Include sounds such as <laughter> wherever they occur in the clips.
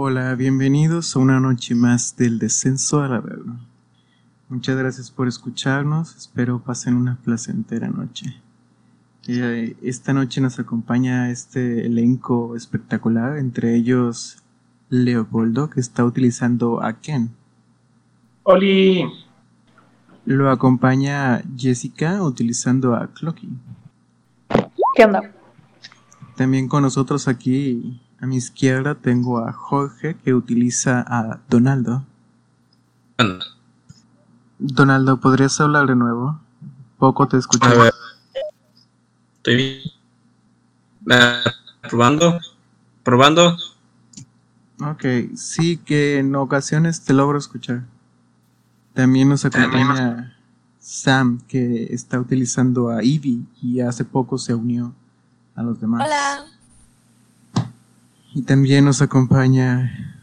Hola, bienvenidos a una noche más del descenso a la verga. Muchas gracias por escucharnos, espero pasen una placentera noche. Eh, esta noche nos acompaña este elenco espectacular, entre ellos Leopoldo, que está utilizando a Ken. ¡Oli! Lo acompaña Jessica utilizando a Clocky. ¿Qué onda? También con nosotros aquí a mi izquierda tengo a Jorge que utiliza a Donaldo. Bueno, Donaldo, ¿podrías hablar de nuevo? Poco te escuché. a ver. Estoy bien. Ah, probando. Probando. Ok, sí que en ocasiones te logro escuchar. También nos acompaña Sam que está utilizando a Evie y hace poco se unió a los demás. Hola. Y también nos acompaña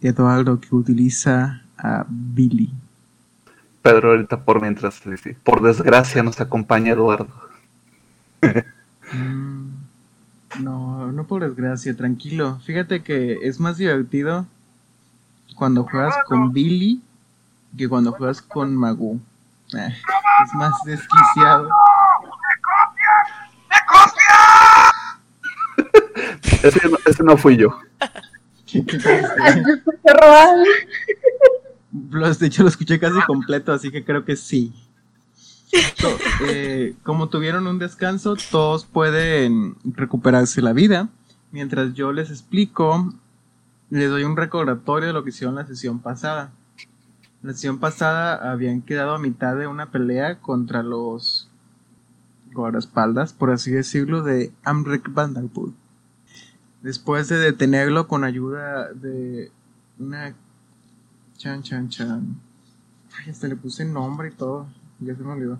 Eduardo que utiliza a Billy. Pedro ahorita por mientras, por desgracia nos acompaña Eduardo. Mm, No, no por desgracia, tranquilo. Fíjate que es más divertido cuando juegas con Billy que cuando juegas con Magu. Eh, es más desquiciado. Ese, no- ese no fui yo. De hecho, lo escuché casi completo, así que creo que sí. Eh, como tuvieron un descanso, todos pueden recuperarse la vida. Mientras yo les explico, les doy un recordatorio de lo que hicieron la sesión pasada. La sesión pasada habían quedado a mitad de una pelea contra los guardaespaldas, por así decirlo, de Amrik Vanderpool. Después de detenerlo con ayuda de una Chan, chan, chan. Ay, hasta le puse nombre y todo. Ya se me olvidó.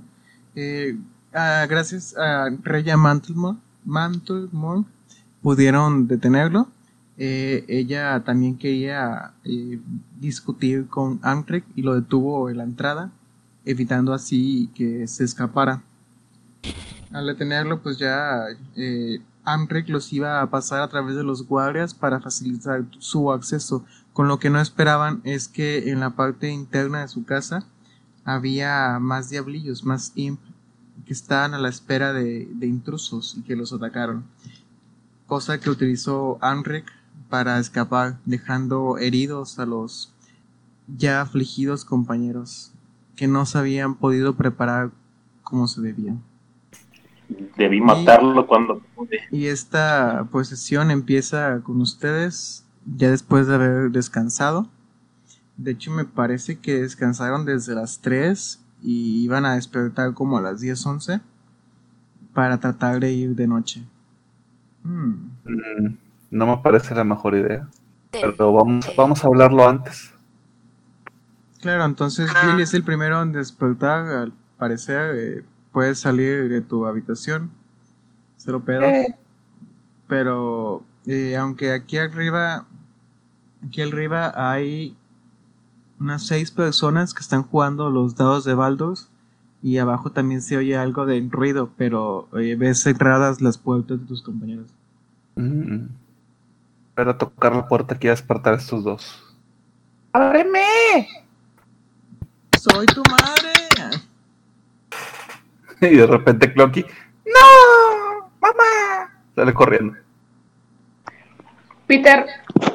Eh, ah, gracias a Reya Mantlemont, Mantlemont pudieron detenerlo. Eh, ella también quería eh, discutir con Amtrek y lo detuvo en la entrada, evitando así que se escapara. Al detenerlo, pues ya eh, Amtrek los iba a pasar a través de los guardias para facilitar su acceso. Con lo que no esperaban es que en la parte interna de su casa había más diablillos, más imp, que estaban a la espera de, de intrusos y que los atacaron. Cosa que utilizó Anrek para escapar, dejando heridos a los ya afligidos compañeros que no se habían podido preparar como se debía. Debí matarlo cuando pude. Y esta pues sesión empieza con ustedes ya después de haber descansado. De hecho me parece que descansaron desde las 3 y iban a despertar como a las 10, 11 para tratar de ir de noche. Hmm, Mm, No me parece la mejor idea. Pero vamos, vamos a hablarlo antes. Claro, entonces Billy es el primero en despertar, al parecer eh, puedes salir de tu habitación, cero pedo. Eh, Pero eh, aunque aquí arriba, aquí arriba hay unas seis personas que están jugando los dados de Baldos y abajo también se oye algo de ruido, pero eh, ves cerradas las puertas de tus compañeros. Mm. Espera tocar la puerta aquí a despertar a estos dos. ¡Ábreme! ¡Soy tu madre! <laughs> Y de repente Clocky, ¡No! ¡Mamá! Sale corriendo. Peter,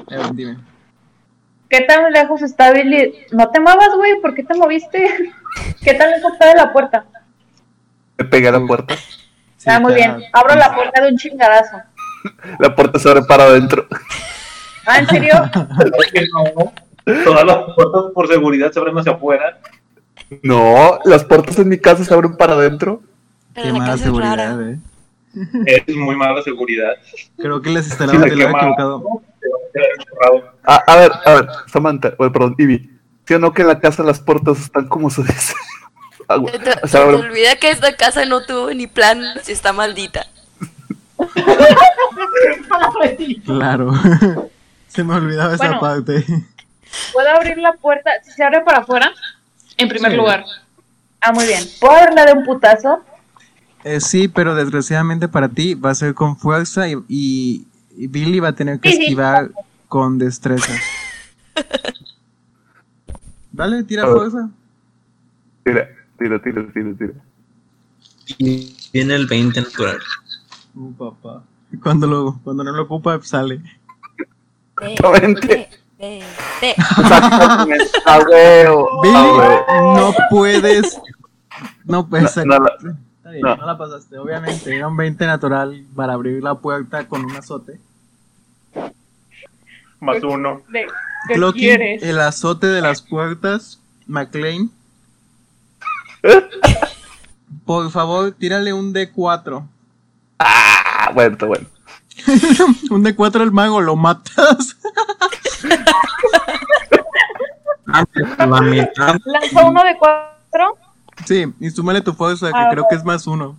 Eh, dime. ¿qué tan lejos está Billy? No te muevas, güey, ¿por qué te moviste? <laughs> ¿Qué tan lejos está de la puerta? Me pegué a la puerta. Sí, ah, muy bien. Abro la puerta de un chingadazo. <laughs> La puerta se abre para adentro. Ah, ¿en serio? No. Todas las puertas por seguridad se abren hacia afuera. No, las puertas en mi casa se abren para adentro. Pero Qué la mala casa es seguridad, rara. eh. Es muy mala seguridad. Creo que les teléfono quema- equivocado. a. A, ver, a ver, Samantha, perdón, Ivy. ¿Sí o no que en la casa las puertas están como se dice? <laughs> Ah, te, o sea, te olvida que esta casa no tuvo ni plan si está maldita. <laughs> Claro. <laughs> se me olvidaba esa Bueno. parte. ¿Puedo abrir la puerta? Si se abre para afuera, en primer lugar. Ah, muy bien. ¿Puedo darle de un putazo? Eh, sí, pero desgraciadamente para ti va a ser con fuerza y, Billy va a tener que esquivar con destreza. <laughs> Dale, tira fuerza. Tira, tira, tira, tira, tira. Y viene el 20 natural. Uh, papá. Cuando, lo, cuando no lo ocupa, sale. 20. Eh, de... Exactamente. <laughs> Ah, no puedes. No puedes. No, no, Está bien, no. no la pasaste, obviamente. Era un 20 natural para abrir la puerta con un azote. Más uno. ¿Qué, qué quieres? el azote de las puertas. McLean. ¿Eh? Por favor, tírale un D4. Ah, bueno, bueno. <laughs> un D4 el mago, lo matas. La mitad. Lanza uno de cuatro. Sí, y súmale tu fuerza, que Ah, creo que es más uno.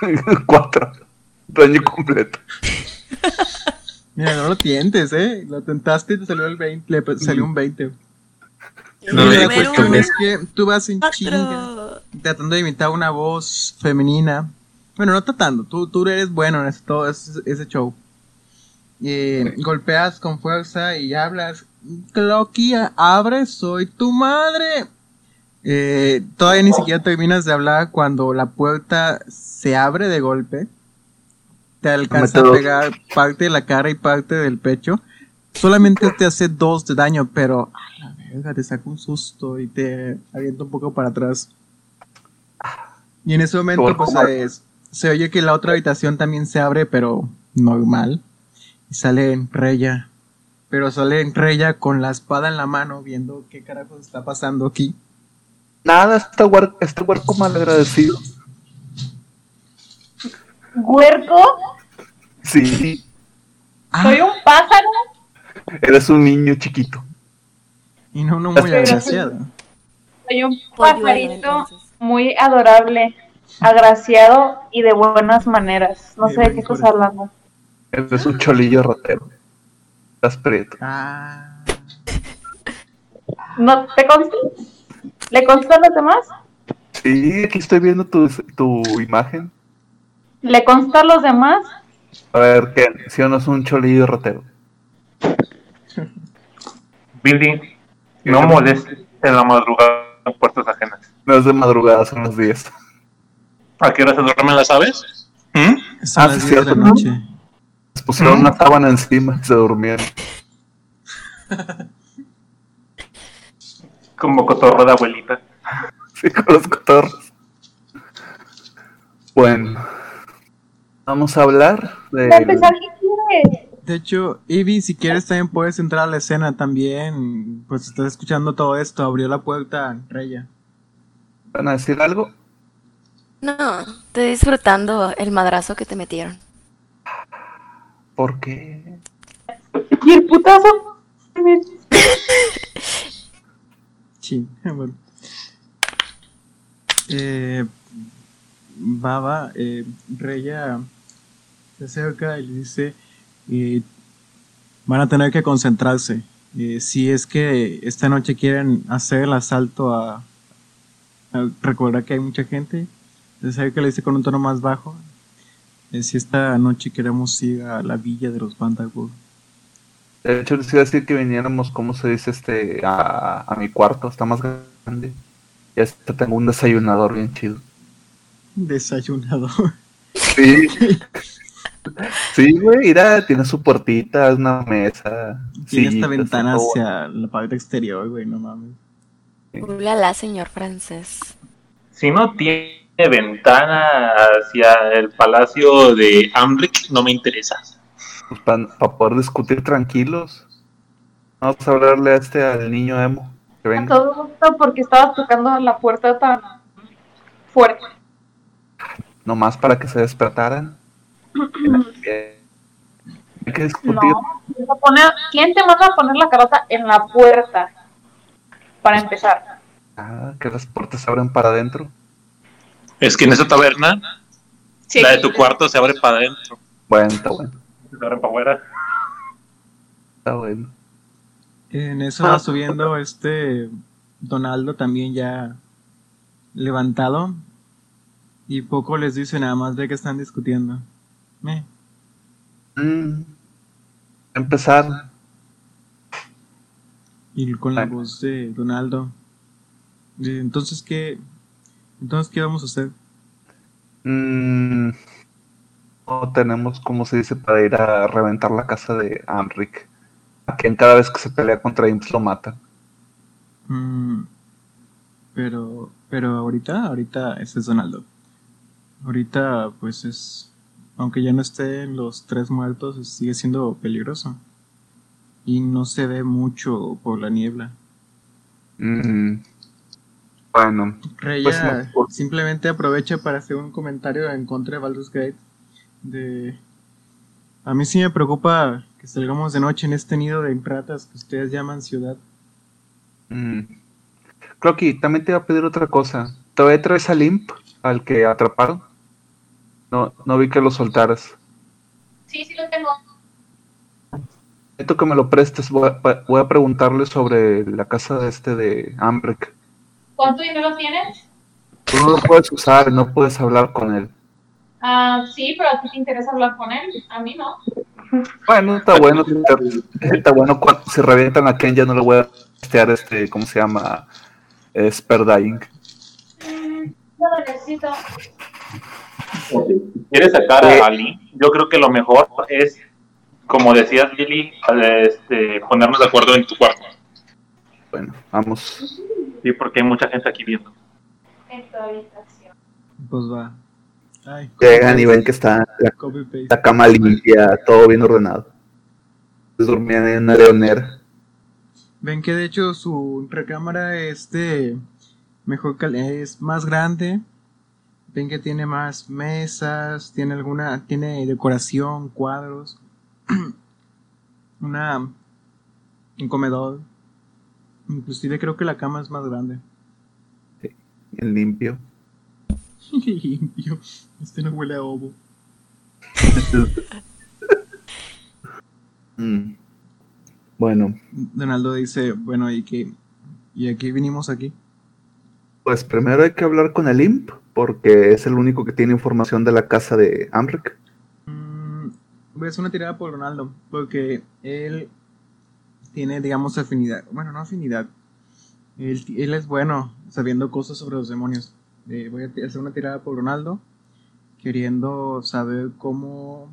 <laughs> Cuatro. Daño completo. Mira, no lo tientes, ¿eh? Lo tentaste y te salió el 20, le salió un 20. No, y la cuestión es que tú vas en chinga, tratando de imitar una voz femenina. Bueno, no tratando, tú, tú eres bueno en ese, todo ese, ese show. Eh, golpeas con fuerza y hablas. Clocky, abre, soy tu madre. Eh, todavía ni siquiera terminas de hablar cuando la puerta se abre de golpe. Te alcanza a pegar parte de la cara y parte del pecho. Solamente te hace dos de daño, pero a la verga, te saca un susto y te avienta un poco para atrás. Y en ese momento, pues es- se oye que la otra habitación también se abre, pero normal. Y sale Reya. Pero sale Reya con la espada en la mano, viendo qué carajo está pasando aquí. Nada, este huerco, este huerco mal agradecido. ¿Huerco? Sí, Ah, ¿Soy un pájaro? eres un niño chiquito. y no uno muy agraciado. Soy un Polluelo, pajarito muy adorable, agraciado y de buenas maneras. No sé de qué estás corazón. Hablando. Eres un cholillo ratero. Estás prieto. Ah, ¿No te consta? ¿Le consta a los demás? Sí, aquí estoy viendo tu, tu imagen. ¿Le consta a los demás? A ver, ¿qué? Si o no es un cholillo ratero. Billy, no molestes en la madrugada en puertas ajenas. No es de madrugada, son las 10. ¿A qué hora se duermen las aves? ¿Mm? son Ah, las sí, 10 de la cierto, ¿no? Les pusieron una sábana encima y se durmieron. Como cotorro de abuelita. Sí, con los cotorros. Bueno. Vamos a hablar de... De hecho, Ivy, si quieres también puedes entrar a la escena también. Pues estás escuchando todo esto, abrió la puerta Reya. ¿Van a decir algo? No, estoy disfrutando el madrazo que te metieron. ¿Por qué? ¿Y el putazo? Sí, bueno. Eh, Baba, eh, Reya se acerca y le dice, eh, van a tener que concentrarse. Eh, si es que esta noche quieren hacer el asalto a... a- recuerda que hay mucha gente. Se acerca y le dice con un tono más bajo. Eh, si esta noche queremos ir a la villa de los Vanderburg. De hecho, les iba a decir que viniéramos, ¿cómo se dice? este a, a mi cuarto, está más grande. Y este tengo un desayunador bien chido. Desayunador. Sí. <laughs> Sí, güey, mira, tiene su puertita, es una mesa. Tiene esta sillitas, ventana todo. hacia la parte exterior, güey, no mames. Ulala, señor francés. Si no tiene ventana hacia el palacio de Ambrick, no me interesa. Pues para poder discutir tranquilos. Vamos a hablarle a este al niño emo. Que A venga. todo gusto porque estabas tocando la puerta tan fuerte. Nomás para que se despertaran. <clears throat> Hay que discutir. No, poner- ¿quién te manda a poner la carota en la puerta? Para empezar. Ah, que las puertas se abren para adentro. Es que en esa taberna, la de tu cuarto se abre para adentro. Bueno, está bueno. Se abre para afuera. Está bueno. En eso va subiendo este Donaldo también ya levantado. Y poco les dice nada más de que están discutiendo. Eh, Mm. empezar, Y con la voz de Donaldo. Entonces, ¿qué? Entonces, ¿qué vamos a hacer? mm, no tenemos, como se dice, para ir a reventar la casa de Amric. A quien cada vez que se pelea contra Imps lo mata. Mm, pero, pero ahorita, ahorita ese es Donaldo. Ahorita, pues es, aunque ya no estén los tres muertos, sigue siendo peligroso. Y no se ve mucho por la niebla. Mm, bueno, Reya Pues no. simplemente aprovecha para hacer un comentario en contra de Baldur's Gate. De, a mí sí me preocupa que salgamos de noche en este nido de ratas que ustedes llaman ciudad. mm. Crocky, también te iba a pedir otra cosa. ¿Todavía traes al Imp, al que atraparon? No, no vi que lo soltaras. Sí, sí lo tengo. Necesito que me lo prestes. Voy a, voy a preguntarle sobre la casa de este de Ambric. ¿Cuánto dinero tienes? Tú no lo puedes usar, no puedes hablar con él. Ah, sí, pero a ti te interesa hablar con él. A mí no. Bueno, está bueno. Está bueno cuando si revientan a Ken ya no le voy a testear este, ¿cómo se llama? Dying. No lo necesito. Si quieres sacar a Ali, yo creo que lo mejor es, como decías, Lili, este, ponernos de acuerdo en tu cuarto. Bueno, vamos. Sí, porque hay mucha gente aquí viendo. En tu habitación. Pues va. Ay, Llegan y ven que está la, la cama limpia, todo bien ordenado. Pues dormían en una leonera. Ven que de hecho su recámara es de mejor cal- es más grande. Ven que tiene más mesas, tiene alguna, tiene decoración, cuadros, <clears throat> una, un comedor. Inclusive creo que la cama es más grande. Bien limpio. <laughs> Limpio. Este no huele a ovo. <laughs> Mm. Bueno, Donaldo dice, bueno, ¿y qué? ¿Y aquí vinimos aquí? pues primero hay que hablar con el Imp, porque es el único que tiene información de la casa de Amric. Mm, voy a hacer una tirada por Ronaldo, porque él tiene, digamos, afinidad. Bueno, no afinidad. Él, él es bueno sabiendo cosas sobre los demonios. Eh, voy a hacer una tirada por Ronaldo, queriendo saber cómo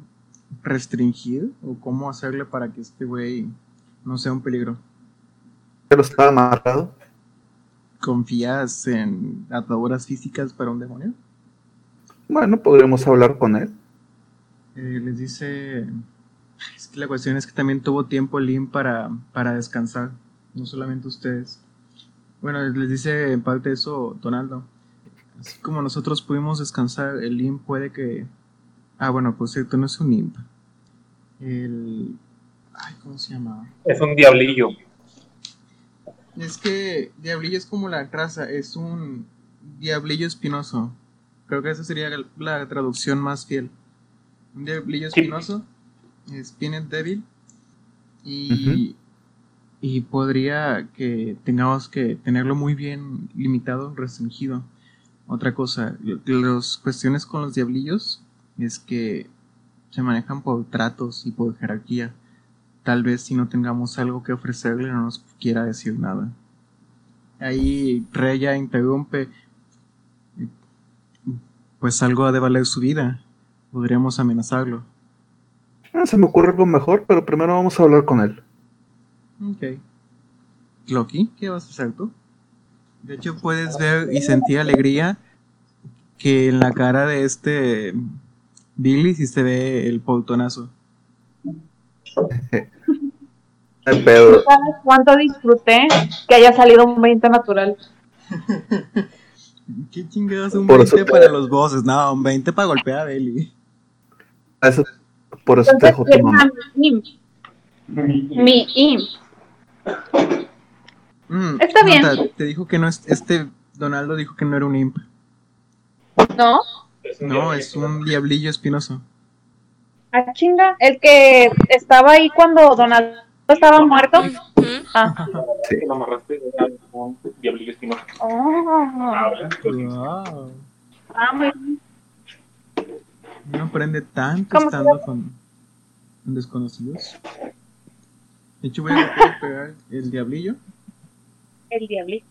restringir o cómo hacerle para que este güey no sea un peligro. Pero está amarrado. ¿Confías en ataduras físicas para un demonio? Bueno, podríamos hablar con él. Eh, les dice. Es que la cuestión es que también tuvo tiempo Lin para, para descansar, no solamente ustedes. Bueno, les dice en parte eso Donaldo. Así como nosotros pudimos descansar, el Lin puede que. Ah, bueno, por cierto, no es un imp. El. Ay, ¿cómo se llama? Es un diablillo. Es que Diablillo es como la raza, es un Diablillo espinoso. Creo que esa sería la traducción más fiel. Un Diablillo Sí. Espinoso, Spinet débil, y, y podría que tengamos que tenerlo muy bien limitado, restringido. Otra cosa, las cuestiones con los diablillos es que se manejan por tratos y por jerarquía. Tal vez si no tengamos algo que ofrecerle no nos quiera decir nada. Ahí Reya interrumpe. Pues algo ha de valer su vida. Podríamos amenazarlo. Ah, se me ocurre algo mejor, pero primero vamos a hablar con él. Ok. Loki, ¿qué vas a hacer tú? De hecho, puedes ver y sentir alegría que en la cara de este Billy sí se ve el poltonazo. El pedo. ¿Sabes cuánto disfruté que haya salido un 20 natural? ¿Qué chingados un Por 20 eso te- para los bosses? No, un 20 para golpear a Billy. Eso- por eso te dejó tu mamá. mi imp. Mm, Está bien. nota, te dijo que no es. Este Donaldo dijo que no era un imp. ¿No? No, es un diablillo espinoso. Ah, chinga. El que estaba ahí cuando Donaldo estaba muerto. Ah. Lo amarraste a un diablillo espinoso. Oh. Wow. Ah, muy bien. No aprende tanto ¿Cómo estando con, con desconocidos. De hecho, voy a pegar el diablillo. El diablito.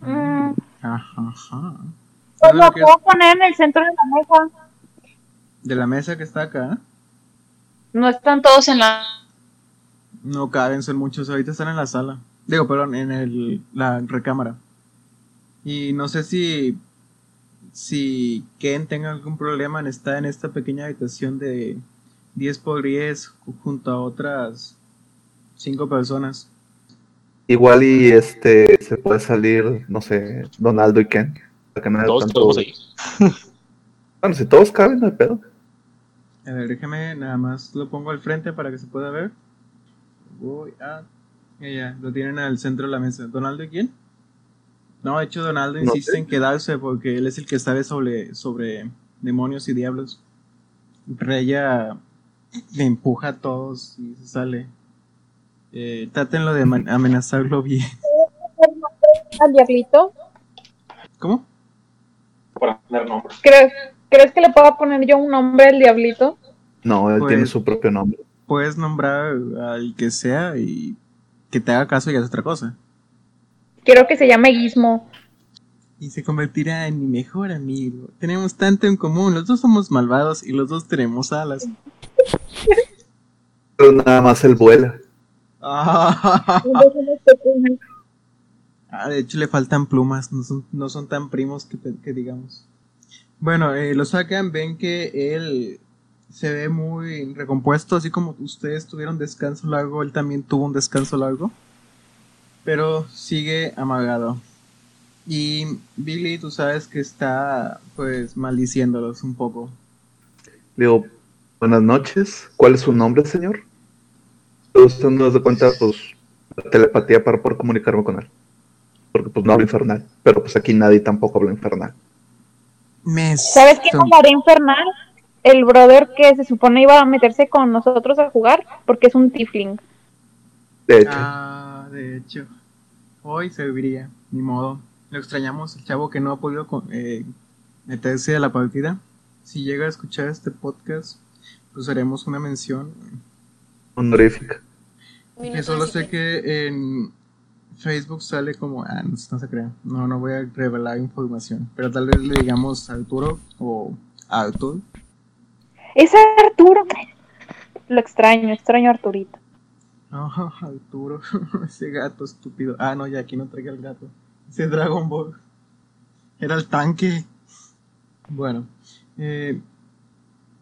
Mm, Ajá, ajá. pues ¿Sabes lo puedo poner en el centro de la mesa. De la mesa que está acá. No están todos en la. No caben, son muchos. Ahorita están en la sala. Digo, perdón, en el, la recámara. Y no sé si. Si Ken tenga algún problema en estar en esta pequeña habitación de 10 por 10 junto a otras 5 personas. Igual y este se puede salir, no sé, Donaldo y Ken. Para que no haya Todos tanto-. <laughs> Bueno, si todos caben, no hay pedo. A ver, déjame nada más lo pongo al frente para que se pueda ver. Voy a. Ya, ya, lo tienen al centro de la mesa. ¿Donaldo y quién? No, de hecho, Donaldo No insiste sé. en quedarse porque él es el que sabe sobre, sobre demonios y diablos. Pero ella le empuja a todos y se sale. Eh, trátenlo de amenazarlo bien. al diablito. ¿Cómo? Para poner nombres. ¿Crees, ¿Crees que le pueda poner yo un nombre al diablito? No, él Pues- tiene su propio nombre. Puedes nombrar al que sea y que te haga caso y hace otra cosa. Quiero que se llame Gizmo. y se convertirá en mi mejor amigo. Tenemos tanto en común, los dos somos malvados y los dos tenemos alas. Pero nada más él vuela. Ah, de hecho le faltan plumas, no son, no son tan primos que, que digamos. Bueno, eh, lo sacan, ven que él se ve muy recompuesto, así como ustedes tuvieron descanso largo, él también tuvo un descanso largo, pero sigue amagado. Y Billy, tú sabes que está pues maldiciéndolos un poco. Le digo, buenas noches. ¿Cuál es su nombre, señor? Usted no se cuenta, pues, la telepatía para poder comunicarme con él. Porque, pues, no hablo infernal. Pero, pues, aquí nadie tampoco habla infernal. Me ¿Sabes quién hablará infernal? El brother que se supone iba a meterse con nosotros a jugar porque es un tiefling. De hecho, Ah, de hecho. Hoy serviría, ni modo. Lo extrañamos, el chavo que no ha podido con- eh, meterse a la partida. Si llega a escuchar este podcast, pues haremos una mención. honorífica. Que solo sé que en Facebook sale como... Ah, no, no se crean. No, no voy a revelar información. Pero tal vez le digamos Arturo o Artur. Es Arturo. Lo extraño, extraño a Arturito. No, <laughs> Arturo, <laughs> ese gato estúpido. Ah, no, ya aquí no traiga el gato. Ese Dragon Ball. Era el tanque. Bueno, eh,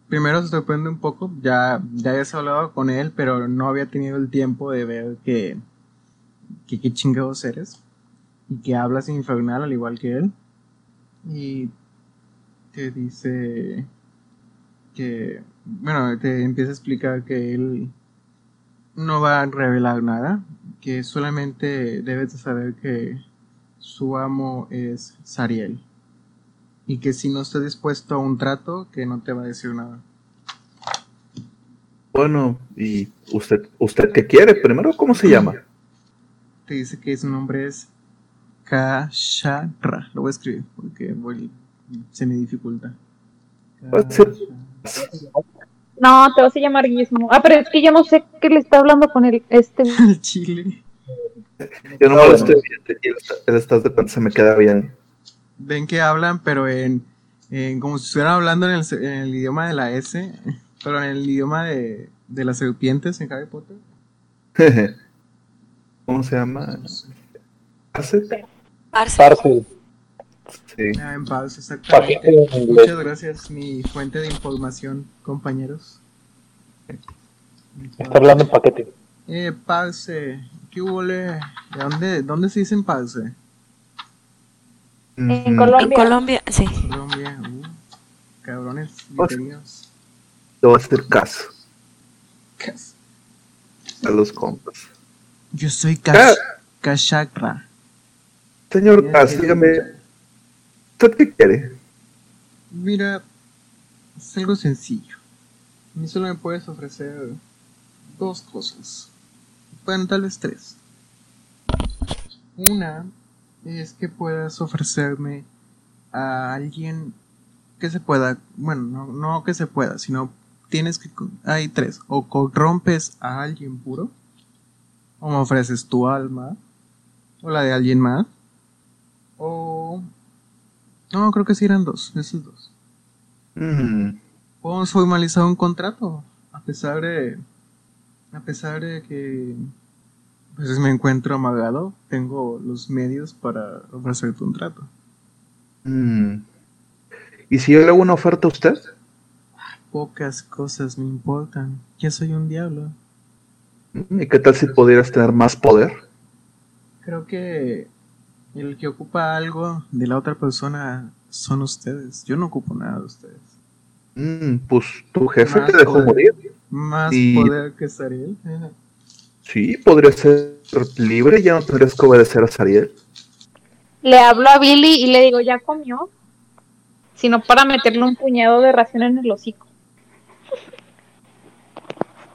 primero se sorprende un poco. Ya, ya habías hablado con él, pero no había tenido el tiempo de ver que, que qué chingados eres. Y que hablas infernal al igual que él. Y te dice que, bueno, te empieza a explicar que él no va a revelar nada, que solamente debes de saber que su amo es Sariel y que si no está dispuesto a un trato, que no te va a decir nada. Bueno, ¿y usted, usted qué quiere? Primero, ¿cómo se llama? Te dice que su nombre es Kashara. Lo voy a escribir porque voy- se me dificulta. No, te vas a llamar Gizmo. Ah, pero es que yo no sé qué le está hablando con el este. <laughs> El chile. Yo no me lo estoy viendo y él está- él está de cuenta, se me queda bien. Ven que hablan, pero en, en como si estuvieran hablando en el, en el idioma de la S, pero en el idioma de, de las serpientes en Harry Potter. <laughs> ¿Cómo se llama? ¿Hace? Parce. Sí. Ah, en paz, exactamente. Muchas gracias, mi fuente de información, compañeros. Está hablando en paquete. Eh, parce, ¿qué huele? ¿De dónde, dónde se dicen parce? En Mm, En Colombia. Colombia, sí. Colombia, uh, cabrones, Pues- bienvenidos. Te voy a hacer caso a los compas. Yo soy Ah. Kash, Kashakra. Señor Cas, dígame, ¿usted qué quiere? Mira, es algo sencillo. A mí solo me puedes ofrecer dos cosas. Bueno, tal vez tres. Una es que puedas ofrecerme a alguien que se pueda, bueno, no, no que se pueda, sino tienes que, hay tres, o corrompes a alguien puro, O me ofreces tu alma. O la de alguien más. O... No, creo que sí eran dos, esos dos. Mm, Podemos formalizar un contrato. A pesar de... A pesar de que... Pues me encuentro amagado. Tengo los medios para ofrecerte un trato. mm. ¿Y si yo le hago una oferta a usted? Pocas cosas me importan. Ya soy un diablo. Mm, ¿Y qué tal si pudieras tener más poder? Creo que el que ocupa algo de la otra persona son ustedes. Yo no ocupo nada de ustedes. Mm, pues tu jefe Más te dejó poder. morir. Más Y- poder que Sariel. Eh, Sí, podría ser libre y ya no tendrías que obedecer a Sariel. Le hablo a Billy y le digo, ¿ya comió? Sino para meterle un puñado de ración en el hocico.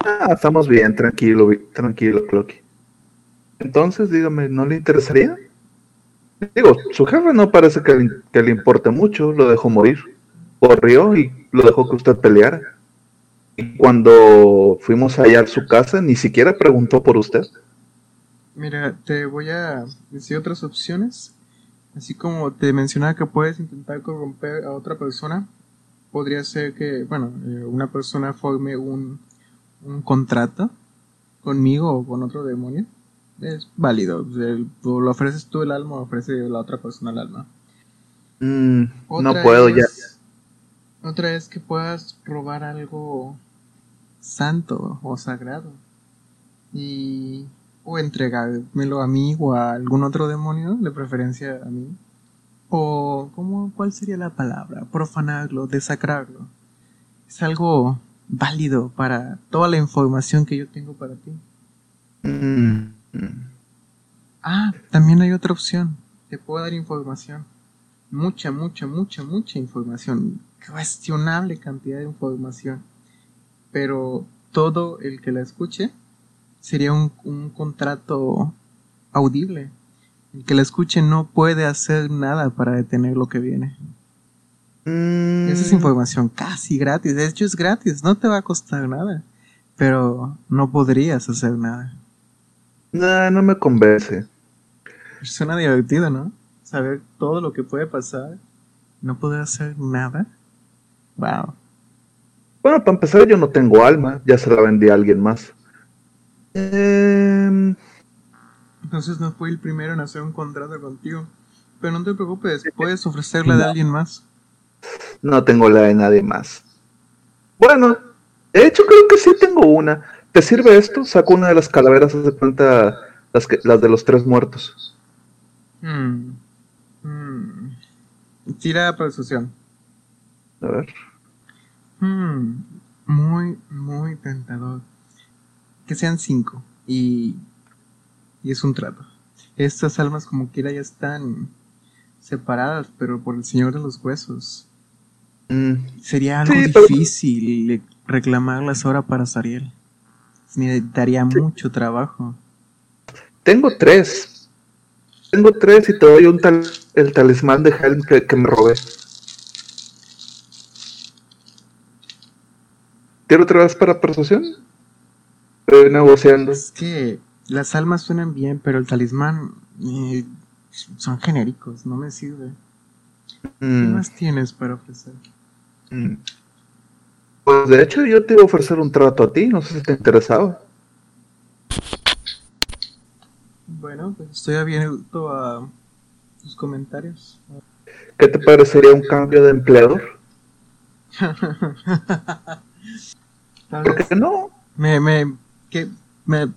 Ah, estamos bien, tranquilo, tranquilo, Clocky. Entonces, dígame, ¿no le interesaría? Digo, su jefe no parece que le, importe mucho, lo dejó morir. Corrió y lo dejó que usted peleara. Y cuando fuimos a su casa, ni siquiera preguntó por usted. Mira, te voy a decir otras opciones. Así como te mencionaba que puedes intentar corromper a otra persona, podría ser que, bueno, eh, una persona forme un, un contrato conmigo o con otro demonio. Es válido. O lo ofreces tú el alma o ofrece la otra persona el alma. Mm, no puedo ya. Otra es que puedas robar algo santo o sagrado y o entregármelo a mí o a algún otro demonio, de preferencia a mí. O ¿cómo, ¿cuál sería la palabra? Profanarlo, desacrarlo. Es algo válido para toda la información que yo tengo para ti. Mm. Ah, también hay otra opción. Te puedo dar información. Mucha, mucha, mucha, mucha información. Cuestionable cantidad de información. Pero todo el que la escuche sería un, un contrato audible. El que la escuche no puede hacer nada para detener lo que viene. Mm, Esa es información casi gratis. De hecho es gratis, no te va a costar nada. Pero no podrías hacer nada. Nah, no me convence. Suena divertido, ¿no? Saber todo lo que puede pasar, no poder hacer nada. Wow. Bueno, para empezar, yo no tengo alma, ya se la vendí a alguien más. Em, Entonces no fui el primero en hacer un contrato contigo. Pero no te preocupes, puedes ofrecerla de alguien más. no tengo la de nadie más. Bueno, de hecho creo que sí tengo una. ¿Te sirve esto? Saco una de las calaveras, de cuenta las, que, las de los tres muertos. Hmm. Hmm. Tira persuasión. A ver. Hmm. Muy, muy tentador. Que sean cinco. Y, y es un trato. Estas almas como quiera ya están separadas, pero por el Señor de los Huesos. Mm, Sería algo Sí, pero- difícil reclamarlas ahora para Sariel. Me daría mucho trabajo. tengo tres. Tengo tres y te doy un tal, el talismán de Helm que, que me robé. ¿Tiro otra vez para persuasión? Estoy negociando. Es que las almas suenan bien, pero el talismán eh, son genéricos, no me sirve. ¿Qué Mm, más tienes para ofrecer? mm. Pues de hecho yo te iba a ofrecer un trato a ti, no sé si te interesaba. Bueno, pues estoy abierto a tus comentarios. ¿Qué te parecería un cambio de empleador? <laughs> Tal ¿Por vez qué no? me, me, que, me,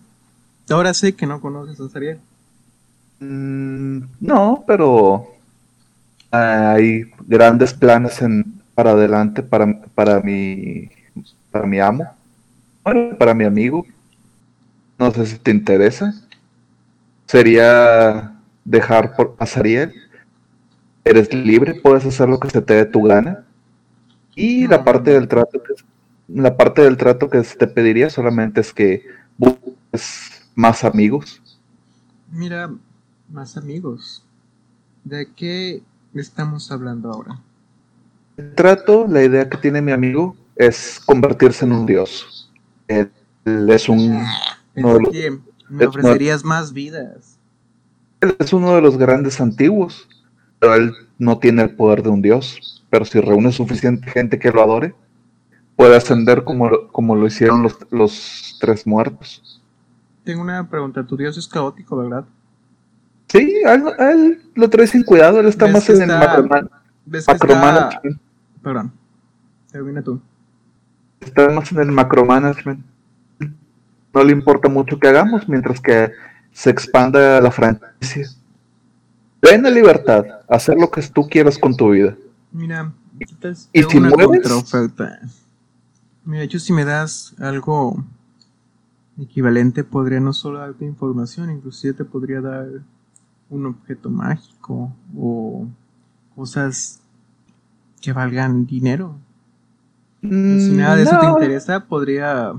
ahora sé que no conoces a Sariel. Mm, no, pero hay grandes planes en, para adelante para, para mi para mi amo. Bueno, para mi amigo. No sé si te interesa. Sería dejar por a Sariel. Eres libre, puedes hacer lo que se te dé tu gana. Y la No. parte del trato que la parte del trato que se te pediría solamente es que busques más amigos. Mira, más amigos. ¿De qué estamos hablando ahora? El trato, la idea que tiene mi amigo es convertirse en un dios. Él, él es un... Es No, lo- que Me Es ofrecerías más vidas. Él es uno de los grandes antiguos, pero él no tiene el poder de un dios. Pero si reúne suficiente gente que lo adore, puede ascender como, lo- como lo hicieron los, los tres muertos. Tengo una pregunta. Tu dios es caótico, ¿verdad? Sí, a él, él lo trae sin cuidado, él está ¿Ves más en el está- macroman- ¿Ves que está... macromanagement. Perdón. Termina tú. Está más en el macromanagement. No le importa mucho que hagamos mientras que se expanda la franquicia. Plena libertad, hacer lo que tú quieras con tu vida. Mira, ¿qué tal si ¿Y si una mueves? contraoferta? Mira, yo si me das algo equivalente, podría no solo darte información, inclusive te podría dar un objeto mágico o cosas que valgan dinero. Si nada de eso te Mm, interesa, podría,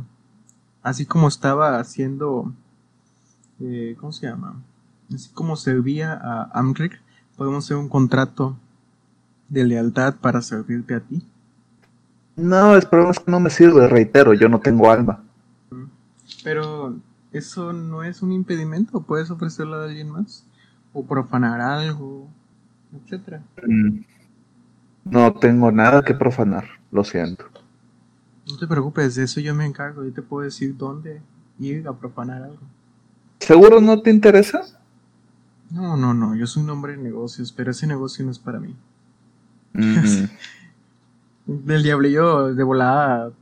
así como estaba haciendo, eh, ¿cómo se llama? Así como servía a Amric, podemos hacer un contrato de lealtad para servirte a ti. No, el problema es que no me sirve, reitero, yo no tengo alma. Pero eso no es un impedimento, puedes ofrecerlo a alguien más o profanar algo, etcétera. Mm. No tengo nada que profanar, lo siento. No te preocupes, de eso yo me encargo, yo te puedo decir dónde ir a profanar algo. ¿Seguro no te interesa? No, no, no, yo soy un hombre de negocios, pero ese negocio no es para mí. <laughs> Mm. Del diablillo de volada.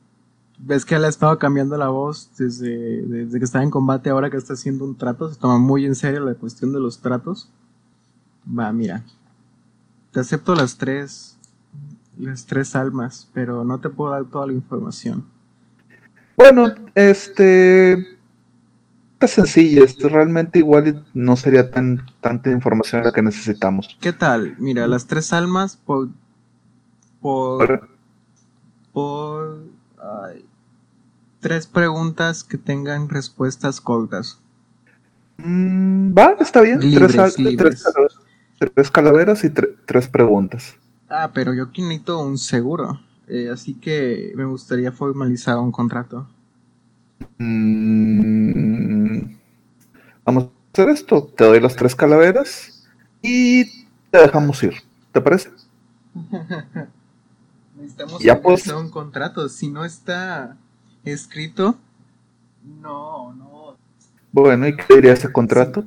Ves que él ha estado cambiando la voz desde, desde que estaba en combate, ahora que está haciendo un trato. Se toma muy en serio la cuestión de los tratos. Va, mira. Te acepto las tres. Las tres almas, pero no te puedo dar toda la información. Bueno, este. Está sencilla, realmente igual no sería tan tanta información la que necesitamos. ¿Qué tal? Mira, las tres almas por. Por. Por. ay, tres preguntas que tengan respuestas cortas. Mm, va, está bien. Libres, tres, libres. Tres calaveras y tre- tres preguntas. Ah, pero yo aquí necesito un seguro. eh, así que me gustaría formalizar un contrato. Mm, vamos a hacer esto. Te doy las tres calaveras y te dejamos ir. ¿Te parece? <laughs> Necesitamos Ya, pues. un contrato. Si no está escrito, no, no. Bueno, ¿y qué diría ese contrato?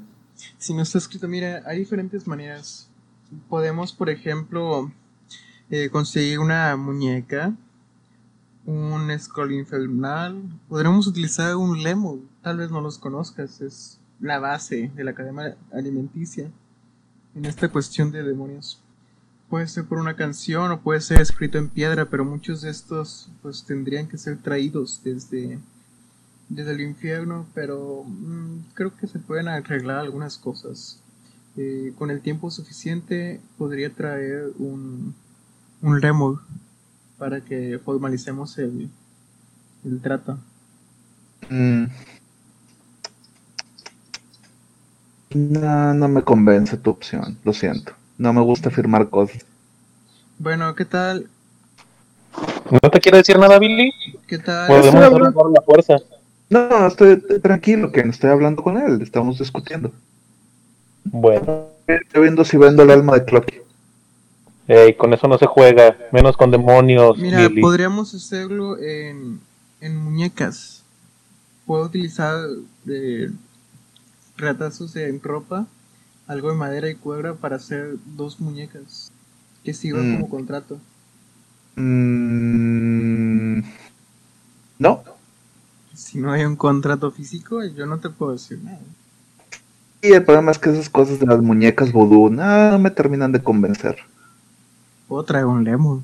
Si no está escrito, mira, hay diferentes maneras. Podemos, por ejemplo, eh, conseguir una muñeca, un scroll infernal. Podremos utilizar un lemur. Tal vez no los conozcas. Es la base de la cadena alimenticia en esta cuestión de demonios. Puede ser por una canción o puede ser escrito en piedra, pero muchos de estos pues tendrían que ser traídos desde desde el infierno, pero mm, creo que se pueden arreglar algunas cosas. Eh, con el tiempo suficiente podría traer un, un lemur para que formalicemos el, el trato. Mm. No, no me convence tu opción, lo siento. No me gusta firmar cosas. Bueno, ¿qué tal? ¿No te quiere decir nada, Billy? ¿Qué tal? Podemos la fuerza. No, estoy tranquilo, que no estoy hablando con él, estamos discutiendo. Bueno, Estoy viendo si vendo el alma de Clocky. ey, con eso no se juega, menos con demonios, Mira, podríamos hacerlo en, en muñecas. Puedo utilizar eh, retazos en ropa, algo de madera y cuerda para hacer dos muñecas que sirvan Mm. como contrato. Mm, no, Si no hay un contrato físico, yo no te puedo decir nada. y el problema es que esas cosas de las muñecas vudú no, no me terminan de convencer. Puedo traer un lemur.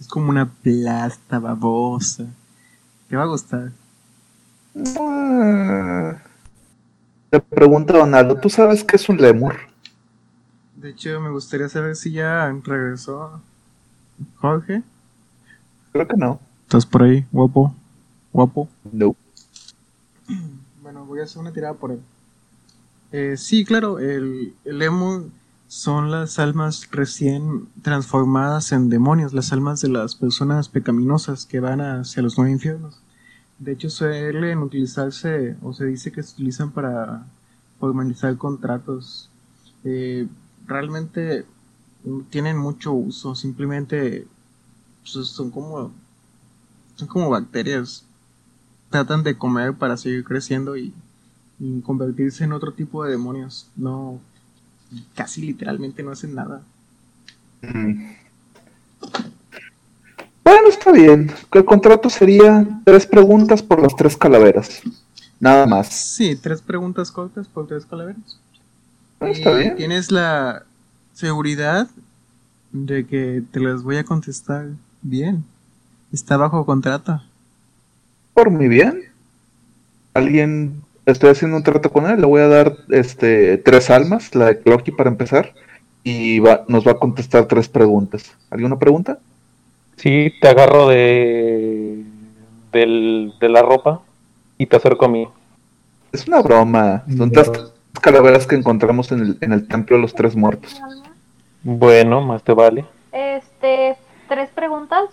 Es como una plasta babosa. Te va a gustar. Ah. Te pregunto, Donaldo, ¿tú sabes qué es un lemur? De hecho, me gustaría saber si ya regresó Jorge. Creo que no. ¿Estás por ahí, guapo? Guapo. No. Voy a hacer una tirada por él. Eh, sí, claro, el, el lemur son las almas recién transformadas en demonios, las almas de las personas pecaminosas que van hacia los nueve infiernos. De hecho, suelen utilizarse, o se dice que se utilizan para formalizar contratos. Eh, realmente tienen mucho uso, simplemente pues, son como son como bacterias. Tratan de comer para seguir creciendo y, y convertirse en otro tipo de demonios. No, casi literalmente no hacen nada. Mm. Bueno, está bien. El contrato sería tres preguntas por las tres calaveras. Nada más. Sí, tres preguntas cortas por tres calaveras. Ah, Está bien. Tienes la seguridad de que te las voy a contestar bien. Está bajo contrato. Por mi bien. Alguien. Estoy haciendo un trato con él. Le voy a dar este tres almas, la de Clocky para empezar. Y va, nos va a contestar tres preguntas. ¿Alguna pregunta? Sí, te agarro de, del- de la ropa y te acerco a mí. Es una broma. Son tres calaveras que encontramos en el, en el templo de los tres muertos. Bueno, más te vale. Este, tres preguntas.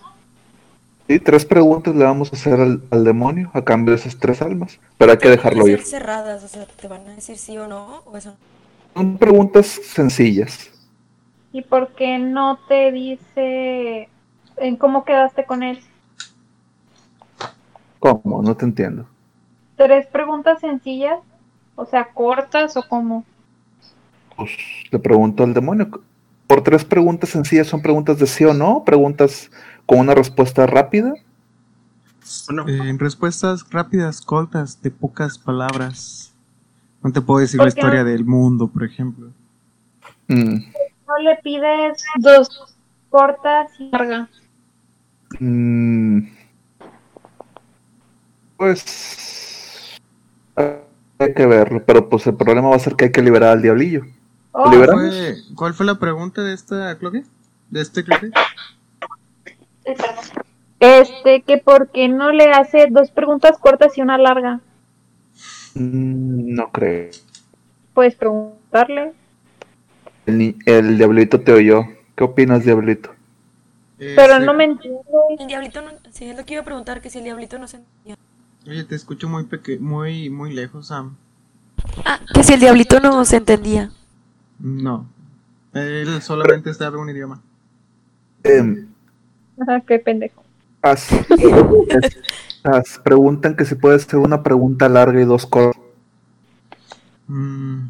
Sí, tres preguntas le vamos a hacer al, al demonio a cambio de esas tres almas. Pero hay que dejarlo ir. cerradas, o sea, te van a decir sí o no, o eso. Son preguntas sencillas. ¿Y por qué no te dice en cómo quedaste con él? ¿Cómo? No te entiendo. Tres preguntas sencillas, o sea, cortas o cómo. Pues le pregunto al demonio. Por tres preguntas sencillas son preguntas de sí o no, preguntas con una respuesta rápida. Bueno, Eh, en respuestas rápidas, cortas, de pocas palabras. No te puedo decir la historia del mundo, por ejemplo. Mm, No le pides dos cortas y largas. mm, pues hay que verlo, pero pues el problema va a ser que hay que liberar al diablillo. Oh, ¿Liberamos? ¿Fue- ¿Cuál fue la pregunta de esta Chloe? ¿De este Chloe? Eh. Este, que por qué no le hace dos preguntas cortas y una larga. Mm, no creo. Puedes preguntarle. El, el diablito te oyó. ¿Qué opinas, diablito? Pero Este, no me entiende. El diablito no. Sí, es lo que iba a preguntar, que si el diablito no se entendía. Oye, te escucho muy peque muy, muy lejos, Sam. Ah, que si el diablito no se entendía. No. Él solamente sabe un idioma. Em, Ajá, qué pendejo. haz- haz- preguntan que si puede ser una pregunta larga y dos cortas. Mm,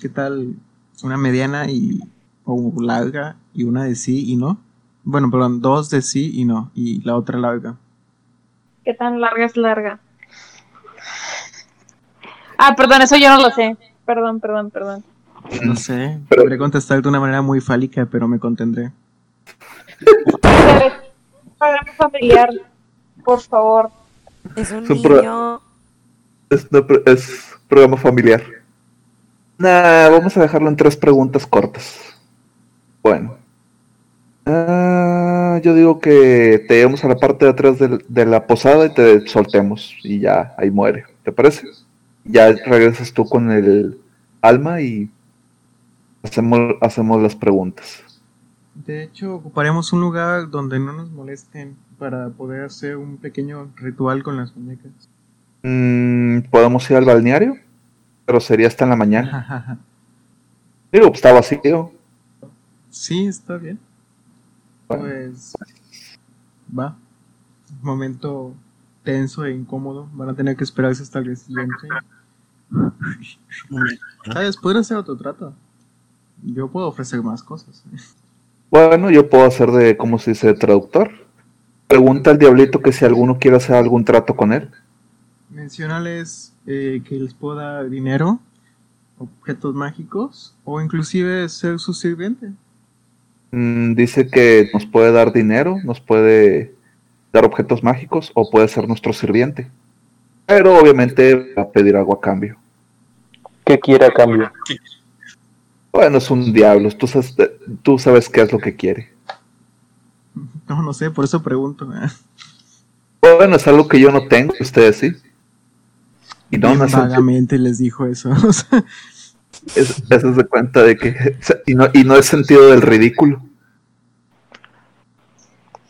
¿Qué tal una mediana y o larga y una de sí y no? Bueno, perdón, dos de sí y no y la otra larga. ¿Qué tan larga es larga? Ah, perdón, eso yo no lo sé. Perdón, perdón, perdón. No sé, podré contestar de una manera muy fálica, pero me contendré. <laughs> Programa familiar, por favor. Es un niño. Es, es programa familiar. Nah, vamos a dejarlo en tres preguntas cortas. Bueno. Ah, yo digo que te llevamos a la parte de atrás del- de, la posada y te soltemos. Y ya, ahí muere. ¿Te parece? Ya regresas tú con el alma y hacemos, hacemos las preguntas. De hecho, ocuparemos un lugar donde no nos molesten para poder hacer un pequeño ritual con las muñecas. Mm, Podemos ir al balneario, pero sería hasta en la mañana. <laughs> Digo, pues, está vacío. sí, está bien. Bueno. Pues va. Momento tenso e incómodo. Van a tener que esperarse hasta el día siguiente. ¿Sabes? Podría hacer otro trato. Yo puedo ofrecer más cosas. Bueno, yo puedo hacer de, ¿cómo se dice?, de traductor. Pregunta al diablito que si alguno quiere hacer algún trato con él. Menciónales eh, que les puedo dar dinero, objetos mágicos o inclusive ser su sirviente. Mm, dice que nos puede dar dinero, nos puede dar objetos mágicos o puede ser nuestro sirviente. Pero obviamente va a pedir algo a cambio. ¿Qué quiere a cambio? Bueno, es un diablo, tú sabes, tú sabes qué es lo que quiere. No, no sé, por eso pregunto. ¿eh? Bueno, es algo que yo no tengo, ustedes sí. Y no, es, vagamente les dijo eso. <laughs> o sea, es, eso es de cuenta de que... <laughs> Y no, y no es sentido del ridículo.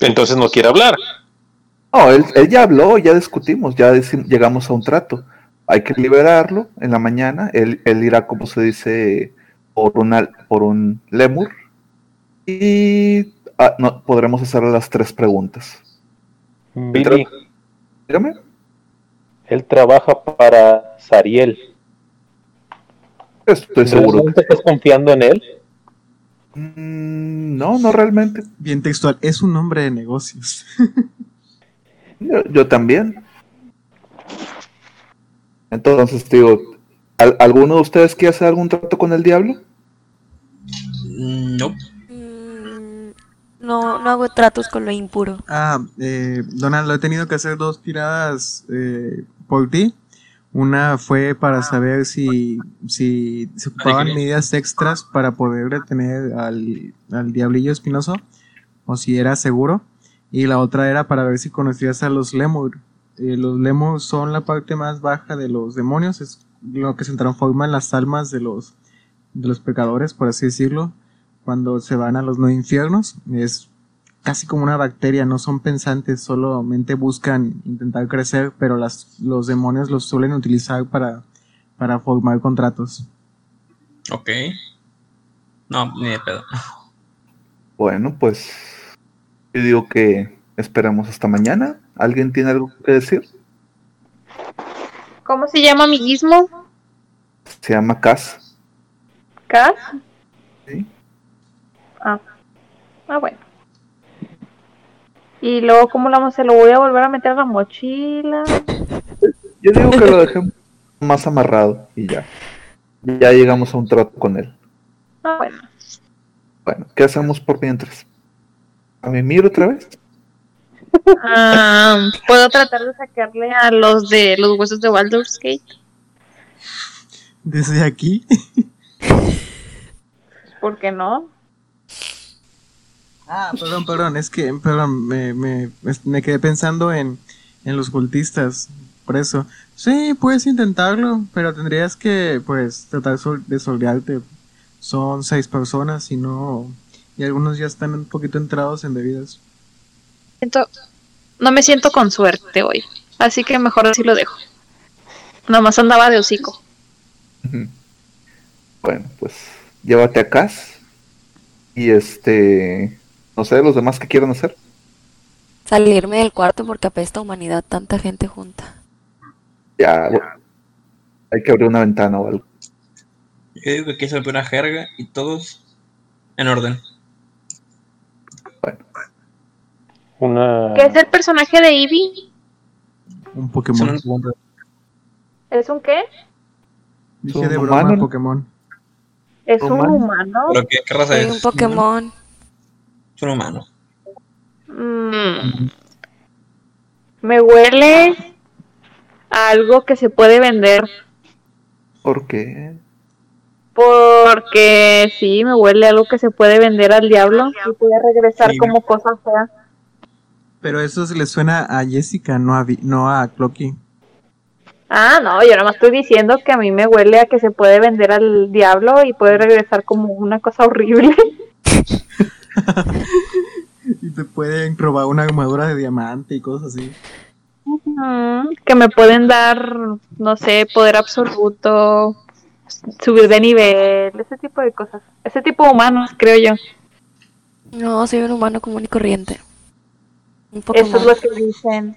Entonces no quiere hablar. No, él, él ya habló, ya discutimos, ya llegamos a un trato. Hay que liberarlo en la mañana. Él, él irá, como se dice, por, una, por un lemur. Y ah, no, podremos hacerle las tres preguntas. Billy, Dígame. él trabaja para Sariel. Estoy seguro. ¿Realmente estás confiando en él? Mm, no, no realmente. Bien textual, es un hombre de negocios. <laughs> Yo, yo también. Entonces, digo, ¿al- ¿alguno de ustedes quiere hacer algún trato con el diablo? No. Mm, No, no hago tratos con lo impuro. Ah, eh, Donald, he tenido que hacer dos tiradas eh, por ti. Una fue para saber si, si se ocupaban medidas extras para poder detener al, al diablillo espinoso o si era seguro. Y la otra era para ver si conocías a los lemur. Eh, los lemur son la parte más baja de los demonios, es lo que se transforma en las almas de los, de los pecadores, por así decirlo, cuando se van a los no infiernos. Es casi como una bacteria, no son pensantes, solamente buscan intentar crecer, pero las, los demonios los suelen utilizar para, para formar contratos. Ok. No, ni de pedo. Bueno, pues yo digo que esperamos hasta mañana. ¿Alguien tiene algo que decir? ¿Cómo se llama amiguismo? Se llama Cas. ¿Cas? Sí. Ah. Ah, bueno. Y luego, ¿cómo lo, se lo voy a volver a meter a la mochila? <laughs> Yo digo que lo dejemos más amarrado y ya. Ya llegamos a un trato con él. Ah, bueno. Bueno, ¿qué hacemos por mientras? ¿A mimir otra vez? Ah, ¿Puedo tratar de sacarle a los de los huesos de Baldur's Gate? Desde aquí, <laughs> ¿Por qué no? Ah, perdón, perdón, es que, perdón, me, me, me quedé pensando en, en los cultistas, por eso. Sí, puedes intentarlo, pero tendrías que, pues, tratar de soldearte. Son seis personas y no... Y algunos ya están un poquito entrados en bebidas. Siento, no me siento con suerte hoy. Así que mejor así lo dejo. Nomás andaba de hocico. Bueno, pues llévate a Cas. Y este. No sé, los demás que quieran hacer. Salirme del cuarto porque apesta humanidad tanta gente junta. Ya. bueno, Hay que abrir una ventana o algo. Yo digo que aquí se una jerga y todos en orden. Una... ¿Qué es el personaje de Eevee? Un Pokémon. un- ¿Es un qué? Dije un de broma humano. Pokémon. ¿Es un Humano. humano? ¿Pero qué, qué raza es? un Pokémon. Es un humano. Mm. Me huele a algo que se puede vender. ¿Por qué? Porque sí, me huele a algo que se puede vender al diablo y puede regresar Sí. como cosa fea. Pero eso se le suena a Jessica, no a, Vi- no a Clocky. Ah, no, yo nada más estoy diciendo que a mí me huele a que se puede vender al diablo y puede regresar como una cosa horrible. <laughs> Y te pueden robar una armadura de diamante y cosas así. Que me pueden dar, no sé, poder absoluto, subir de nivel, ese tipo de cosas. Ese tipo de humanos, creo yo. No, soy un humano común y corriente. Un. Eso es lo que dicen.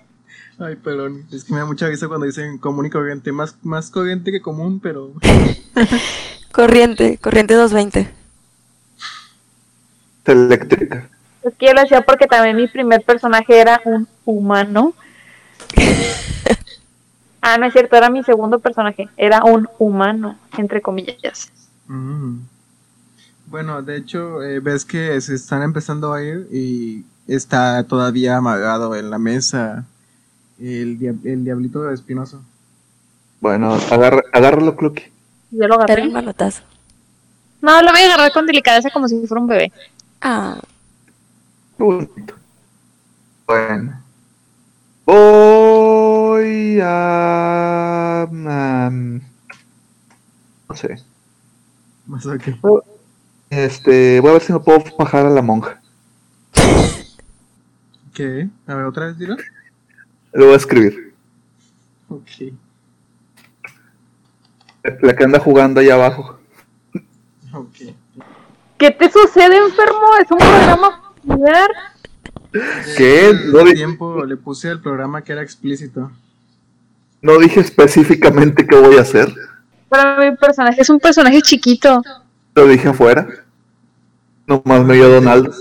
Ay, perdón. Es que me da mucha risa cuando dicen común y corriente. Más, más corriente que común, pero... <laughs> Corriente, corriente 220. Eléctrica. Es que yo lo decía porque también mi primer personaje era un humano. <laughs> ah, no es cierto, era mi segundo personaje. Era un humano, entre comillas. Mm. Bueno, de hecho, eh, ves que se están empezando a ir y está todavía amagado en la mesa el, dia- el diablito espinoso. Bueno, agarra, agárralo, Clocky. Yo lo agarré. un manotazo. No, lo voy a agarrar con delicadeza como si fuera un bebé. Ah, bonito. Bueno. Voy a. am, no sé. Más o qué. Este. Voy a ver si me puedo bajar a la monja. ¿Qué? A ver, otra vez, dilo. Lo voy a escribir. Ok. La que anda jugando ahí abajo. Ok. ¿Qué te sucede, enfermo? Es un programa familiar. ¿Qué? El No di- tiempo le puse al programa que era explícito. No dije específicamente qué voy a hacer. Pero mi personaje es un personaje chiquito. Lo dije afuera. Nomás me dio Donaldo.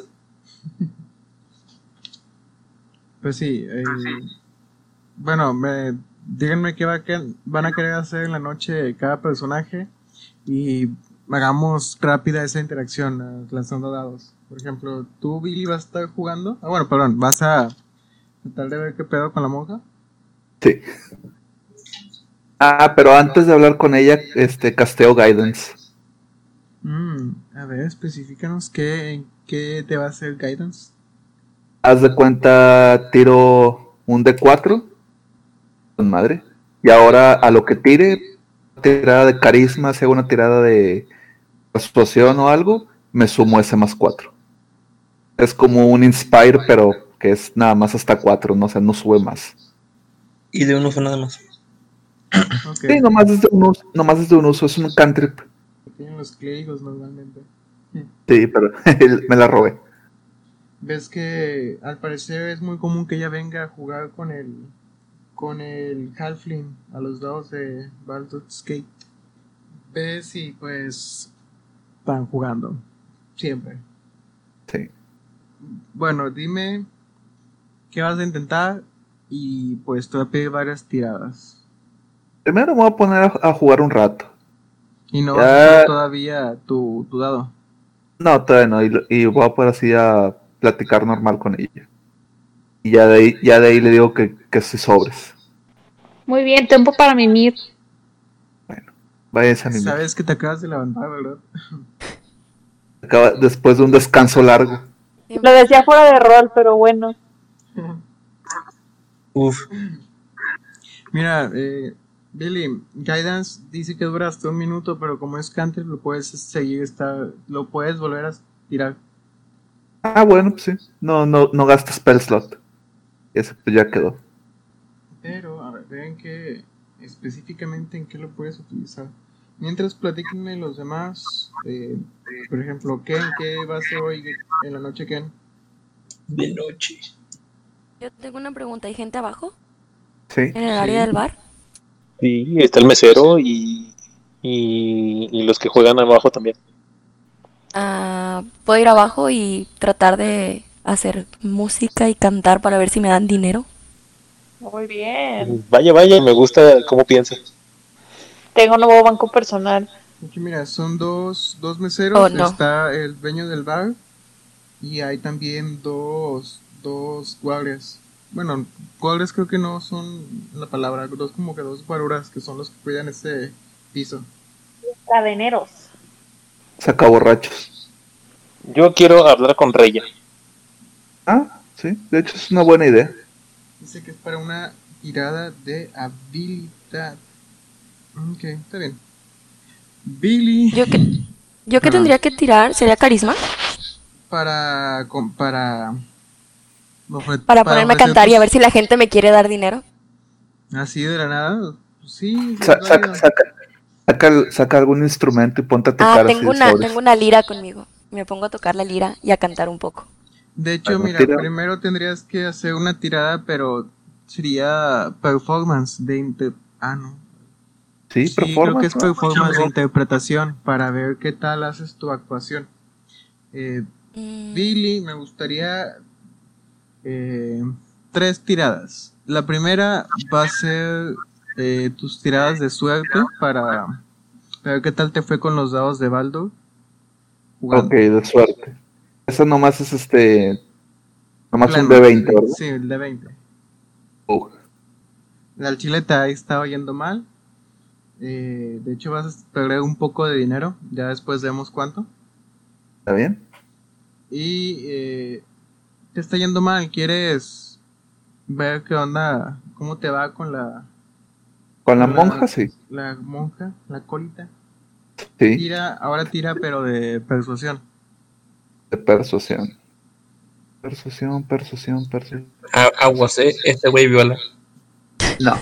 Pues sí. eh, bueno, me, díganme qué va a que- van a querer hacer en la noche cada personaje y hagamos rápida esa interacción eh, lanzando dados. Por ejemplo, tú, Billy, vas a estar jugando. Ah, bueno, perdón, vas a tratar de ver qué pedo con la monja. Sí. Ah, pero antes de hablar con ella, este, casteo Guidance. Mm, a ver, específicanos qué, en qué te va a hacer guidance. Haz de cuenta, tiro un D4. Con madre. Y ahora a lo que tire, tirada de carisma, sea una tirada de persuasión o algo, me sumo ese más 4. Es como un Inspire, pero que es nada más hasta 4, no o sea, no sube más. Y de un uso nada más. Sí, nomás es de un uso, nomás es de un uso, es un cantrip. tienen los clérigos normalmente. Sí, pero <laughs> me la robé. Ves que al parecer es muy común que ella venga a jugar con el con el Halfling a los dados de Baldur's Gate. Ves y pues están jugando siempre. Sí. Bueno, dime qué vas a intentar y pues te voy a pedir varias tiradas. Primero me voy a poner a, jugar un rato. Y no Ya. vas a todavía tu, tu dado. No, todavía no, y, lo- y voy a poder así a platicar normal con ella. Y ya de ahí, ya de ahí le digo que, que sí sobres. Muy bien, tiempo para mimir. Váyanse a mí. Sabes que te acabas de levantar, ¿verdad? Acaba- después de un descanso largo. Lo decía fuera de rol, pero bueno. Uf. Mira, eh, Billy, Guidance dice que dura hasta un minuto, pero como es Canter, lo puedes seguir, está, lo puedes volver a tirar. Ah, bueno, pues sí. No, no, no gastas spell slot. Ese pues ya quedó. Pero, a ver, vean que específicamente en qué lo puedes utilizar. Mientras platíquenme los demás, eh, por ejemplo, Ken, ¿qué va a hacer hoy en la noche, Ken? De noche. Yo tengo una pregunta. ¿Hay gente abajo? Sí. ¿En el área Sí. del bar? Sí, está el mesero y, y, y los que juegan abajo también. Ah, ¿Puedo ir abajo y tratar de hacer música y cantar para ver si me dan dinero? Muy bien. Vaya, vaya, me gusta cómo piensa. Tengo un nuevo banco personal. Aquí mira, son dos, dos meseros, Oh, no. está el dueño del bar y hay también dos, dos guardias. Bueno, guardias creo que no son la palabra, dos como que dos guaruras que son los que cuidan ese piso. Cadeneros. Saca borrachos. Yo quiero hablar con Reya. Ah, sí. De hecho es una buena idea. Dice que es para una tirada de habilidad. Ok, está bien. Billy ¿Yo qué, yo qué Ah. tendría que tirar? ¿Sería carisma? para para ofre- Para ponerme a cantar y a ver si la gente me quiere dar dinero. así de la nada. Pues sí, Sa- saca, saca, saca, saca algún instrumento y ponte a Ah, tocar así tengo una, tengo una lira conmigo. Me pongo a tocar la lira y a cantar un poco. De hecho, mira, tira. primero tendrías que hacer una tirada, pero sería performance de inter... Ah, no. Sí, Sí, creo performance. que es ¿no? performance de interpretación para ver qué tal haces tu actuación. Eh, Mm, Billy, me gustaría eh, tres tiradas. La primera va a ser eh, tus tiradas de suerte para ver qué tal te fue con los dados de Baldur. jugando. Ok, de suerte. Eso nomás es este. Nomás un Claro, D20, ¿verdad? Sí, el de 20. Uh, La chile te ha estado yendo mal. Eh, de hecho, vas a perder un poco de dinero. Ya después vemos cuánto. ¿Está bien? Y eh, te está yendo mal. ¿Quieres ver qué onda? ¿Cómo te va con la, Con la Hola. monja, sí. la monja, la colita? Sí, Tira, ahora tira, pero de persuasión. de persuasión. Persuasión, persuasión, persuasión. Aguas, eh. Este güey viola. No.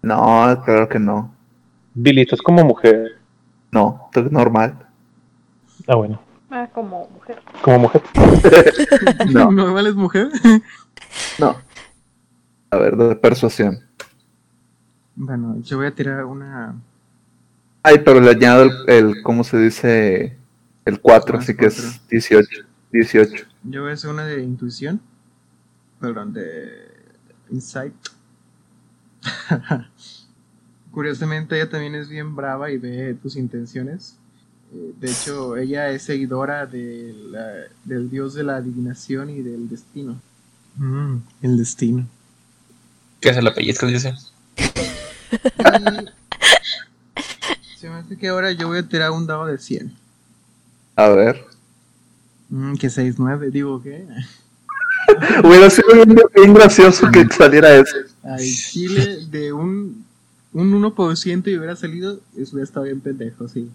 No, claro que no. Billy, estás como mujer. No, es normal. Ah, bueno. Ah, como mujer. Como mujer. <laughs> No, ¿No vales mujer? no. A ver, de persuasión. Bueno, yo voy a tirar una. Ay, pero le añado el, el ¿cómo se dice? El 4, Ah, así que es 18. 18. Yo voy a hacer una de intuición. Perdón, de insight. <laughs> Curiosamente, ella también es bien brava y ve tus intenciones. Eh, De hecho, ella es seguidora de la- del dios de la adivinación y del destino. Mm, el destino. ¿Qué hace la pellizca? Dice. <laughs> <laughs> Se me hace que ahora yo voy a tirar un dado de 100. A ver. Mm, que 6-9, digo que. <laughs> Hubiera sido bien, bien gracioso que saliera eso. Al chile de un, un 1% y hubiera salido, eso hubiera estado bien pendejo, sí.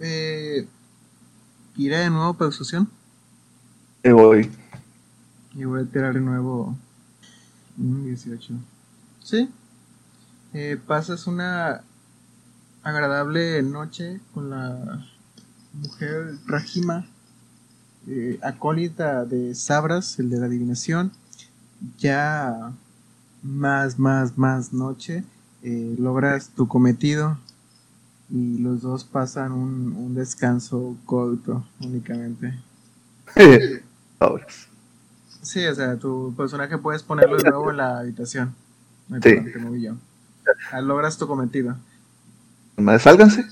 Eh, iré de nuevo persuasión Y voy. y voy a tirar de nuevo un 18. Sí. Eh, pasas una agradable noche con la mujer Rajima, eh, acólita de Sabras, el de la adivinación. Ya más, más, más noche, eh, logras tu cometido y los dos pasan un, un descanso corto únicamente. <laughs> Sí, o sea, tu personaje puedes ponerlo de nuevo en la habitación. Sí. te moví yo. Ah, logras tu cometido. Sálganse.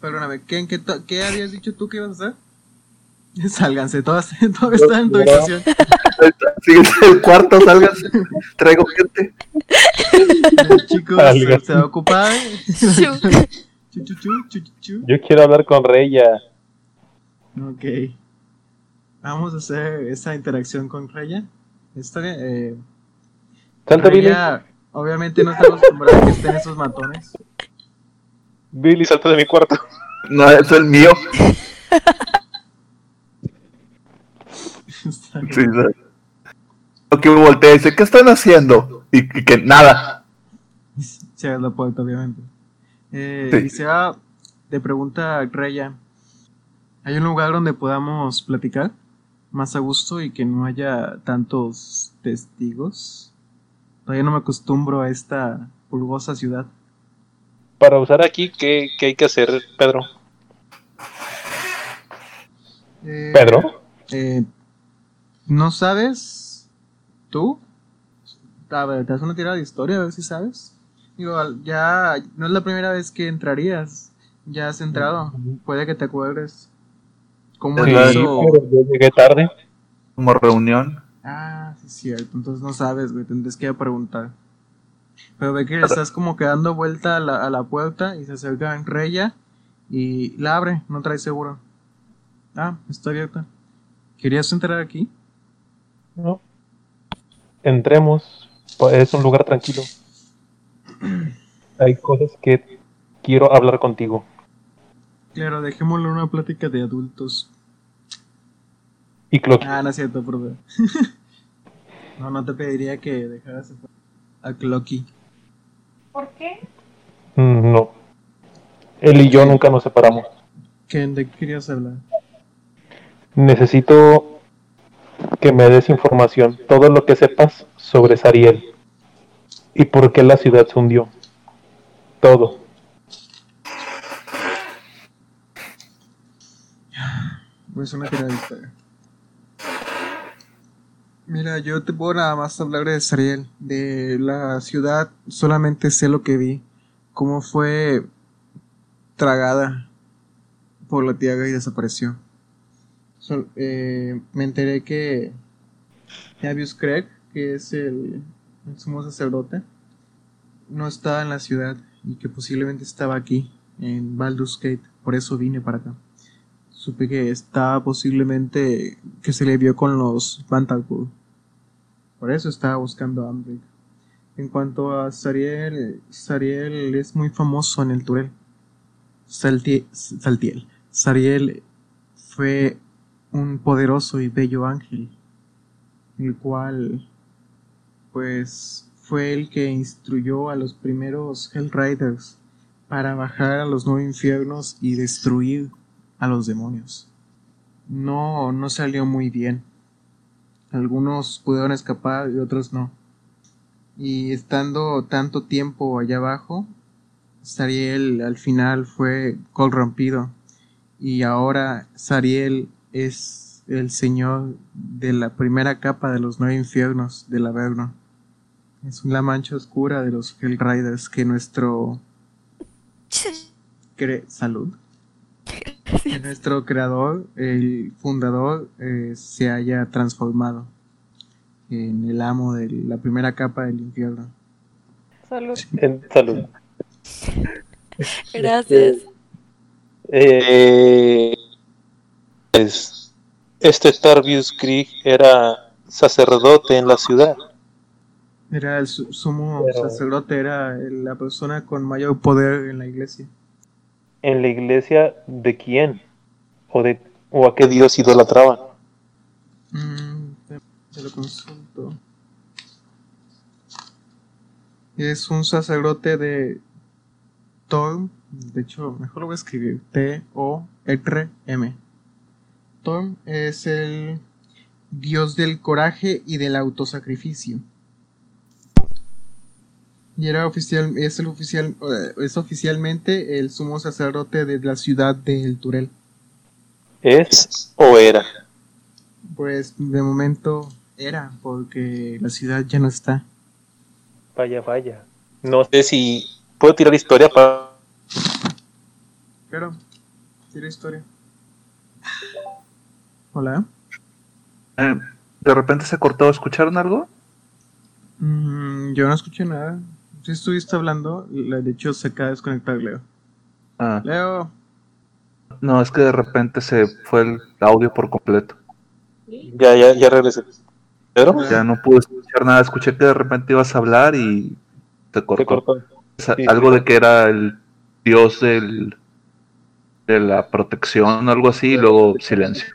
Perdóname, ¿qué, qué, qué habías dicho tú que ibas a hacer? <laughs> Sálganse, todas, <laughs> todo está en tu habitación. <laughs> Sigue el cuarto, sálganse. Traigo gente. El chico se, va a ocupar. Yo quiero hablar con Reya. Ok. Vamos a hacer esa interacción con Reya. Está bien. Eh, Salta, Billy. Reya, obviamente no está acostumbrada a que estén esos matones. Billy, salta de mi cuarto. No, es el mío. Sí, sí. Lo que voltea y dice, ¿qué están haciendo? Y, y que nada. Cierra la puerta, obviamente. Eh, Sí. Y se va, le pregunta a Reya, ¿hay un lugar donde podamos platicar más a gusto y que no haya tantos testigos? Todavía no me acostumbro a esta pulgosa ciudad. Para usar aquí, ¿qué, qué hay que hacer, Pedro? Eh, Pedro. eh, ¿No sabes? ¿Tú? A ver, te das una tirada de historia, a ver si sabes. Digo, ya no es la primera vez que entrarías. Ya has entrado. Puede que te acuerdes. ¿Cómo Sí, hizo? pero yo llegué tarde. Como reunión. Ah, cierto. Entonces no sabes, güey. Tendrás que ir a preguntar. Pero ve que le estás como que dando vuelta a la, a la puerta y se acerca en Reya y la abre. No trae seguro. Ah, está abierta. ¿Querías entrar aquí? No. Entremos. Es un lugar tranquilo. Hay cosas que quiero hablar contigo. Claro, dejémoslo una plática de adultos. Y Clocky. Ah, no es cierto, profe. <laughs> no, no te pediría que dejaras a Clocky. ¿Por qué? Mm, No. Él y yo nunca nos separamos. ¿Qué, ¿De qué querías hablar? Necesito que me des información, todo lo que sepas sobre Sariel y por qué la ciudad se hundió. Todo. Pues una tirada de historia. Mira, yo te puedo nada más hablar de Sariel. De la ciudad solamente sé lo que vi. Cómo fue tragada por la tierra y desapareció. Eh, me enteré que Navius Craig, que es el, sumo sacerdote, no estaba en la ciudad y que posiblemente estaba aquí, en Baldur's Gate. Por eso vine para acá. Supe que estaba posiblemente que se le vio con los Vantalpur. Por eso estaba buscando a Ambric. En cuanto a Sariel, Sariel es muy famoso en el Turel. Saltie- Saltiel. Sariel fue un poderoso y bello ángel, el cual, pues, fue el que instruyó a los primeros Hellriders para bajar a los nueve infiernos y destruir a los demonios. No, no salió muy bien. Algunos pudieron escapar y otros no. Y estando tanto tiempo allá abajo, Sariel al final fue corrompido. Y ahora Sariel es el señor de la primera capa de los nueve infiernos del Averno. Es la mancha oscura de los Hellriders que nuestro cre- salud. Que nuestro creador, el fundador, eh, se haya transformado en el amo de la primera capa del infierno. Salud. En salud. Gracias. Eh, pues, este Tarvius Krieg era sacerdote en la ciudad. Era el su- sumo Pero- sacerdote, era la persona con mayor poder en la iglesia. ¿En la iglesia de quién? ¿O, de, o a qué dios idolatraban? Mm, te, te lo consulto. Es un sacerdote de Torm. De hecho, mejor lo voy a escribir. T-O-R-M. Torm es el dios del coraje y del autosacrificio. Y era oficial, es el oficial, eh, es oficialmente el sumo sacerdote de la ciudad de El Turel. ¿Es o era? Pues de momento era, porque la ciudad ya no está. Vaya, vaya. No sé si puedo tirar historia para... Pero, tira historia. Hola. Eh, de repente se cortó. ¿Escucharon algo? Mm, yo no escuché nada. Si estuviste hablando, la- de hecho se acaba de desconectar Leo. Ah, Leo, no, es que de repente se fue el audio por completo. Ya, ya, ya regresé. ¿Pedro? Ya no pude escuchar nada. Escuché que de repente ibas a hablar y se cortó. Sí, algo sí. de que era el dios del de la protección o algo así y luego silencio.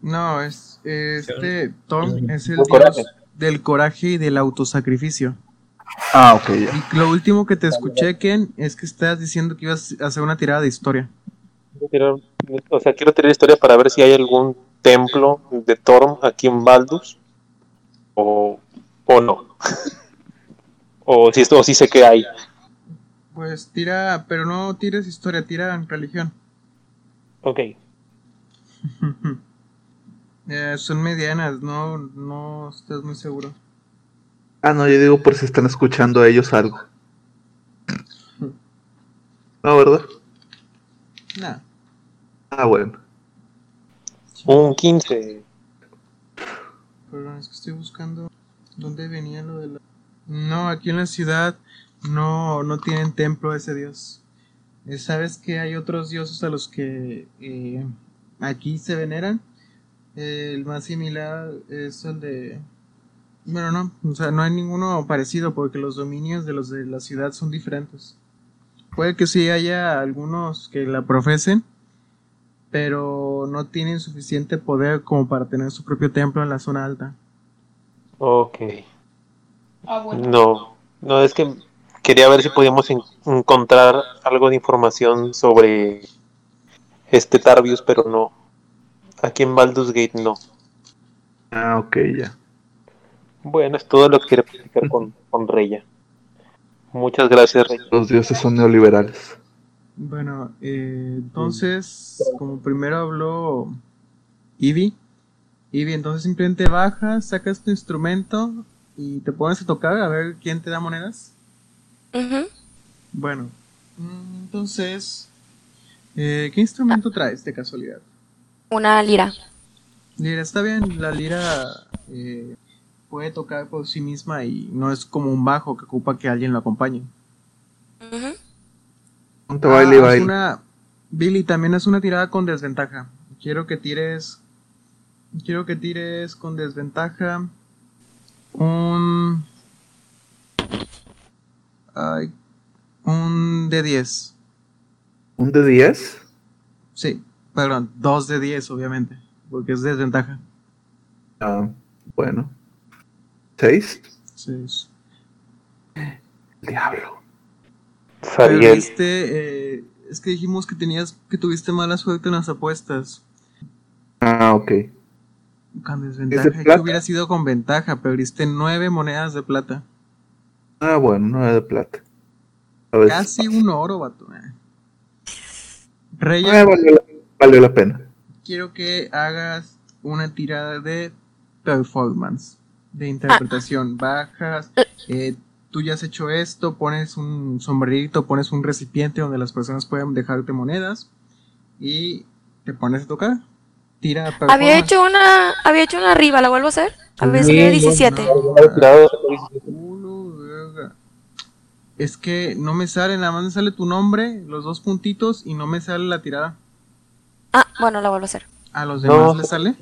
no, es este Tom es el dios del coraje y del autosacrificio. Ah, ok, ya. Y lo último que te escuché, Ken, es que estás diciendo que ibas a hacer una tirada de historia. Quiero tirar- o sea, quiero tirar historia para ver si hay algún templo de Torm aquí en Baldus o, o no. <laughs> o si esto o si sé que hay. Pues tira, pero no tires historia, tira en religión. Ok. <laughs> Eh, son medianas, no, no estás muy seguro. Ah, no, yo digo por si están escuchando a ellos algo. No, ¿verdad? Nah. Ah, bueno. Un 15. Perdón, es que estoy buscando dónde venía lo de la... No, aquí en la ciudad no, no tienen templo a ese dios. Eh, ¿Sabes que hay otros dioses a los que eh, aquí se veneran? Eh, el más similar es el de... Bueno, no, o sea, no hay ninguno parecido porque los dominios de los de la ciudad son diferentes. Puede que sí haya algunos que la profesen, pero no tienen suficiente poder como para tener su propio templo en la zona alta. Ok. Ah, bueno. No, no, es que quería ver si podíamos en- encontrar algo de información sobre este Tarvius, pero no. Aquí en Baldur's Gate no. Ah, ok, ya. Bueno, es todo lo que quería platicar con, con Reya. Muchas gracias, Reya. Los dioses son neoliberales. Bueno, eh, entonces, como primero habló Ivy, Ivy, entonces simplemente bajas, sacas tu instrumento y te pones a tocar a ver quién te da monedas. Ujú. Bueno, mm, entonces, eh, ¿qué instrumento traes de casualidad? Una lira. Lira, está bien, la lira eh, puede tocar por sí misma y no es como un bajo que ocupa que alguien lo acompañe. Ah, es baile. una Billy, también es una tirada con desventaja. Quiero que tires. Quiero que tires con desventaja. Un. Ay, un de 10. ¿Un de 10? Sí, perdón, dos de 10, obviamente. Porque es desventaja. Ah, bueno. ¿Seis? Seis. Diablo. Pero viste, eh, es que dijimos que tenías, que tuviste mala suerte en las apuestas. Ah, ok. Con ¿Es desventaja. de De hubiera sido con ventaja, pero diste nueve monedas de plata. Ah, bueno, no es de plata. A ver, Casi un oro, vato. Reyes, ah, valió, la, valió la pena. quiero que hagas una tirada de performance, de interpretación. <laughs> Bajas, eh, tú ya has hecho esto, pones un sombrerito, pones un recipiente donde las personas puedan dejarte monedas y te pones a tocar. Tira. Había hecho una, había hecho una arriba, ¿la vuelvo a hacer? A ver si Sí, 17. No. Es que no me sale, nada más me sale tu nombre, los dos puntitos y no me sale la tirada. Ah, bueno, la vuelvo a hacer. ¿A los No. demás les sale?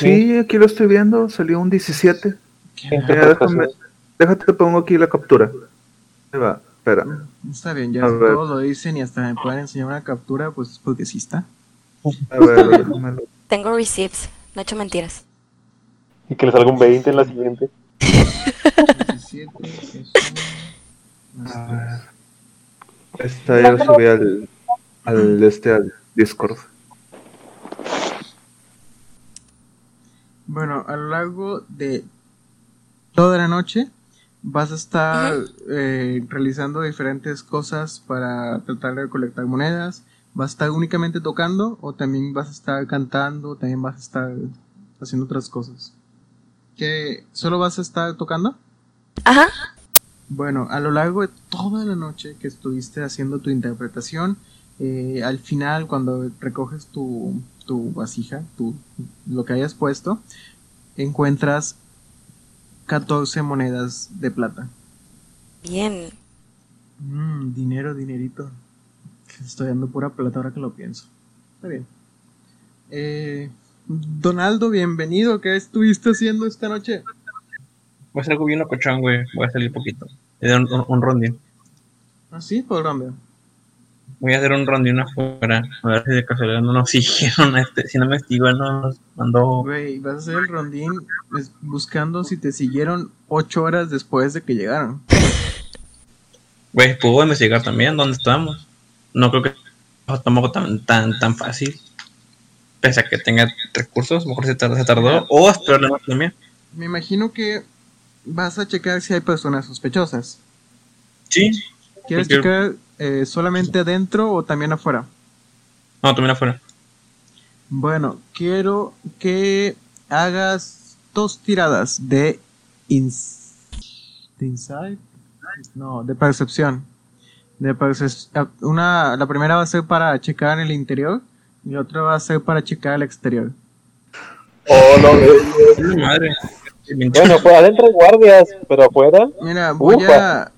Sí, aquí lo estoy viendo, salió un 17. Qué Eh, déjame, déjate, te pongo aquí la captura. Ahí va, espera. Está bien, ya si todos lo dicen y hasta me pueden enseñar una captura, pues es porque sí está. A ver, déjamelo. <laughs> Tengo receipts, no he hecho mentiras. Y que le salga un 20 en la siguiente. 17 es un- A ver. Esta ya la subí al, al, este, al Discord. Bueno, a lo largo de toda la noche vas a estar eh, realizando diferentes cosas para tratar de recolectar monedas. ¿Vas a estar únicamente tocando o también vas a estar cantando? ¿También vas a estar haciendo otras cosas? ¿Que solo vas a estar tocando? Ajá. Bueno, a lo largo de toda la noche que estuviste haciendo tu interpretación, eh, al final cuando recoges tu, tu vasija, tu, lo que hayas puesto, encuentras 14 monedas de plata. Bien. Mm, dinero, dinerito. Estoy dando pura plata ahora que lo pienso. Está bien. Eh, Donaldo, bienvenido. ¿Qué estuviste haciendo esta noche? Voy a hacer algo bien locochón, güey. Voy a salir poquito. Un, un, un rondín. ¿Ah, sí? Por dónde? Voy a hacer un rondín afuera. A ver si de casualidad no nos <laughs> siguieron. Este, si no me siguieron, no nos mandó. Güey, vas a hacer el rondín buscando si te siguieron 8 horas después de que llegaron. Güey, puedo investigar también dónde estamos. No creo que tampoco tan, tan, tan fácil. Pese a que tenga recursos, mejor se tardó, se tardó. O esperarle más también. Me imagino que vas a checar si hay personas sospechosas. Sí. ¿Quieres checar eh, solamente adentro o también afuera? No, también afuera. Bueno, quiero que hagas dos tiradas de, ins de insight, no, de percepción. De percep- ah, una, la primera va a ser para checar en el interior y la otra va a ser para checar el exterior. Oh, no, eh, Madre. Bueno, pues adentro hay guardias, pero afuera. Mira, voy Ufa. a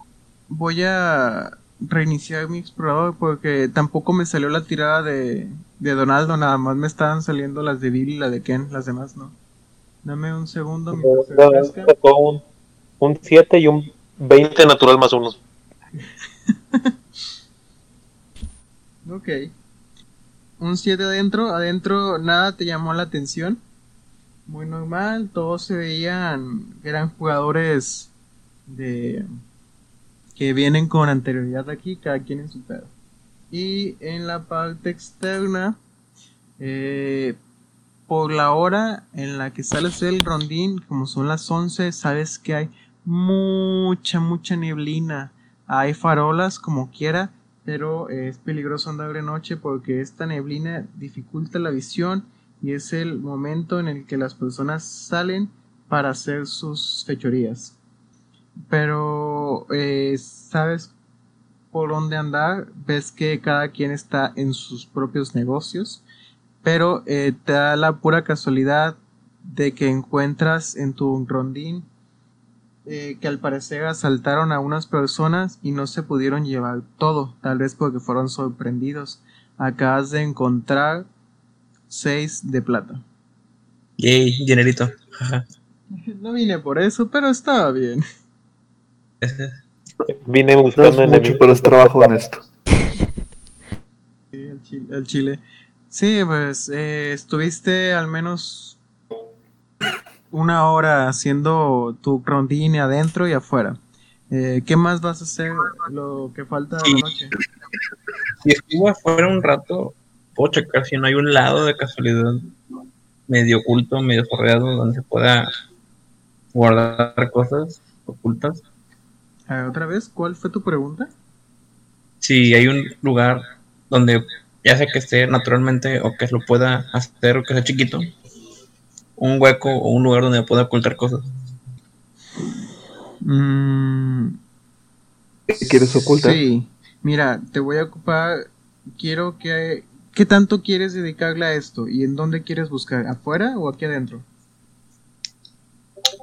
voy a reiniciar mi explorador porque tampoco me salió la tirada de, de Donaldo, nada más me estaban saliendo las de Bill y la de Ken, las demás no. Dame un segundo se un 7 y un 20 natural más uno. <laughs> Ok. Un 7 adentro, adentro nada te llamó la atención. Muy normal, todos se veían, eran jugadores de que vienen con anterioridad aquí, cada quien en su pedo. Y en la parte externa, eh, por la hora en la que sales del rondín, como son las 11, sabes que hay mucha, mucha neblina. Hay farolas como quiera, pero es peligroso andar de noche porque esta neblina dificulta la visión y es el momento en el que las personas salen para hacer sus fechorías. Pero eh, sabes por dónde andar, ves que cada quien está en sus propios negocios, pero eh, te da la pura casualidad de que encuentras en tu rondín eh, que al parecer asaltaron a unas personas y no se pudieron llevar todo, tal vez porque fueron sorprendidos. Acabas de encontrar seis de plata. Yay, dinerito. <laughs> Jaja. No vine por eso, pero estaba bien. Vine No buscando mucho, enemigos. pero es trabajo honesto. Sí, el chile. el chile. Sí, pues eh, estuviste al menos una hora haciendo tu rondín adentro y afuera. Eh, ¿Qué más vas a hacer lo que falta de Sí. la noche? Si estuvo afuera un rato, puedo checar si no hay un lado de casualidad medio oculto, medio sorreado, donde se pueda guardar cosas ocultas. Otra vez, ¿cuál fue tu pregunta? Si hay un lugar donde ya sea que esté naturalmente o que lo pueda hacer o que sea chiquito, un hueco o un lugar donde pueda ocultar cosas. Mm, ¿Qué quieres ocultar? Sí, mira, te voy a ocupar. Quiero que. ¿Qué tanto quieres dedicarle a esto? ¿Y en dónde quieres buscar? ¿Afuera o aquí adentro?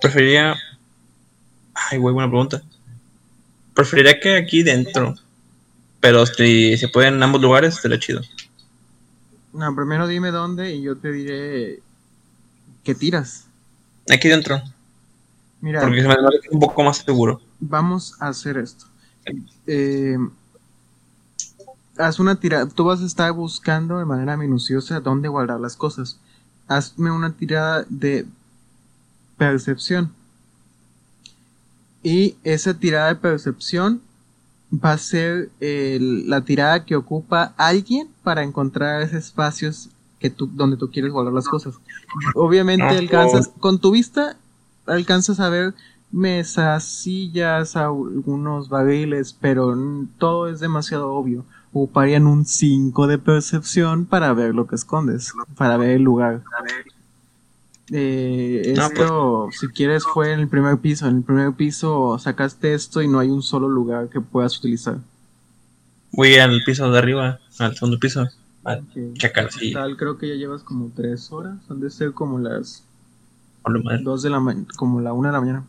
Preferiría. Ay, güey, buena pregunta. Preferiría que aquí dentro. Pero si se puede en ambos lugares, estaría chido. No, primero dime dónde y yo te diré. ¿Qué tiras? Aquí dentro. Mira, Porque se me hace un poco más seguro. vamos a hacer esto. Eh, haz una tirada. Tú vas a estar buscando de manera minuciosa dónde guardar las cosas. Hazme una tirada de percepción. Y esa tirada de percepción va a ser la tirada que ocupa alguien para encontrar esos espacios que tú, donde tú quieres guardar las cosas. Obviamente No, alcanzas, con tu vista, alcanzas a ver mesas, sillas, algunos barriles, pero todo es demasiado obvio. Ocuparían un 5 de percepción para ver lo que escondes, para ver el lugar. Eh, No, esto, si quieres, fue en el primer piso. En el primer piso sacaste esto y no hay un solo lugar que puedas utilizar. Voy al piso de arriba, al segundo piso. Checar si. Tal, creo que ya llevas como 3 horas. Han de ser como las. 2 de la mañana, como la 1 de la mañana.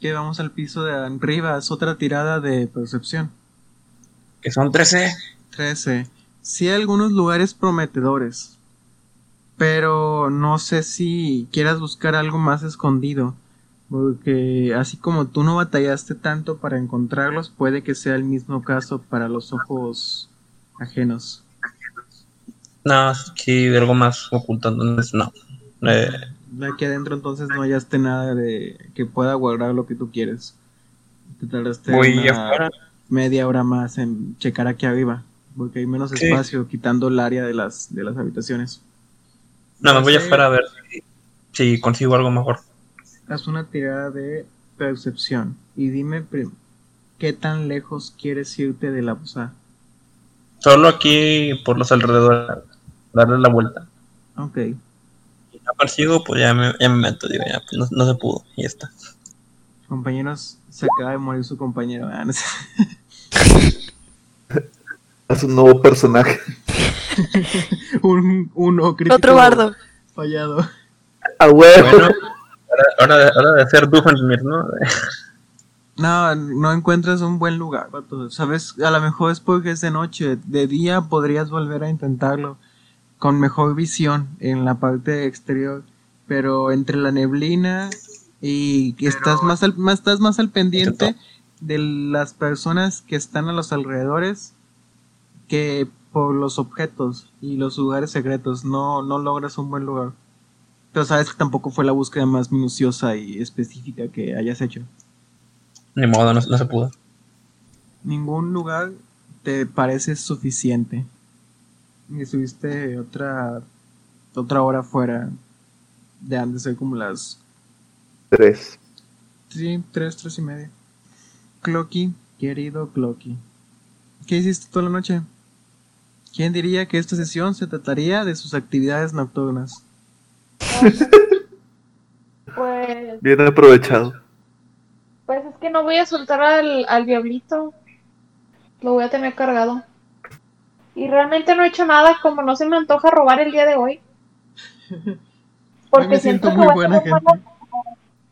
Que vamos al piso de arriba, es otra tirada de percepción. Que son 13. 13. Sí hay algunos lugares prometedores, pero no sé si quieras buscar algo más escondido, porque así como tú no batallaste tanto para encontrarlos, puede que sea el mismo caso para los ojos ajenos. No, sí, algo más ocultando. No. Eh, Aquí adentro entonces no hallaste nada de que pueda guardar lo que tú quieres. Te tardaste una media hora más en checar aquí arriba, porque hay menos Sí. espacio quitando el área de las, de las habitaciones. No, me voy Sí. afuera a ver si, si consigo algo mejor. Haz una tirada de percepción y dime prim- qué tan lejos quieres irte de la posada. Solo aquí por los alrededores. Darle la vuelta. Ok. Si no consigo, pues ya me, ya me meto. Digo, ya, pues no, no se pudo. Y ya está. Compañeros, se acaba de morir su compañero. Ah, no sé. Haz un nuevo personaje. Un, uno crítico Otro bardo. fallado. A huevo. Bueno, ahora, ahora, de- ahora de hacer Doofenshmirtz, ¿no? <laughs> No, no encuentras un buen lugar, vato. Sabes, a lo mejor es porque es de noche. De día podrías volver a intentarlo con mejor visión en la parte exterior, pero entre la neblina y que estás más al, más estás más al pendiente de las personas que están a los alrededores que por los objetos y los lugares secretos. No, no logras un buen lugar. Pero sabes que tampoco fue la búsqueda más minuciosa y específica que hayas hecho. Ni modo, no, no se pudo. Ningún lugar te parece suficiente. Y estuviste otra otra hora fuera. De han de ser como las Tres. sí, tres, tres y media. Clocky, querido Clocky. ¿Qué hiciste toda la noche? ¿Quién diría que esta sesión se trataría de sus actividades nocturnas? Pues, Bien aprovechado. pues es que no voy a soltar al, al diablito. Lo voy a tener cargado. Y realmente no he hecho nada, como no se me antoja robar el día de hoy. <laughs> Hoy me siento que muy voy a buena tener gente. malas-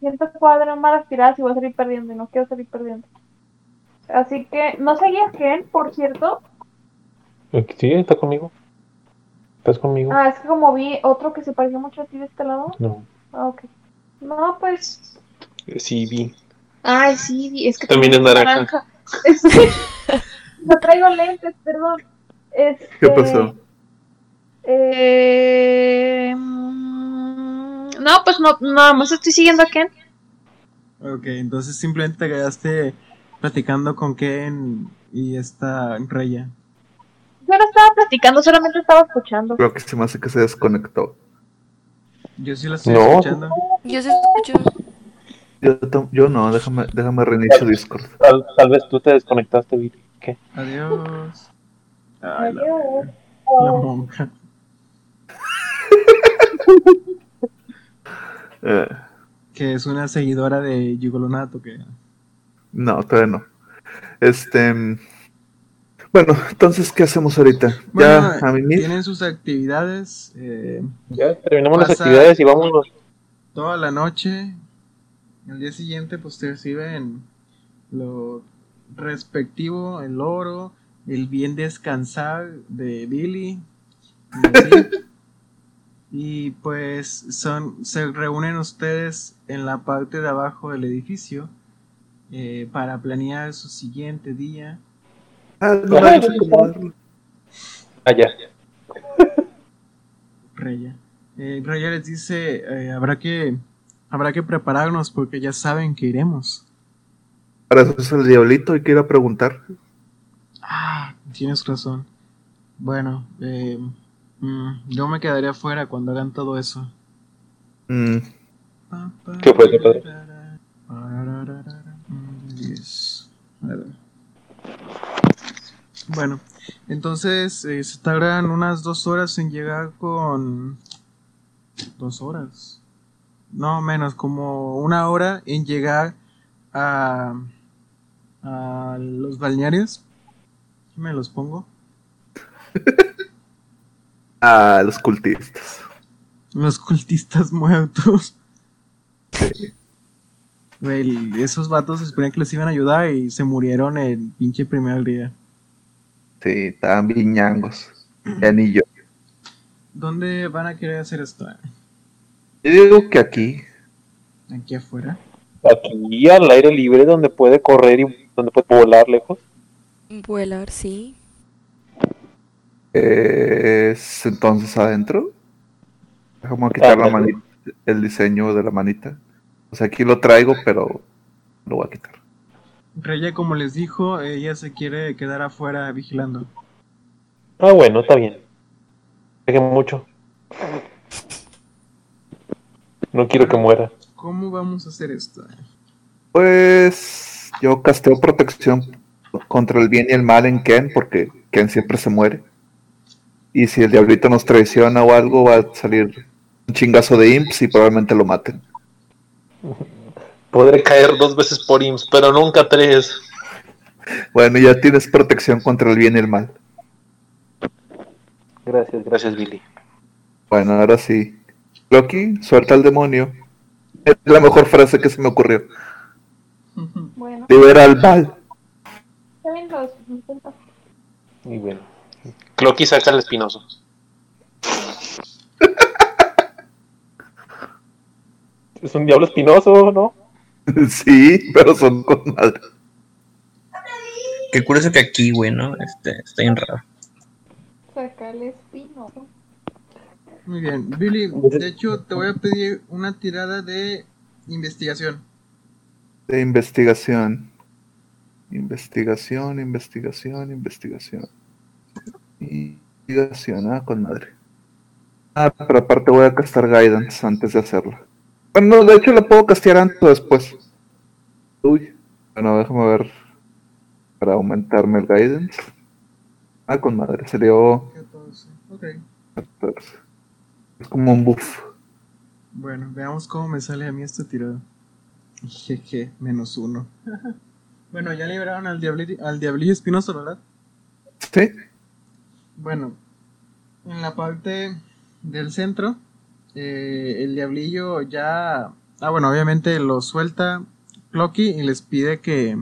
siento que voy a tener malas tiradas y voy a salir perdiendo y no quiero salir perdiendo. Así que, no seguí a Ken, por cierto. Sí, está conmigo. ¿Estás conmigo? Ah, es que como vi otro que se pareció mucho a ti de este lado. No. Ah, ok. No, pues. Sí, vi. Ay, sí, vi- es que También es naranja. Es- <laughs> no traigo lentes, perdón. Este, <laughs> ¿Qué pasó? Eh, no, pues no, nada más estoy siguiendo a Ken. Ok, entonces simplemente te quedaste platicando con Ken y esta Reya. Yo no estaba platicando, solamente estaba escuchando. Creo que se me hace que se desconectó. Yo sí la estoy No. escuchando. Yo se escucho. Yo, no, déjame, déjame reinicio Discord. Tal, tal vez tú te desconectaste, Billy. ¿Qué? Adiós. Ay, la, la monja. <laughs> Eh, Que es una seguidora de Gigolonato que... no, todavía no. Este. Bueno, entonces, ¿qué hacemos ahorita? Bueno, ya a mí tienen sus actividades eh, Ya terminamos las actividades y vámonos. toda la noche. El día siguiente pues te reciben lo respectivo, el oro, el bien descansar de Billy. Y pues son, se reúnen ustedes en la parte de abajo del edificio eh, para planear su siguiente día. Ah, no, acomodarlo. Allá. Reya. Eh, les dice, eh, habrá que habrá que prepararnos porque ya saben que iremos. Para eso es el diablito y que ir a preguntar. Ah, tienes razón. Bueno, eh, mm, yo me quedaría afuera cuando hagan todo eso. Mm, ¿Qué fue, qué padre? Mm, yes. A ver. Bueno, entonces eh, se tardan unas dos horas en llegar con... Dos horas. No, menos, como una hora en llegar a, a los balnearios. Me los pongo. <laughs> a los cultistas. Los cultistas muertos. Güey, esos vatos se suponían que les iban a ayudar y se murieron el pinche primer día. Sí, estaban viñangos. Ya ni yo. ¿Dónde van a querer hacer esto? Yo digo que aquí. ¿Aquí afuera? Aquí al aire libre donde puede correr y donde puede volar lejos. Vuelar, sí. Es entonces adentro. Déjame quitar la manita, el diseño de la manita. O sea, aquí lo traigo, pero lo voy a quitar. Reya, como les dijo, ella se quiere quedar afuera vigilando. Ah, bueno, está bien. Deje mucho. No quiero que muera. ¿Cómo vamos a hacer esto? Pues yo casteo protección contra el bien y el mal en Ken, porque Ken siempre se muere. Y si el diablito nos traiciona o algo, va a salir un chingazo de imps y probablemente lo maten. <laughs> Podré caer dos veces por IMSS, pero nunca tres. Bueno, ya tienes protección contra el bien y el mal. Gracias, gracias, Billy. Bueno, ahora sí. Loki, suelta al demonio. Es la mejor frase que se me ocurrió. Bueno, Libera al mal. bien, los intento. Y bueno. Clocky saca el espinoso. es un diablo espinoso, ¿no? <laughs> sí, pero son con madre. Qué curioso que aquí, güey, ¿no? Este, está bien raro. Saca el espino. Muy bien. Billy, de hecho, te voy a pedir una tirada de investigación. De investigación. Investigación, investigación, investigación. Investigación, ah, con madre. Ah, pero aparte voy a castar guidance antes de hacerla. Bueno, no, de hecho la puedo castear antes o después. Uy. Bueno, déjame ver. Para aumentarme el guidance. Ah, con madre, salió 14. Ok. 14. Es como un buff. Bueno, veamos cómo me sale a mí esta tirada. Jeje, menos uno. <laughs> bueno, ya liberaron al, diabli- al diablillo espinoso, ¿verdad? Sí. Bueno, en la parte del centro, eh, el diablillo ya... Ah, bueno, obviamente lo suelta Clocky y les pide que...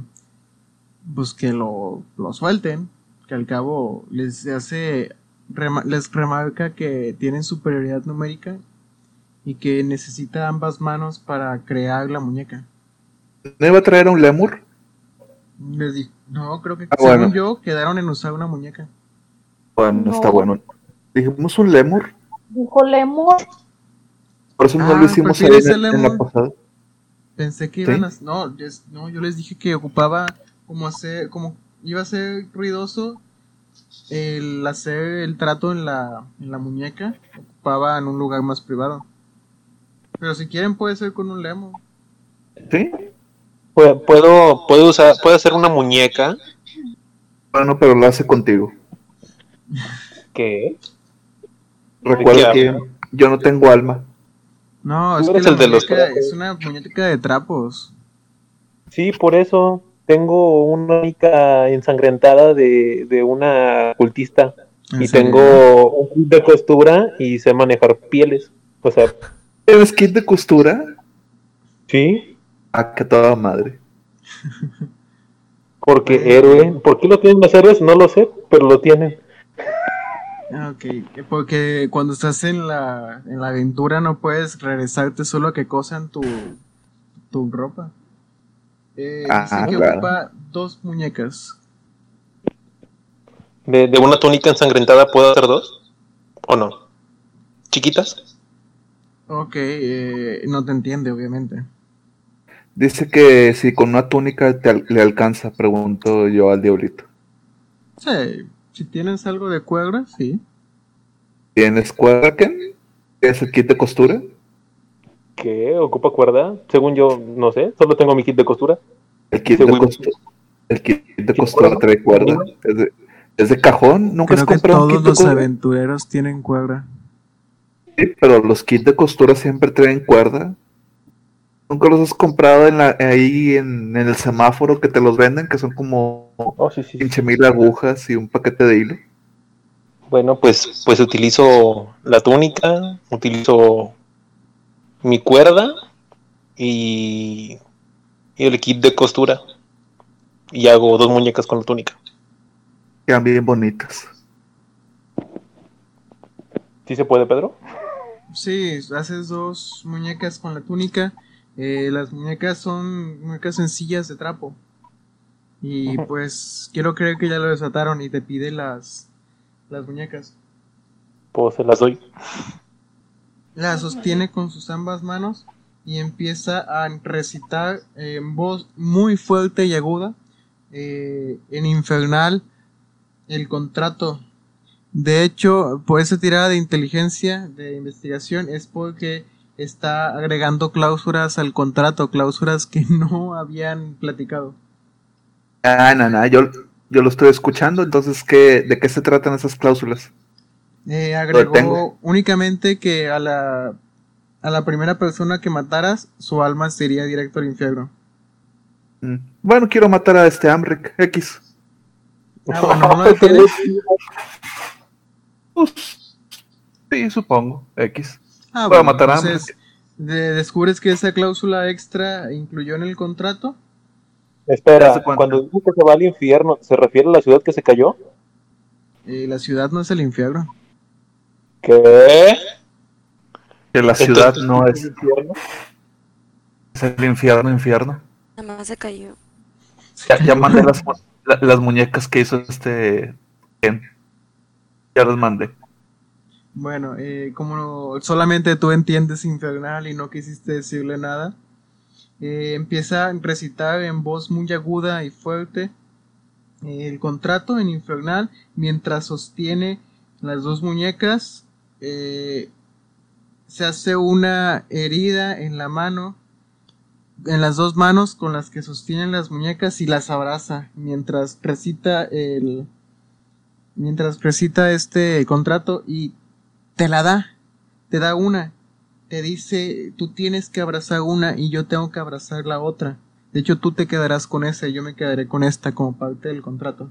Pues que lo, lo suelten. Que al cabo les hace... rema- les remarca que tienen superioridad numérica y que necesita ambas manos para crear la muñeca. ¿No iba a traer a un lemur? Les no, creo que Ah, según bueno. yo quedaron en usar una muñeca. Bueno, No. está bueno. Dijimos un lemur. Dijo Lemur. Por eso no Ah, lo hicimos ahí ¿prefieres en, el en la pasada. Pensé que ¿Sí? iban a... No, es- no, yo les dije que ocupaba como hacer... Como iba a ser ruidoso el hacer el trato en la, en la muñeca. Ocupaba en un lugar más privado. Pero si quieren puede ser con un lemo. ¿Sí? Pu- Puedo, puedo usar, puedo hacer una muñeca Bueno, pero lo hace contigo. que Recuerda qué que yo no tengo alma. No, es que eres la el de los muñeca trapos. es una muñeca de trapos. Sí, por eso tengo una única ensangrentada de, de una cultista ¿En y serio? tengo un kit de costura y sé manejar pieles. O sea, ¿Tienes kit de costura? sí, Ah, que toda madre. porque héroe. ¿Por qué lo tienen los héroes? No lo sé, pero lo tienen. Ah, ok. Porque cuando estás en la, en la aventura no puedes regresarte solo a que cosan tu, tu ropa. Eh, Ah, dice que claro. ocupa dos muñecas. De, de una túnica ensangrentada puedo hacer dos. ¿O no? ¿Chiquitas? Ok, eh, no te entiende, obviamente. Dice que si con una túnica te al- le alcanza, pregunto yo al diablito. Sí, si tienes algo de cuerda, sí. ¿Tienes cuerda, Ken? ¿Es el kit de costura? ¿Qué? ¿Ocupa cuerda? Según yo, no sé. Solo tengo mi kit de costura. El kit de güey. costura. El kit de ¿Sí, costura cuerda? trae cuerda. Es de, es de cajón. ¿Nunca Creo has que comprado un todos kit los aventureros tienen cuerda. Sí, pero los kits de costura siempre traen cuerda. ¿Nunca los has comprado en la, ahí en, en el semáforo que te los venden? Que son como Oh, sí, sí, sí. 15 mil agujas y un paquete de hilo. Bueno, pues, pues utilizo la túnica, utilizo mi cuerda y, y el kit de costura. Y hago dos muñecas con la túnica. Quedan bien bonitas. ¿Sí se puede, Pedro? Sí, haces dos muñecas con la túnica. Eh, las muñecas son muñecas sencillas de trapo. Y pues quiero creer que ya lo desataron y te pide las, las muñecas. Pues se las doy. La sostiene con sus ambas manos y empieza a recitar en voz muy fuerte y aguda, eh, en infernal, el contrato. De hecho, por esa tirada de inteligencia, de investigación, es porque está agregando cláusulas al contrato, cláusulas que <laughs> no habían platicado. Ah, no, no, yo, yo lo estoy escuchando, entonces, ¿qué, ¿de qué se tratan esas cláusulas? Eh, agregó únicamente que a la, a la primera persona que mataras, su alma sería directo al infierno. Mm. Bueno, quiero matar a este Amric X. Ah, <laughs> bueno, ¿no lo tienes? Pues, sí, supongo, X. Ah, bueno, matar a entonces, de- descubres que esa cláusula extra incluyó en el contrato. Espera, cuando dice que se va al infierno, ¿se refiere a la ciudad que se cayó? Eh, la ciudad no es el infierno. ¿Qué? Que la ciudad Entonces, no ¿es el infierno? es el infierno, infierno. Nada más se cayó. Ya, ya mandé las, las muñecas que hizo este Ken. Ya las mandé. Bueno, eh, como solamente tú entiendes infernal y no quisiste decirle nada, eh, empieza a recitar en voz muy aguda y fuerte eh, el contrato en infernal mientras sostiene las dos muñecas. eh, se hace una herida en la mano, en las dos manos con las que sostienen las muñecas y las abraza mientras recita el, mientras recita este contrato y te la da, te da una, te dice, tú tienes que abrazar una y yo tengo que abrazar la otra. De hecho, tú te quedarás con esa y yo me quedaré con esta como parte del contrato.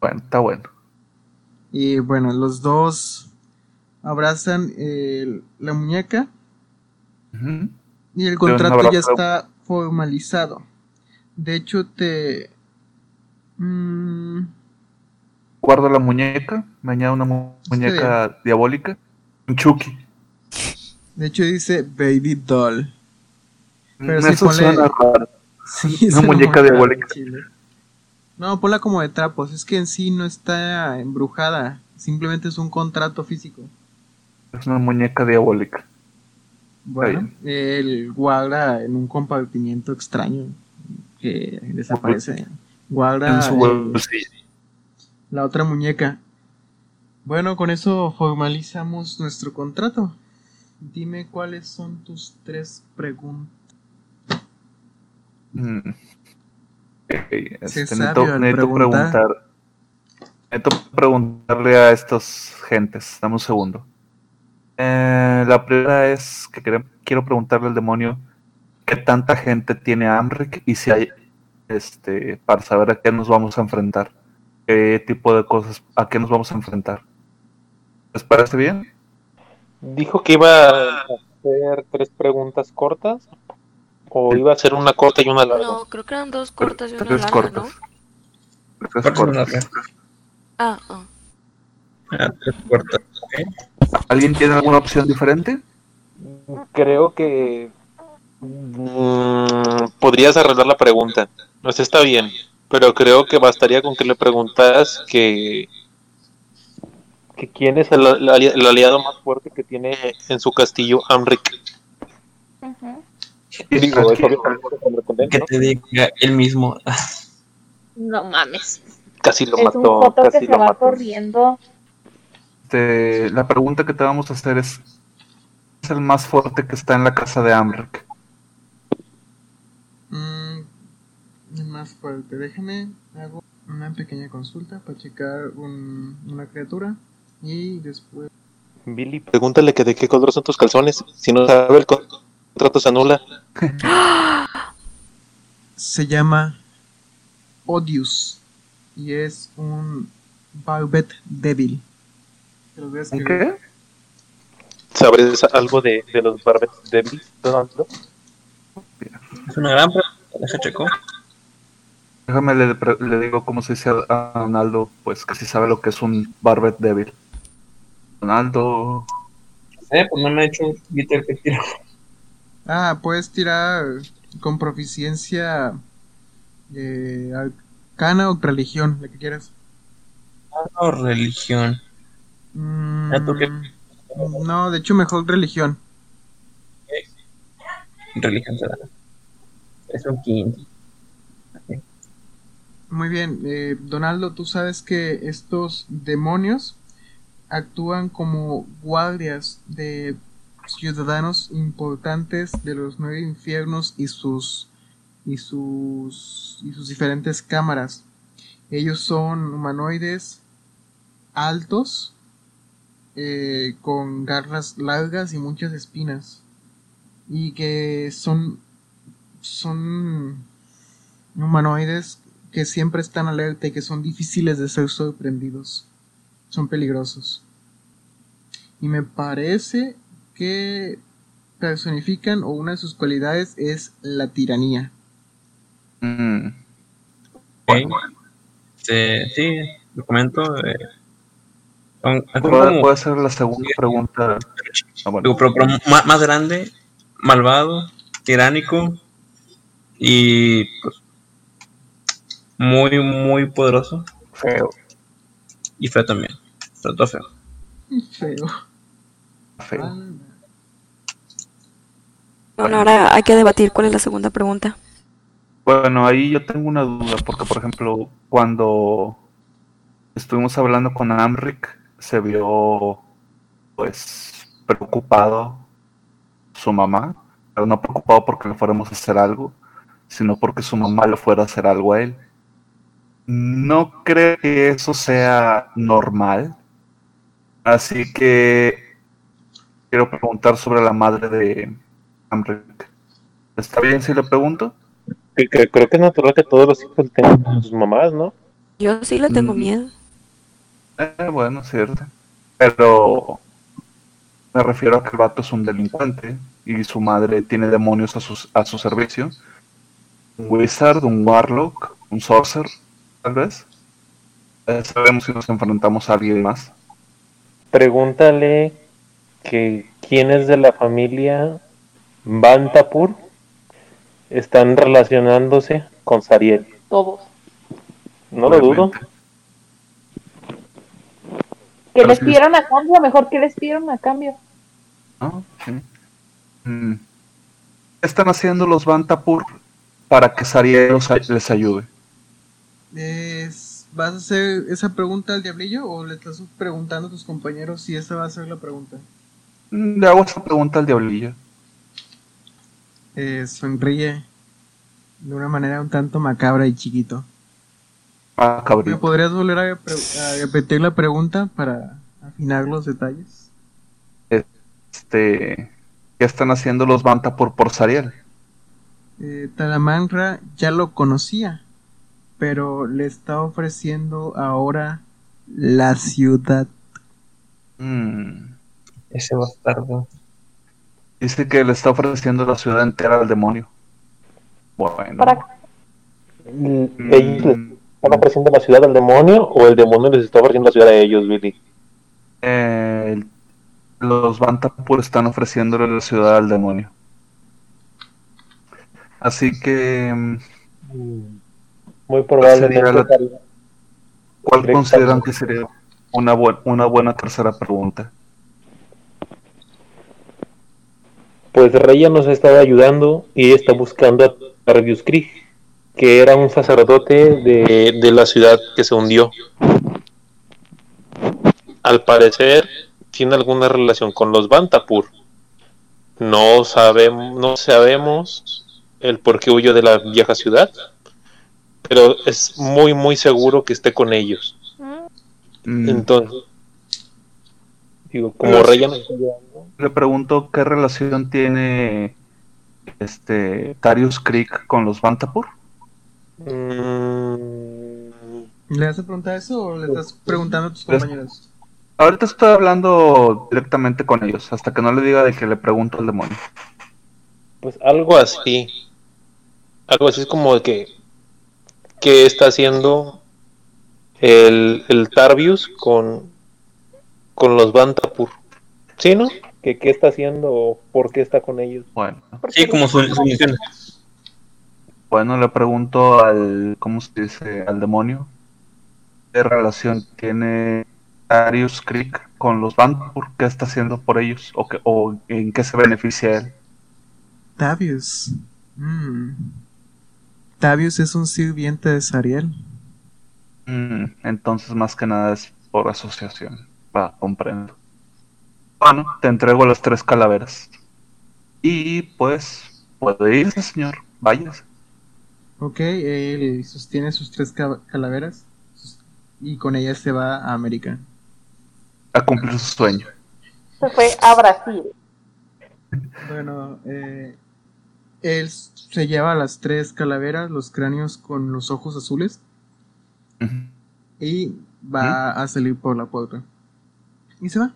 Bueno, está bueno. Y bueno, los dos abrazan el- la muñeca y el contrato ya está formalizado. De hecho, te... mm, Guardo la muñeca, me añado una mu- muñeca diabólica. Un Chucky. de hecho dice Baby Doll. Pero sí, Eso ponle- suena raro. <laughs> Sí, Una muñeca diabólica. No, ponla como de trapos. Es que en sí no está embrujada. Simplemente es un contrato físico. Es una muñeca diabólica. Bueno, él guarda en un compartimiento extraño que desaparece. Guarda En su eh. La otra muñeca. Bueno, con eso formalizamos nuestro contrato. Dime cuáles son tus tres preguntas. Mm. Ok, este, Sí preguntar. preguntarle a estos gentes. Dame un segundo. Eh, la primera es que quere- quiero preguntarle al demonio qué tanta gente tiene Amric y si hay, este, para saber a qué nos vamos a enfrentar. ¿Qué tipo de cosas, a qué nos vamos a enfrentar? ¿Les parece bien? Dijo que iba a hacer tres preguntas cortas. ¿O iba a hacer una corta y una larga? No, creo que eran dos cortas y una Tres larga, cortas. ¿no? Tres Cortas. Ah, ah. Ah, tres cortas. ¿Alguien tiene alguna opción diferente? Creo que mm, podrías arreglar la pregunta. No sé, está bien, pero creo que bastaría con que le preguntas que, que quién es el, el ali- el aliado más fuerte que tiene en su castillo Amric. Y digo, es obvio que te diga él mismo. No mames. Casi lo es un mató, foto que se va mató. corriendo. Este, la pregunta que te vamos a hacer es: ¿quién es el más fuerte que está en la casa de Amric? Mm, el más fuerte. Déjame, hago una pequeña consulta para checar un- una criatura. Y después. Billy, pregúntale que de qué color son tus calzones. Si no sabe, el contrato se anula. <gasps> Se llama Odious. Y es un a ¿Un escribir. qué? ¿Sabes algo de, de los Barbet Devils? Donaldo? Es una gran pregunta. Deja checo. Déjame le, pre- le digo cómo se dice a Ronaldo, pues que si sabe lo que es un Barbet débil. Ronaldo. Eh, pues no me ha hecho Gitter que tiro. Ah, puedes tirar con proficiencia eh, arcana o religión, la que quieras. O religión. Mm, ¿tú qué? No, de hecho mejor religión. Religión será. Es un 15. Muy bien, eh, Donaldo, tú sabes que estos demonios actúan como guardias de ciudadanos importantes de los nueve infiernos y sus y sus y sus diferentes cámaras. Ellos son humanoides altos eh, con garras largas y muchas espinas y que son son humanoides que siempre están alerta y que son difíciles de ser sorprendidos. Son peligrosos. Y me parece que personifican o una de sus cualidades es la tiranía. Mm. Este, sí, lo comento. Eh, son, son ¿Puedo, como- puedo hacer la segunda pregunta? Ah, bueno. digo, pero, pero ma- más grande, malvado, tiránico y pues, muy, muy poderoso Feo, y feo también. Pero todo feo. Feo. feo. Ah, Bueno, ahora hay que debatir cuál es la segunda pregunta. Bueno, ahí yo tengo una duda, porque por ejemplo, cuando estuvimos hablando con Amric, se vio pues preocupado su mamá, pero no preocupado porque le fuéramos a hacer algo, sino porque su mamá le fuera a hacer algo a él. No creo que eso sea normal, así que quiero preguntar sobre la madre de Amric. ¿Está bien si le pregunto? Creo que es natural que todos los hijos tengan a sus mamás, ¿no? Yo sí le tengo Mm. miedo. Eh, bueno, cierto. Pero me refiero a que el vato es un delincuente y su madre tiene demonios a su, a su servicio. Un wizard, un warlock, un sorcerer, tal vez. Eh, sabemos si nos enfrentamos a alguien más. Pregúntale que quiénes de la familia Bantapur están relacionándose con Sariel. Todos. No lo dudo. Que les pidieron a cambio, mejor que les pidieron a cambio. Mm. ¿Qué están haciendo los Bantapur para que Sariel los les ayude? Es- ¿Vas a hacer esa pregunta al diablillo o le estás preguntando a tus compañeros si esa va a ser la pregunta? Mm, Le hago esa pregunta al diablillo. Eh, sonríe de una manera un tanto macabra y chiquito. Ah, ¿Me cabrón. podrías volver a, repetir la pregunta para afinar los detalles? Este, ¿Qué están haciendo los Bantapur por Sariel? Eh, Talamanra ya lo conocía, pero le está ofreciendo ahora la ciudad. Mm. Ese bastardo. Dice que le está ofreciendo la ciudad entera al demonio. Bueno. Para ¿Ellos les están ofreciendo la ciudad al demonio o el demonio les está ofreciendo la ciudad a ellos, Billy? Eh, los Bantapur están ofreciéndole la ciudad al demonio. Así que, mm, Muy probablemente. La- Sariel- ¿cuál consideran que sería una, buen- una buena tercera pregunta? Pues Reya nos estaba ayudando y está buscando a Tarvius Krieg, que era un sacerdote de, de la ciudad que se hundió. Al parecer tiene alguna relación con los Bantapur. No sabemos, no sabemos el por qué huyó de la vieja ciudad, pero es muy muy seguro que esté con ellos. Mm, Entonces, digo, como ayudando, Le pregunto qué relación tiene este Tarius Creek con los Bantapur. mm, ¿Le vas a preguntar eso o le estás preguntando a tus Les- compañeros? Ahorita estoy hablando directamente con ellos, hasta que no le diga de que le pregunto al demonio. Pues algo así. Algo así es como de que. ¿Qué está haciendo el, el Tarvius con, con los Bantapur? ¿Sí, no? ¿Qué, ¿Qué está haciendo o por qué está con ellos? Bueno, Sí, como su, su misión. bueno, le pregunto al, ¿cómo se dice? Al demonio. ¿Qué relación tiene Darius Creek con los Bantapur? ¿Qué está haciendo por ellos? ¿O, qué- o en qué se beneficia él? Tavius. Mm. Tavius es un sirviente de Sariel. Mm, entonces, más que nada es por asociación. Va, comprendo. Bueno, te entrego las tres calaveras. Y pues, puede irse, señor. Váyase. Ok, él sostiene sus tres ca- calaveras y con ellas se va a América. A cumplir su sueño. Se fue a Brasil. Bueno, eh, él se lleva las tres calaveras, los cráneos con los ojos azules y va a salir por la puerta. Y se va.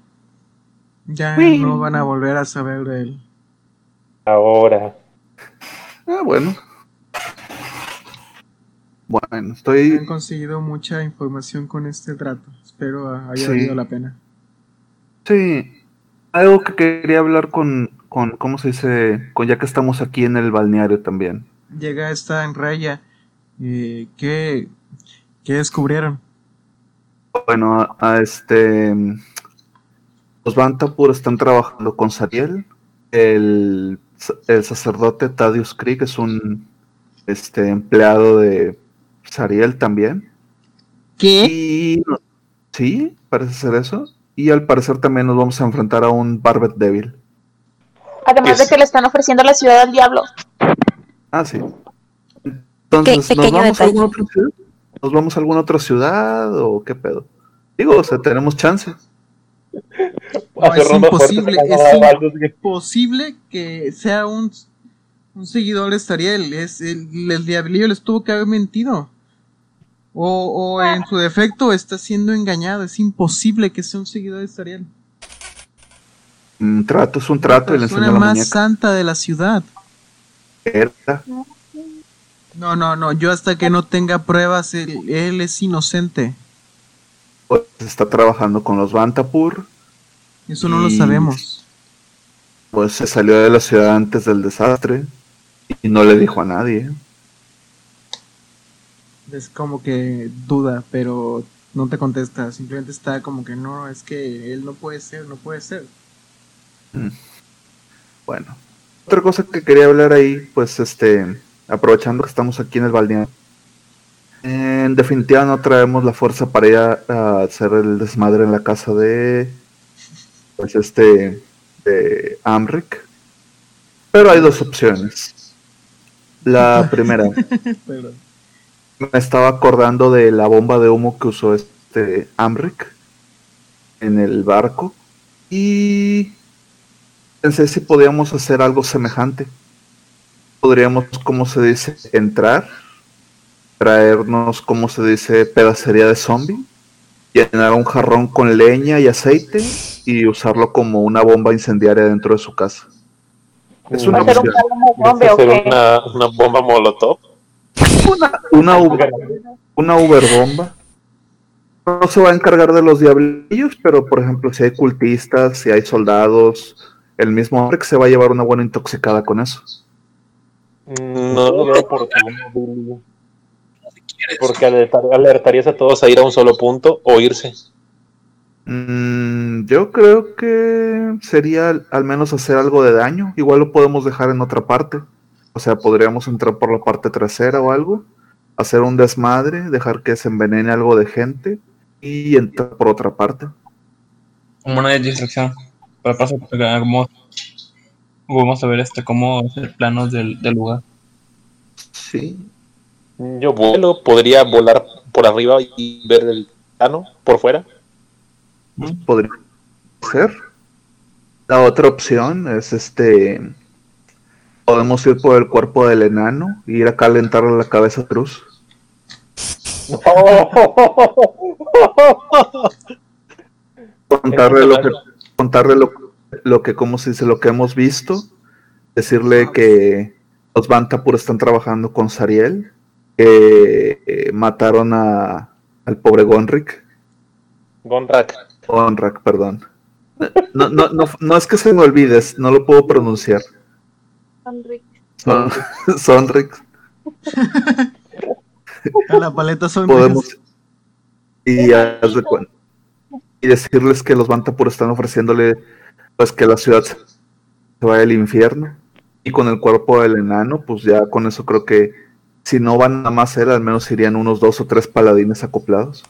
Ya Uy. no van a volver a saber de él. Ahora. Ah, bueno. Bueno, estoy. Han conseguido mucha información con este trato. Espero haya Sí. valido la pena. Sí. Algo que quería hablar con, con. ¿Cómo se dice? Con ya que estamos aquí en el balneario también. Llega esta en raya. Eh, ¿qué, ¿Qué descubrieron? Bueno, a, a este. Los Bantapur están trabajando con Sariel. El, el sacerdote Tadius Creek es un este, empleado de Sariel también. ¿Qué? Y sí, parece ser eso. Y al parecer también nos vamos a enfrentar a un Barbet Devil. Además Es- de que le están ofreciendo la ciudad al diablo. Ah, sí. Entonces, ¿nos vamos a alguna otra ciudad? ¿Nos vamos a alguna otra ciudad o qué pedo? Digo, o sea, tenemos chance. No, es imposible, es Baldus, que- sea un, un seguidor de Sariel. Es, el, el diablillo les tuvo que haber mentido. O, o en su defecto está siendo engañado. Es imposible que sea un seguidor de Sariel. Un trato es un trato la persona la más muñeca. santa de la ciudad. Era. No, no, no. Yo hasta que no tenga pruebas, él, él es inocente. Pues está trabajando con los Bantapur. Eso no lo sabemos. Pues se salió de la ciudad antes del desastre. Y no le dijo a nadie. Es como que duda, pero no te contesta. Simplemente está como que no, es que él no puede ser, no puede ser. <clears throat> Bueno, otra cosa que quería hablar ahí, pues este, aprovechando que estamos aquí en el balneario. En definitiva no traemos la fuerza para ir a, hacer el desmadre en la casa de pues este de Amric. Pero hay dos opciones. La primera, <laughs> me estaba acordando de la bomba de humo que usó este Amric en el barco y pensé si podíamos hacer algo semejante. Podríamos, como se dice, entrar, traernos, como se dice, pedacería de zombie, llenar un jarrón con leña y aceite y usarlo como una bomba incendiaria dentro de su casa. Es una ¿Va a ser un opción. palomo ¿Vas zombie a o hacer una, una bomba molotov? Una, Uber, una Uber bomba. No se va a encargar de los diablillos, pero por ejemplo, si hay cultistas, si hay soldados, el mismo hombre que se va a llevar una buena intoxicada con eso. No lo veo oportuno, porque alertar- alertarías a todos a ir a un solo punto o irse. Mm, yo creo que sería al, al menos hacer algo de daño. Igual lo podemos dejar en otra parte. O sea, podríamos entrar por la parte trasera o algo, hacer un desmadre, dejar que se envenene algo de gente y entrar por otra parte. Como una distracción. Para pasar, vamos, vamos a ver este cómo hacer planos del, del lugar. Sí, Yo vuelo, podría volar por arriba y ver el plano por fuera. podría ser. La otra opción es este. Podemos ir por el cuerpo del enano y ir a calentarle la cabeza a Cruz. <laughs> Contarle lo que, contarle lo, lo que, como se dice, lo que hemos visto. Decirle que los Bantapur están trabajando con Sariel. Que eh, mataron a, al pobre Gonric. Gonrak. Onrak, perdón. No, no, no, no es que se me olvides, no lo puedo pronunciar. Son, <laughs> Sonrix. A la paleta son Podemos. Y, haz de cuen- y decirles que los Bantapur están ofreciéndole pues que la ciudad se vaya al infierno. Y con el cuerpo del enano, pues ya con eso creo que si no van a más él, al menos irían unos dos o tres paladines acoplados.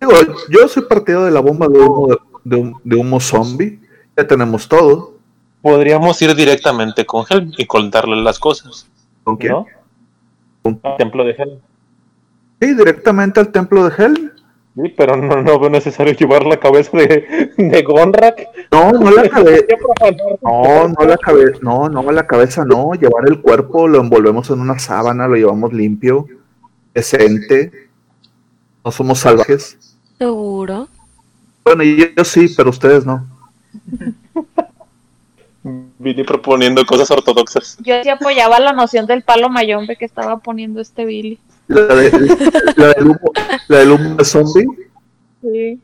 Digo, yo soy partido de la bomba de humo, de, de hum- de humo zombie. Ya tenemos todo. Podríamos ir directamente con Helm y contarle las cosas. ¿Con quién? ¿No? Al templo de Helm. Sí, directamente al templo de Helm. Sí, pero no, no veo necesario <laughs> llevar la cabeza de, de Gonrak. No, no la cabeza. <laughs> No, no la cabeza. No, no, la cabeza no. Llevar el cuerpo, lo envolvemos en una sábana, lo llevamos limpio, decente. No somos salvajes. ¿Seguro? Bueno, y yo, yo sí, pero ustedes no. <laughs> Vine proponiendo cosas ortodoxas. Yo sí apoyaba la noción del palo mayombe que estaba poniendo este Billy. La, de- la del, humo, la del humo de zombie. Sí.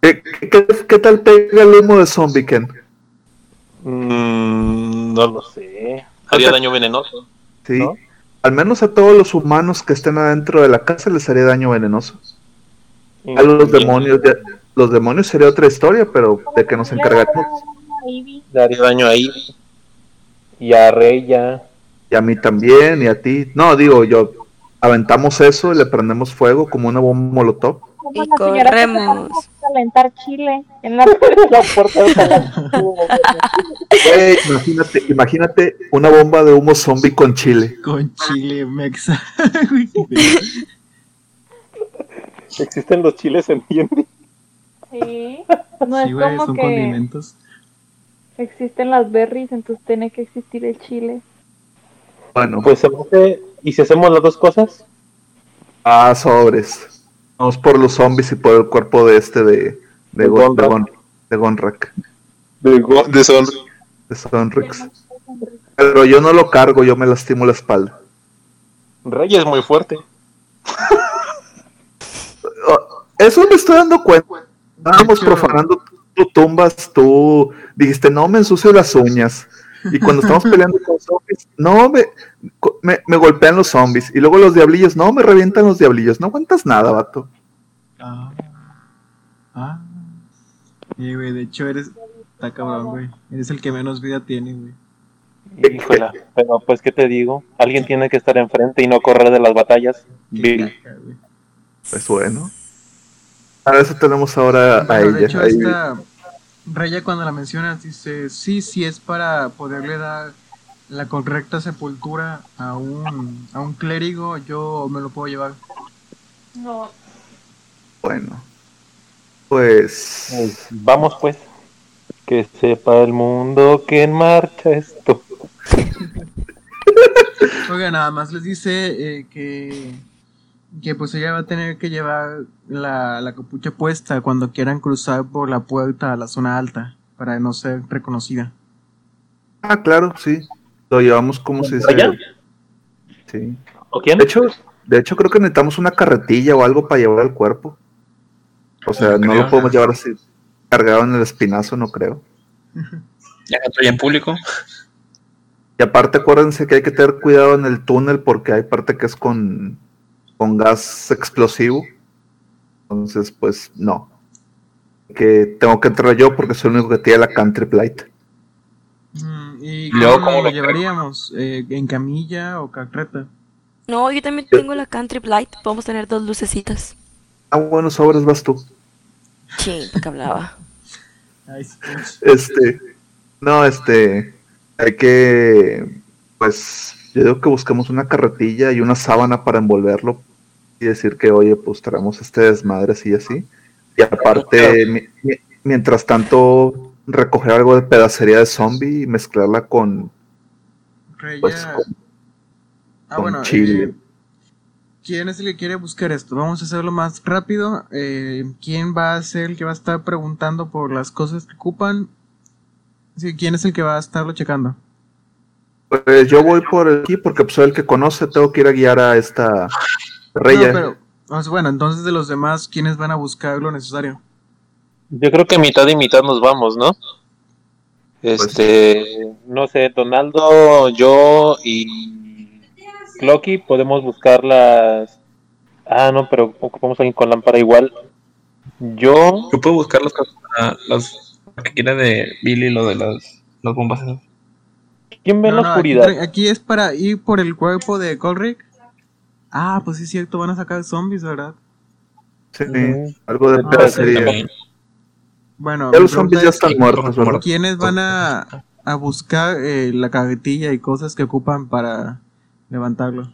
¿Qué, qué, qué tal pega el humo de zombie, Ken? Mm, no lo sé. Haría daño venenoso. Sí. ¿No? Al menos a todos los humanos que estén adentro de la casa les haría daño venenoso. A los demonios, ya- los demonios sería otra historia, pero de que nos encargaremos. Le haría daño ahí. Y a Rey ya. Y a mí también, y a ti. No, digo, yo aventamos eso y le prendemos fuego como una bomba molotov. Y corremos. calentar chile en la, la puerta. <laughs> Güey, imagínate, imagínate una bomba de humo zombie con chile. con chile mexa. <laughs> Existen los chiles en D&D. Sí. No sí, es güey, como son que condimentos. existen las berries, entonces tiene que existir el chile. Bueno, Pues se me hace- ¿Y si hacemos las dos cosas? a sobres. Vamos por los zombies y por el cuerpo de este de, de, De Gon- de, Gonrak. Gon- de Gonrak, De, de Son. de Sonrix. Pero yo no lo cargo, yo me lastimo la espalda. Rey es muy fuerte. <laughs> Eso me estoy dando cuenta. Estábamos profanando tu tumbas, tú dijiste, no me ensucio las uñas. Y cuando estamos peleando con zombies, no me, me, me golpean los zombies. Y luego los diablillos, no me revientan los diablillos. No aguantas nada, vato. Ah. Ah. Y, güey, de hecho eres. Está cabrón, güey. Eres el que menos vida tiene, güey. Híjola, pero pues, ¿qué te digo? Alguien tiene que estar enfrente y no correr de las batallas. Bill. Pues bueno. Para eso tenemos ahora a Bueno, de ella. hecho, ahí. esta Raya cuando la mencionas dice, sí, sí es para poderle dar la correcta sepultura a un, a un clérigo, yo me lo puedo llevar. No. Bueno. Pues. Pues, vamos pues. Que sepa el mundo que en marcha esto. <laughs> Oiga, nada más les dice eh, que, que pues ella va a tener que llevar la, la capucha puesta cuando quieran cruzar por la puerta a la zona alta para no ser reconocida. Ah, claro, sí. Lo llevamos como si se. ¿Raya? Sí. ¿O quién? De hecho, de hecho, creo que necesitamos una carretilla o algo para llevar el cuerpo. O sea, no Creo. lo podemos llevar así cargado en el espinazo, no creo. <laughs> Ya que estoy en público. Y aparte, acuérdense que hay que tener cuidado en el túnel porque hay parte que es con, con gas explosivo. Entonces, pues no. Que tengo que entrar yo porque soy el único que tiene la country light. Mm, ¿Y Y luego, cómo ¿cómo lo lo llevaríamos? Eh, ¿En camilla o carreta? No, yo también tengo la Country Light. Podemos tener dos lucecitas. Ah, bueno, sobres vas tú. Sí, porque hablaba. <laughs> Este, no, este, hay que, pues, yo digo que busquemos una carretilla y una sábana para envolverlo y decir que, oye, pues traemos este desmadre así y así. Y aparte, mi- mi- mientras tanto, recoger algo de pedacería de zombie y mezclarla con, Raya- pues, con, ah, con bueno, chile. eh, ¿quién es el que quiere buscar esto? Vamos a hacerlo más rápido. Eh, ¿Quién va a ser el que va a estar preguntando por las cosas que ocupan? Sí, ¿Quién es el que va a estarlo checando? Pues yo voy por aquí porque pues, soy el que conoce, tengo que ir a guiar a esta Reya. No, pero, o sea, bueno, entonces de los demás, ¿quiénes van a buscar lo necesario? Yo creo que mitad y mitad nos vamos, ¿no? Este, no sé, Donaldo, yo y Clocky podemos buscar las. Ah, no, pero ocupamos a alguien con lámpara igual. Yo, Yo puedo buscar las cosas, las lo que quiera de Billy, lo de las, las bombas. esas. ¿Quién ve No, la no, aquí, oscuridad? aquí es para ir por el cuerpo de Colrick. Ah, pues sí es cierto, van a sacar zombies, ¿verdad? Sí, algo de Ah. También. Bueno, los zombies ya es, están muertos, ¿verdad? ¿quiénes van a, a buscar eh, la carretilla y cosas que ocupan para levantarlo?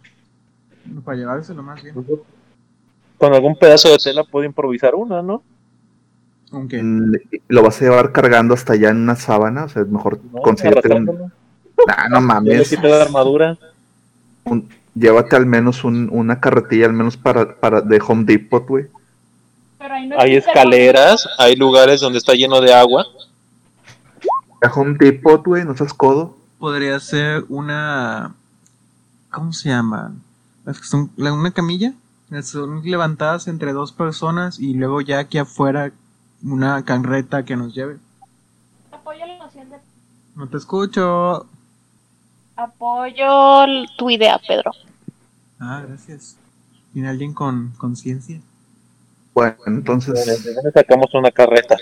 Para llevárselo más bien. Con algún pedazo de tela puedo improvisar una, ¿no? Mm, Lo vas a llevar cargando hasta allá en una sábana, o sea, mejor No, un... Nah, no Yo le mames. quité la armadura. un- llévate al menos un- una carretilla, al menos para, para de Home Depot, güey. Hay escaleras, hay lugares donde está lleno de agua. A Home Depot, güey, no seas codo. podría ser una. ¿Cómo se llama? Son una camilla. Son levantadas entre dos personas y luego ya aquí afuera una carreta que nos lleve. Apoyo la noción de... No te escucho. Apoyo tu idea, Pedro. Ah, gracias. ¿Tiene alguien con conciencia? Bueno, ¿De entonces dónde sacamos una carreta?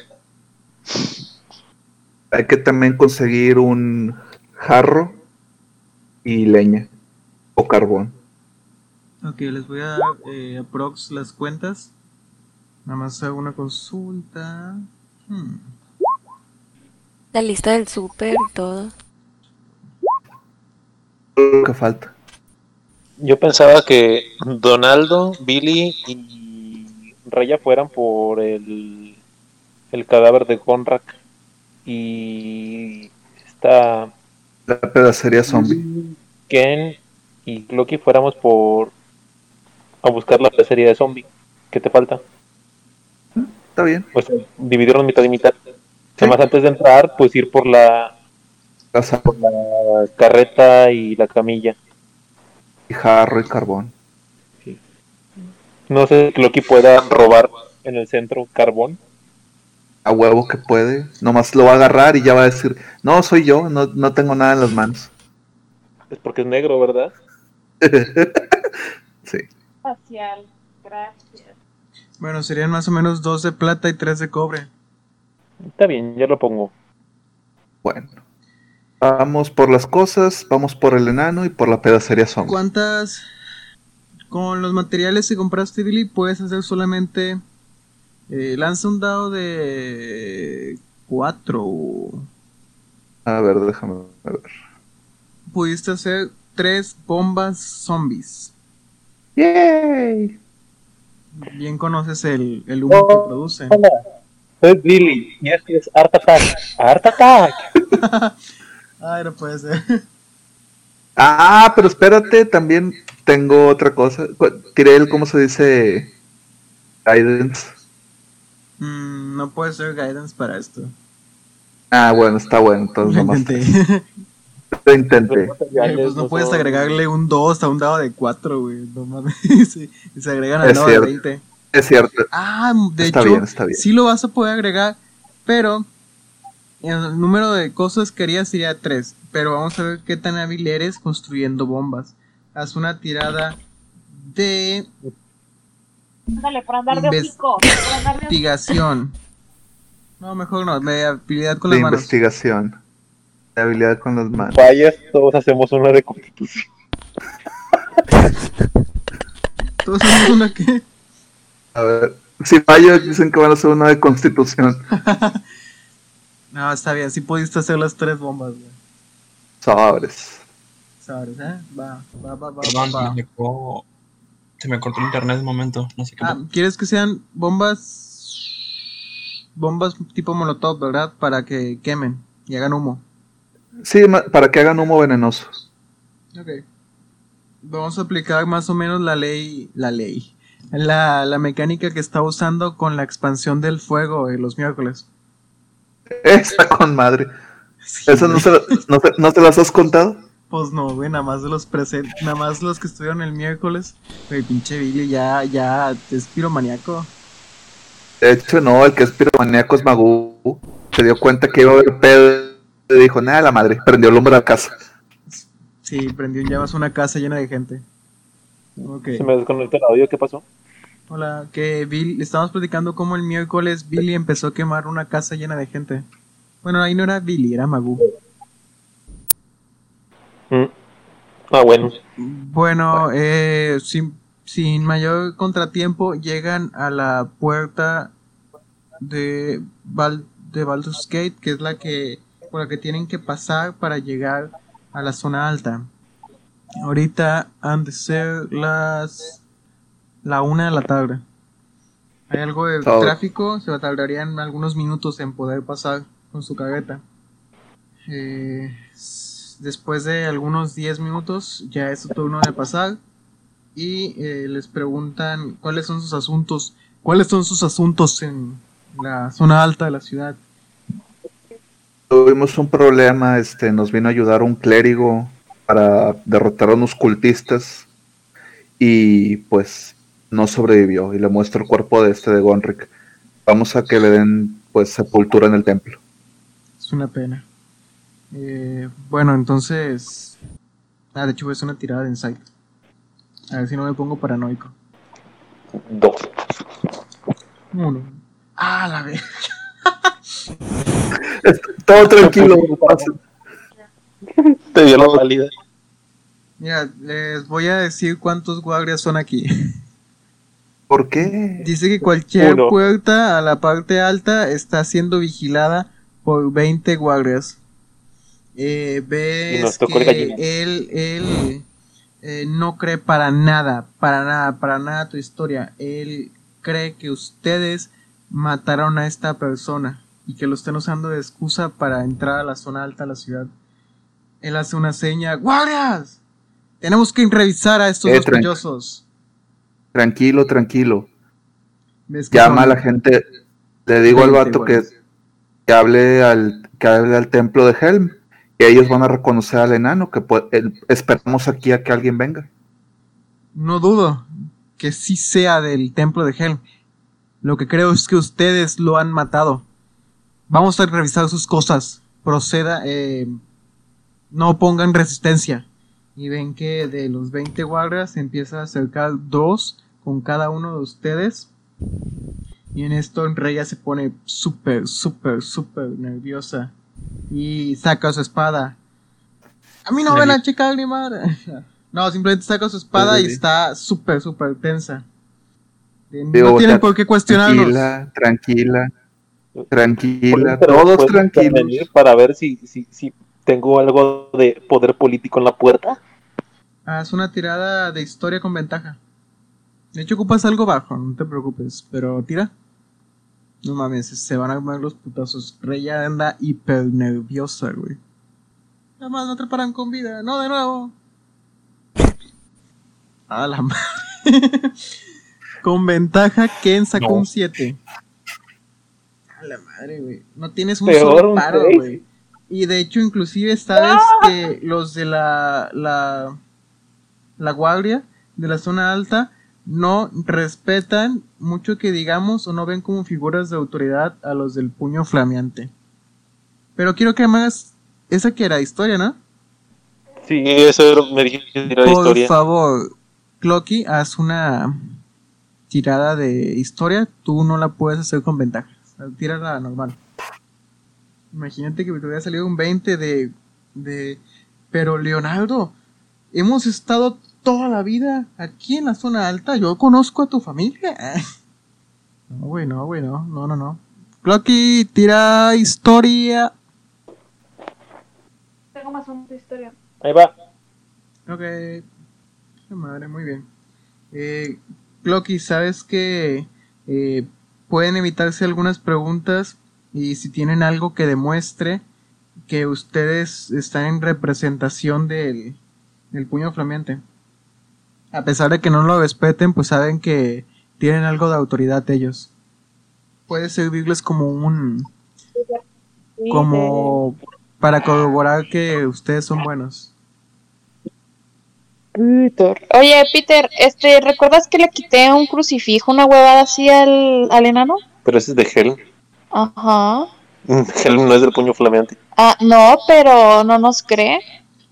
hay que también conseguir un jarro y leña o carbón. Ok, les voy a dar eh, aprox las cuentas. Nada más hago una consulta. Hmm. La lista del súper y todo. Lo que falta. Yo pensaba que Donaldo, Billy y Raya fueran por el, el cadáver de Conrack. Y esta La pedacería zombie. Ken y Loki fuéramos por a buscar la pecería de zombie. ¿Qué te falta? Está bien. Pues dividirnos mitad y mitad. Además, antes de entrar, pues ir por la, Casa por la carreta y la camilla. y jarro y carbón. No sé si Loki pueda robar en el centro carbón. A huevo que puede. Nomás lo va a agarrar y ya va a decir, no, soy yo, no, no tengo nada en las manos. Es porque es negro, ¿verdad? <laughs> sí. Facial, gracias. Bueno, serían más o menos dos de plata y tres de cobre. Está bien, ya lo pongo. Bueno. Vamos por las cosas, vamos por el enano y por la pedacería zombie. ¿Cuántas? Con los materiales que compraste, Billy, puedes hacer solamente. eh, lanza un dado de. 4. A ver, déjame ver. Pudiste hacer tres bombas zombies. ¡Yay! Bien conoces el, el humo que producen. Hola, soy Billy y este es Art Attack. Art Attack. <laughs> Ay, no puede ser. Ah, pero espérate, también tengo otra cosa. Tiré el, ¿cómo se dice? Guidance. Mm, no puede ser guidance para esto. Ah, bueno, está bueno, entonces <laughs> Lo nomás intenté. <laughs> lo intenté. Eh, pues no puedes agregarle un 2 a un dado de 4, güey. No mames. <laughs> Sí, y se agregan al Es dado de cierto. 20. Es cierto. Ah, de Está hecho, bien, está bien. sí lo vas a poder agregar, pero el número de cosas que harías sería 3. Pero vamos a ver qué tan hábil eres construyendo bombas. Haz una tirada de Dale, por andar de hocico. Por andar de hocico. investigación. No, mejor no, de habilidad con De las manos. investigación. De habilidad con las manos. Fallas, todos hacemos una de constitución. Todos hacemos una que. A ver. Si fallo, dicen que van a hacer una de constitución. <laughs> No, está bien, sí pudiste hacer las tres bombas, güey. Sobres. ¿Sabes, eh? Va, va, va, va, Perdón, va. se me, co- se me cortó el internet un momento. No sé qué. Ah, ¿quieres que sean bombas? Bombas tipo molotov, ¿verdad? Para que quemen y hagan humo. Sí, para que hagan humo venenoso. Ok. Vamos a aplicar más o menos la ley. La ley. La, la mecánica que está usando con la expansión del fuego de los miércoles. <laughs> Está con madre. Sí, ¿Eso no se, no, no te las has contado? Pues no, güey, nada más de los presentes, nada más los que estuvieron el miércoles. Güey, pinche Billy, ya, ya, es piromaníaco. De hecho, no, el que es piromaníaco es Magú. Se dio cuenta que iba a haber pedo y dijo, nada, la madre. Prendió el hombre a casa. Sí, prendió en llamas una casa llena de gente. Ok. Se me desconectó el audio, ¿qué pasó? Hola, que Bill, estamos platicando cómo el miércoles Billy empezó a quemar una casa llena de gente. Bueno, ahí no era Billy, era Magu. Mm. Ah, bueno. Bueno, eh, sin, sin mayor contratiempo llegan a la puerta de, Val, de Baldur's Gate, que es la que por la que tienen que pasar para llegar a la zona alta. Ahorita han de ser las la una de la tarde. Hay algo de Oh. tráfico, se tardarían algunos minutos en poder pasar con su carreta. Eh, después de algunos 10 minutos ya es su turno de pasar y eh, les preguntan cuáles son sus asuntos, cuáles son sus asuntos en la zona alta de la ciudad. Tuvimos un problema, este, nos vino a ayudar un clérigo para derrotar a unos cultistas y pues no sobrevivió y le muestro el cuerpo de este de Gonrick. Vamos a que le den pues sepultura en el templo. Es una pena. Eh, bueno, entonces... Ah, de hecho es una tirada de insight. A ver si no me pongo paranoico. Dos. Uno. Ah, la vez. Todo tranquilo. <laughs> Te dio la valida. Mira, les voy a decir cuántos guardias son aquí. ¿Por qué? Dice que cualquier Uno. puerta a la parte alta está siendo vigilada por 20 guardias. Eh, ves que él, él eh, no cree para nada, para nada, para nada tu historia. Él cree que ustedes mataron a esta persona y que lo están usando de excusa para entrar a la zona alta de la ciudad. Él hace una seña, ¡guardias! Tenemos que revisar a estos Eh, sospechosos. Tranquilo, tranquilo. ¿Ves que Llama a la gente. Le digo al 20 vato que, que hable al que hable al templo de Helm. Y ellos van a reconocer al enano que el- esperamos aquí a que alguien venga. No dudo que sí sea del templo de Helm. Lo que creo es que ustedes lo han matado. Vamos a revisar sus cosas. Proceda, eh, no pongan resistencia. Y ven que de los 20 guardias empieza a acercar dos con cada uno de ustedes. Y en esto Reya se pone súper, súper, súper nerviosa. Y saca su espada. A mí no me van a checar ni madre. <laughs> No, simplemente saca su espada Sí, y está súper, súper tensa. No tienen por qué cuestionarnos. Tranquila, tranquila, tranquila, Pero todos ¿puedes tranquilos. Para ver si, si, si tengo algo de poder político en la puerta. Haz una tirada de historia con ventaja. De hecho, ocupas algo bajo, no te preocupes. Pero tira. No mames, se van a armar los putazos. Rey ya anda hiper nerviosa, güey. Nada más no te paran con vida. No, de nuevo. A la madre. <laughs> con ventaja, Ken sacó No. un 7. A la madre, güey. No tienes un Peor, solo paro, güey. Y de hecho, inclusive sabes que los de la, la, la guardia de la zona alta no respetan mucho que digamos o no ven como figuras de autoridad a los del puño flameante. Pero quiero que me hagas esa que era historia, ¿no? Sí, eso era- me dijiste que era Por historia. favor, Clocky, haz una tirada de historia. Tú no la puedes hacer con ventaja. O sea, Tírala normal. Imagínate que te hubiera salido un 20 de, de... Pero Leonardo, hemos estado toda la vida aquí en la zona alta. Yo conozco a tu familia. <laughs> No, güey, no, güey, no. No, no, no. Clocky, tira historia. Tengo más una historia. Ahí va. Ok. Madre, muy bien. Eh, Clocky, sabes que eh, pueden evitarse algunas preguntas y si tienen algo que demuestre que ustedes están en representación del, del puño flameante. A pesar de que no lo respeten, pues saben que tienen algo de autoridad ellos. Puede servirles como un... como para corroborar que ustedes son buenos. Peter. Oye, Peter, este, ¿recuerdas que le quité un crucifijo, una huevada así al, al enano? Pero ese es de Helm. Ajá. <laughs> Helm no es del puño flameante. Ah, no, pero no nos cree.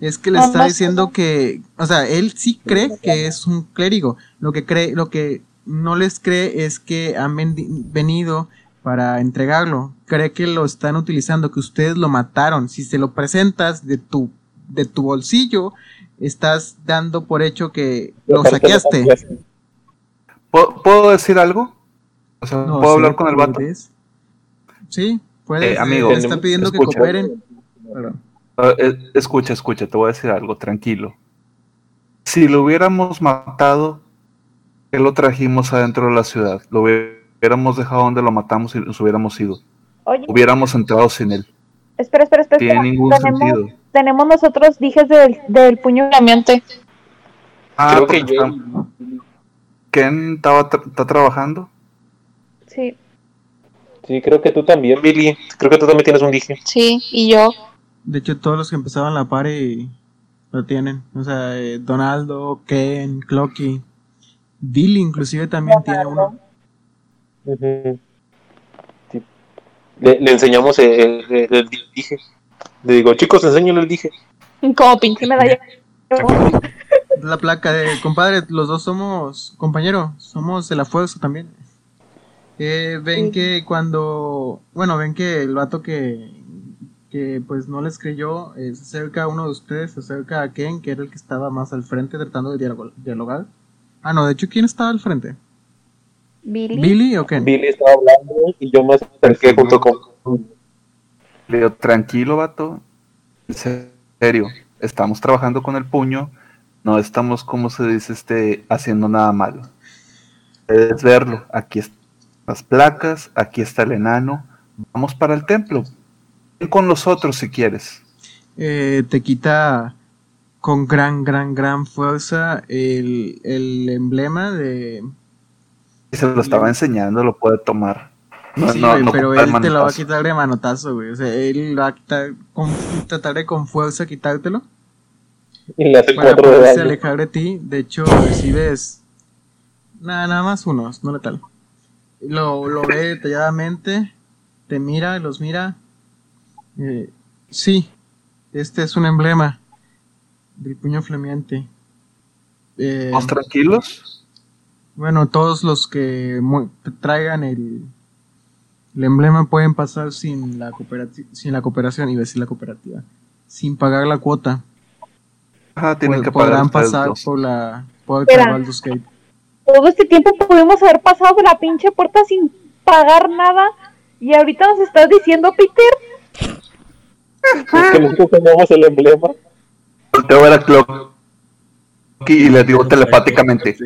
Es que le está diciendo que, o sea, él sí cree que es un clérigo. Lo que cree, lo que no les cree es que han venido para entregarlo. Cree que lo están utilizando, que ustedes lo mataron. Si se lo presentas de tu, de tu bolsillo, estás dando por hecho que lo saqueaste. ¿Puedo, puedo decir algo? O sea, No ¿puedo hablar con el vato? ¿puedes? Sí, puedes. Eh, amigo. le está pidiendo que cooperen. Perdón. Ah, eh, escucha, escucha, te voy a decir algo, tranquilo. Si lo hubiéramos matado, ¿qué lo trajimos adentro de la ciudad? Lo hubiéramos dejado donde lo matamos y nos hubiéramos ido. Oye, Hubiéramos entrado sin él. espera, espera, espera. Tiene espera. ningún tenemos, sentido. tenemos nosotros dijes del, del puño Flameante. Ah, Creo que yo- Ken estaba tra- está trabajando. Sí. Sí, creo que tú también, Billy. Creo que tú también tienes un dije. Sí, y yo. De hecho, todos los que empezaban la pari lo tienen. O sea, eh, Donaldo, Ken, Clocky. Billy inclusive también tiene uno. Sí. Le, le enseñamos el, el- el dije. Le digo, chicos, enséñale el dije. Como pinche medalla. La placa de compadre, los dos somos compañero, somos de la fuerza también. Eh, ven que cuando, bueno, ven que el vato que, que pues no les creyó, eh, se acerca a uno de ustedes, se acerca a Ken, que era el que estaba más al frente tratando de dialogar. Ah, no, de hecho, ¿quién estaba al frente? Billy. ¿Billy o Ken? Billy estaba hablando y yo me acerqué junto con. Le digo, tranquilo, vato. En serio, estamos trabajando con el puño. No estamos, como se dice, este, haciendo nada malo. Puedes verlo. Aquí están las placas, aquí está el enano. Vamos para el templo. Con los otros si quieres. Eh, te quita con gran, gran, gran fuerza el, el emblema de, se lo estaba enseñando, lo puede tomar. No, Sí, no, güey, no pero él te lo va a quitar de manotazo, güey. O sea, él va a quitar con, tratar de con fuerza quitártelo Y le hace para cuatro de poderse daño. alejar de ti. De hecho, recibes nada, nada más unos, no letal. Lo, lo ve detalladamente, te mira, los mira. Eh, sí, este es un emblema del puño flameante. Eh, ¿Estamos tranquilos? bueno, todos los que traigan el, el emblema pueden pasar sin la, sin la cooperación, iba a decir la cooperativa, sin pagar la cuota. Ajá, tienen pod- que pagar podrán pasar dos. por la por. Baldur's Gate. Todo este tiempo pudimos haber pasado de la pinche puerta sin pagar nada. Y ahorita nos estás diciendo, Peter. Es que nosotros tomamos el emblema. Volteo a ver a Clock y le digo telepáticamente.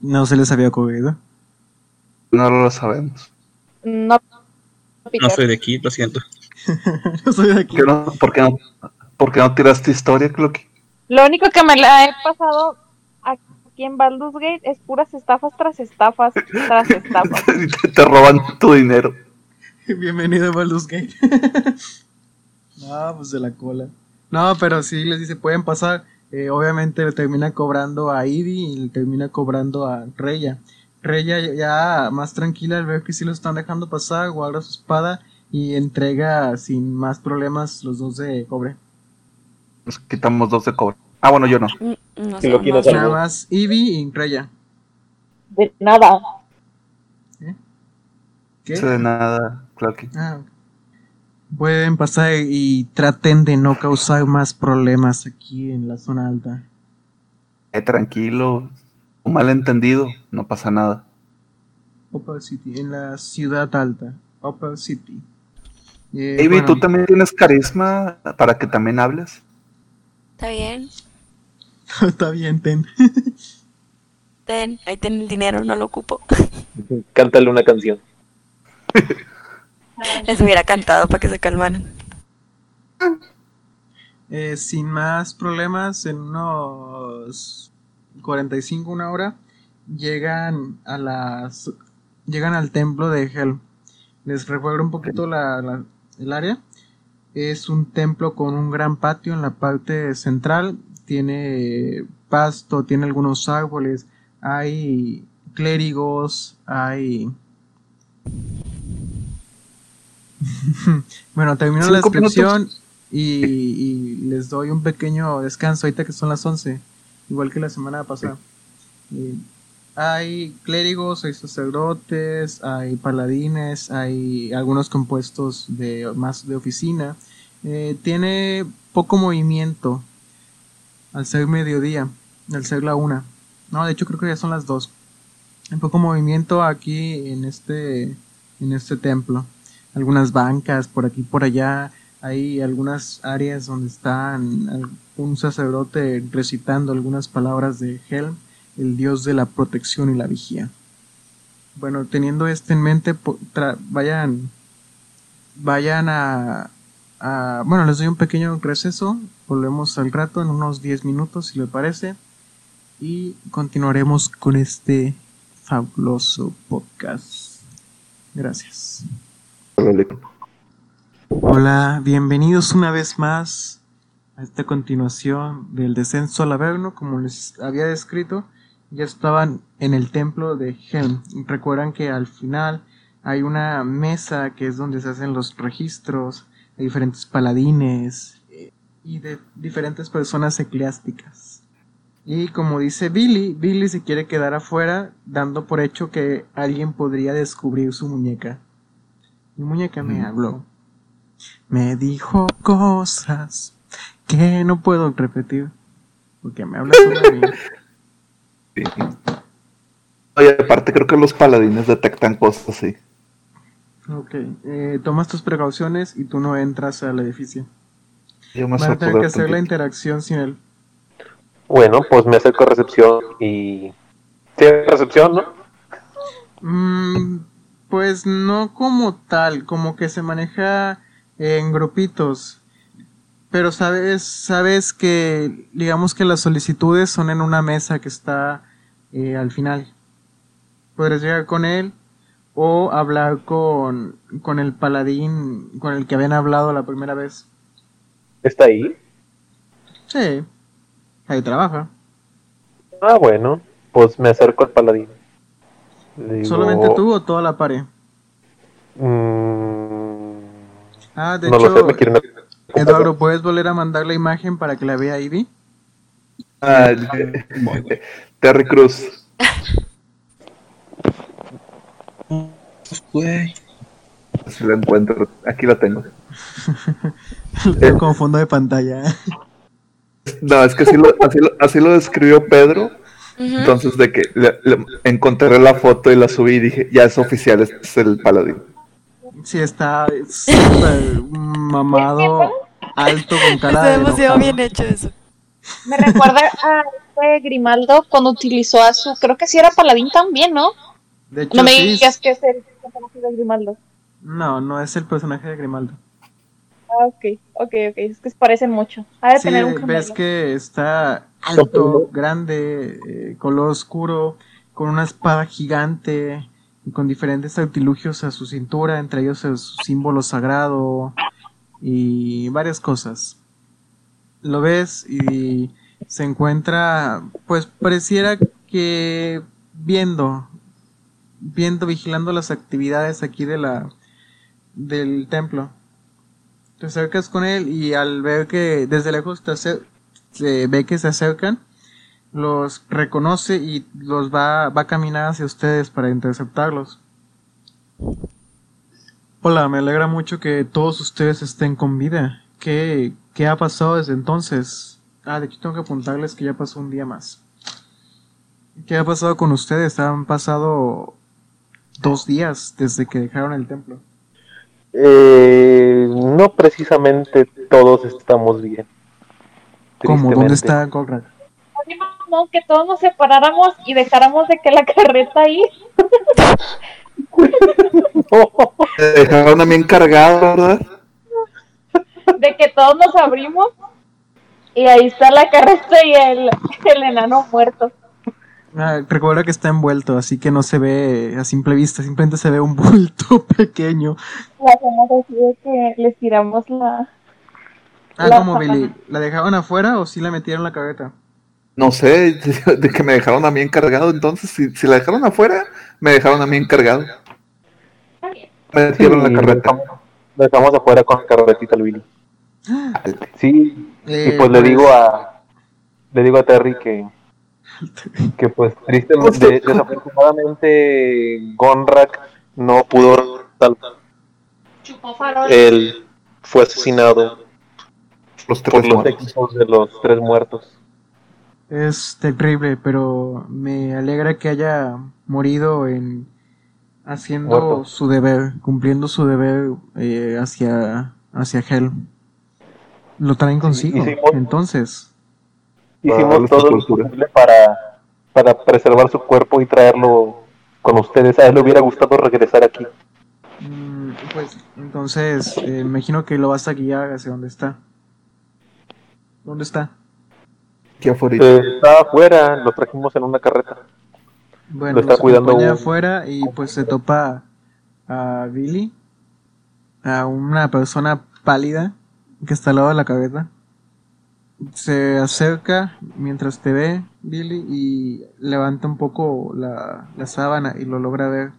No se les había ocurrido. No lo sabemos. No. No soy de aquí, lo siento. <laughs> no soy de aquí. ¿Por qué no, por qué no, por qué no tiraste historia, Clocky? Lo único que me la he pasado aquí en Baldur's Gate es puras estafas tras estafas tras <laughs> estafas. Te roban tu dinero. <laughs> Bienvenido a Baldur's Gate. <laughs> no, pues de la cola. No, pero sí les dice, pueden pasar. Eh, obviamente le termina cobrando a Ivy y le termina cobrando a Reya. Reya ya- más tranquila al ver que sí lo están dejando pasar, guarda su espada y entrega sin más problemas los dos de cobre. Nos quitamos dos de cobre. Ah, bueno, yo no. No Y sé, no. al- Nada más Ivy y Reya. De nada. ¿Qué? No sé de nada, Clocky. Ah. Pueden pasar y traten de no causar más problemas aquí en la zona alta. Eh, tranquilo. Un malentendido, no pasa nada. Upper City, en la ciudad alta. Upper City. Eh, bueno, ¿tú también tienes carisma para que también hables? Está bien. <laughs> Está bien, ten. Ten, ahí ten el dinero, no lo ocupo. Cántale una canción. <laughs> <laughs> Les hubiera cantado para que se calmaran. Eh, sin más problemas, en unos 45, una hora, llegan a las. Llegan al templo de Helm. Les recuerdo un poquito la, la- el área. Es un templo con un gran patio en la parte central. Tiene pasto, tiene algunos árboles. Hay clérigos, hay. Bueno, termino la descripción y, y les doy un pequeño descanso ahorita que son las 11, igual que la semana pasada. Eh, hay clérigos, hay sacerdotes, hay paladines, hay algunos compuestos de más de oficina. Eh, tiene poco movimiento al ser mediodía, al ser la una. No, de hecho creo que ya son las dos. Hay poco movimiento aquí en este en este templo. Algunas bancas por aquí por allá. Hay algunas áreas donde están un sacerdote recitando algunas palabras de Helm, el dios de la protección y la vigía. Bueno, teniendo esto en mente, vayan vayan a, a- bueno, les doy un pequeño receso. Volvemos al rato en unos 10 minutos si le parece y continuaremos con este fabuloso podcast. Gracias. Hola, bienvenidos una vez más a esta continuación del descenso al Averno, como les había descrito, ya estaban en el templo de Helm. Recuerdan que al final hay una mesa que es donde se hacen los registros de diferentes paladines eh, y de diferentes personas eclesiásticas. Y como dice Billy, Billy se quiere quedar afuera dando por hecho que alguien podría descubrir su muñeca. Mi muñeca me habló. Me dijo cosas que no puedo repetir. Porque me habla solo a mí. <laughs> Sí. Oye, aparte creo que los paladines detectan cosas así. Ok, eh, tomas tus precauciones y tú no entras al edificio. Yo me Van a tener que hacer la interacción sin él. Bueno, pues me acerco a recepción y. ¿Tiene recepción, no? Mm, pues no como tal, como que se maneja en grupitos. Pero sabes, sabes que, digamos que las solicitudes son en una mesa que está eh, al final. Podrás llegar con él o hablar con, con el paladín con el que habían hablado la primera vez. ¿Está ahí? Sí, ahí trabaja. Ah, bueno, pues me acerco al paladín. Digo, ¿Solamente tú o toda la pared? mm, Ah, de no lo hecho, sé, me quieren. Eduardo, ¿puedes volver a mandar la imagen para que la vea Ivy? Ah, <laughs> <laughs> Terry Cruz. <laughs> Güey. Si la encuentro. Aquí la tengo. Tengo como fondo de pantalla. No, es que así lo, así lo, así lo describió Pedro. Entonces, de que le- le- encontré la foto y la subí y dije, ya es oficial, este es el paladín. Sí, está súper mamado, alto, con cara Está de demasiado bien hecho eso. Me recuerda a este Grimaldo cuando utilizó a su, creo que sí era paladín también, ¿no? De hecho, No me sí, digas que es el personaje de Grimaldo. No, no es el personaje de Grimaldo. Ah, ok, ok, ok, es que se parecen mucho. Ha de Sí, tener un ves que está alto, grande, eh, color oscuro, con una espada gigante y con diferentes artilugios a su cintura, entre ellos el símbolo sagrado y varias cosas. Lo ves y se encuentra, pues pareciera que viendo, viendo, vigilando las actividades aquí de la del templo. Te acercas con él y al ver que desde lejos te acer- se ve que se acercan, los reconoce y los va, va a caminar hacia ustedes para interceptarlos. Hola, me alegra mucho que todos ustedes estén con vida. ¿Qué, qué ha pasado desde entonces? Ah, de hecho tengo que apuntarles que ya pasó un día más. ¿Qué ha pasado con ustedes? Han pasado dos días desde que dejaron el templo. Eh, no precisamente todos estamos bien. ¿Cómo? ¿Dónde está Golrak? A mí me mamó que todos nos separáramos y dejáramos de que la <laughs> carreta ahí. Me dejaron a mí encargado, ¿verdad? de que todos nos abrimos y ahí está la carreta y el, el enano muerto. Ah, recuerda que está envuelto, así que no se ve a simple vista, simplemente se ve un bulto <laughs> pequeño. Y hacemos así de que les tiramos la... Ah, La. Billy, ¿la dejaron afuera o sí la metieron en la cabeza? No sé, <laughs> de que me dejaron a mí encargado. Entonces, si, si la dejaron afuera, me dejaron a mí encargado. Me metieron en la carreta. Lo dejamos, lo dejamos afuera con la carretita al Billy. Sí, Eh, y pues le digo a le digo a Terry que <laughs> que pues tristemente de- desafortunadamente Gonrak no pudo tal Chupó farol. él fue asesinado Los por tres los muertos. equipos de los tres muertos Es terrible, pero me alegra que haya morido en haciendo Muerto. su deber, cumpliendo su deber eh, hacia, hacia Hell. Lo traen consigo, hicimos- entonces. hicimos todo lo posible para para preservar su cuerpo y traerlo con ustedes a él le hubiera gustado regresar aquí mm, pues entonces, eh, imagino que lo vas a guiar hacia donde está. ¿Dónde está? Aquí afuera. Eh, estaba afuera lo trajimos en una carreta Bueno, Lo está cuidando un- afuera y pues se topa a Billy, a una persona pálida que está al lado de la cabeza. Se acerca mientras te ve, Billy, y levanta un poco la, la sábana y lo logra ver.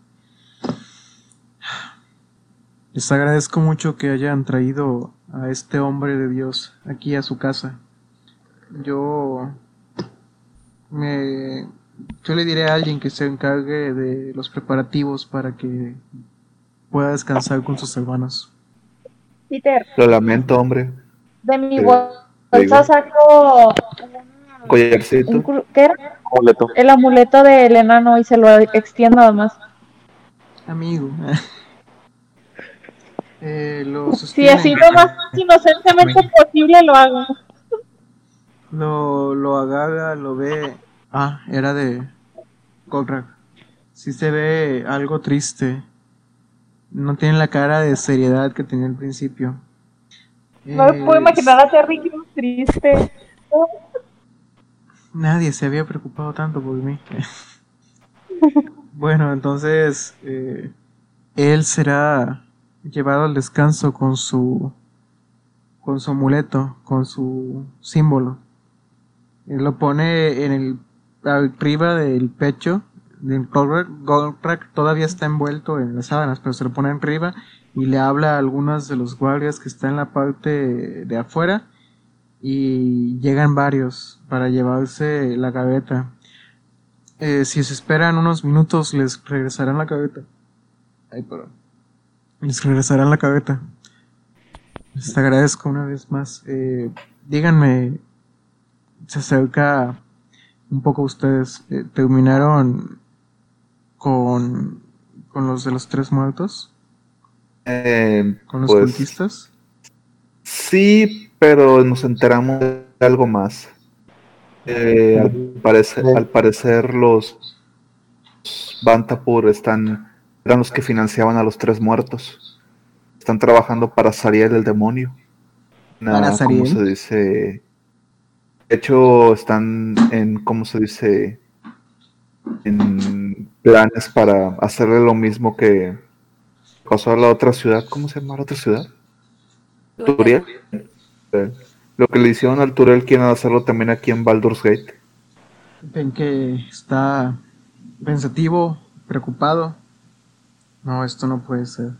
Les agradezco mucho que hayan traído a este hombre de Dios aquí a su casa. Yo me yo le diré a alguien que se encargue de los preparativos para que pueda descansar con sus hermanos. Peter, Lo lamento, hombre. de mi bolsa saco un, Collarcito. un ¿qué era? amuleto el amuleto del enano y se lo extiendo además. Amigo. <laughs> eh, lo así lo más inocentemente posible lo hago. lo, lo agarra, lo ve. Ah, era de Goldrack. Sí se ve algo triste. No tiene la cara de seriedad que tenía al principio. No me puedo imaginar a Terry triste. Nadie se había preocupado tanto por mí. <laughs> bueno, entonces eh, él será llevado al descanso con su con su amuleto, con su símbolo. Él lo pone en el arriba del pecho del Goldrack. Todavía está envuelto en las sábanas, pero se lo pone arriba y le habla a algunos de los guardias que están en la parte de afuera y llegan varios para llevarse la gaveta. Eh, si se esperan unos minutos, les regresarán la gaveta. Ay, perdón. Les regresarán la gaveta. Les agradezco una vez más. Eh, díganme, se acerca un poco a ustedes. eh, ¿Terminaron con, con los de los tres muertos? Eh, ¿Con los pues, cultistas? Sí, pero nos enteramos de algo más. Eh, al, parecer, al parecer los Bantapur están eran los que financiaban a los tres muertos. Están trabajando para Sariel el demonio. ¿Para ¿Cómo se dice? De hecho, están en, ¿cómo se dice? En planes para hacerle lo mismo que pasó a la otra ciudad. ¿Cómo se llama la otra ciudad? Turiel. Eh, Lo que le hicieron al Turiel quieren hacerlo también aquí en Baldur's Gate. Ven que está pensativo, preocupado. No, esto no puede ser.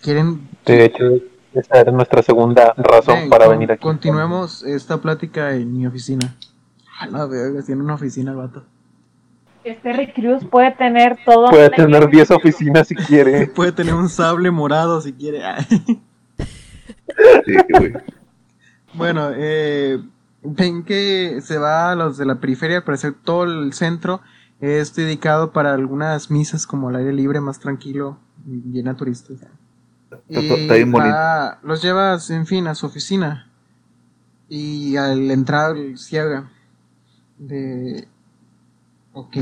¿Quieren De hecho, esa era nuestra segunda razón para con- venir aquí. Continuemos esta plática en mi oficina. <laughs> A la verga, tiene una oficina el vato. Este Recluse puede tener todo. Puede tener 10 oficinas si quiere. <laughs> Puede tener un sable morado si quiere. <laughs> Sí, güey. bueno, eh, ven que se va a los de la periferia, al parecer todo el centro es dedicado para algunas misas como al aire libre, más tranquilo, llena de turistas. Está- está bien bonito. va- los llevas, en fin, a su oficina. Y al entrar ciega de... Ok.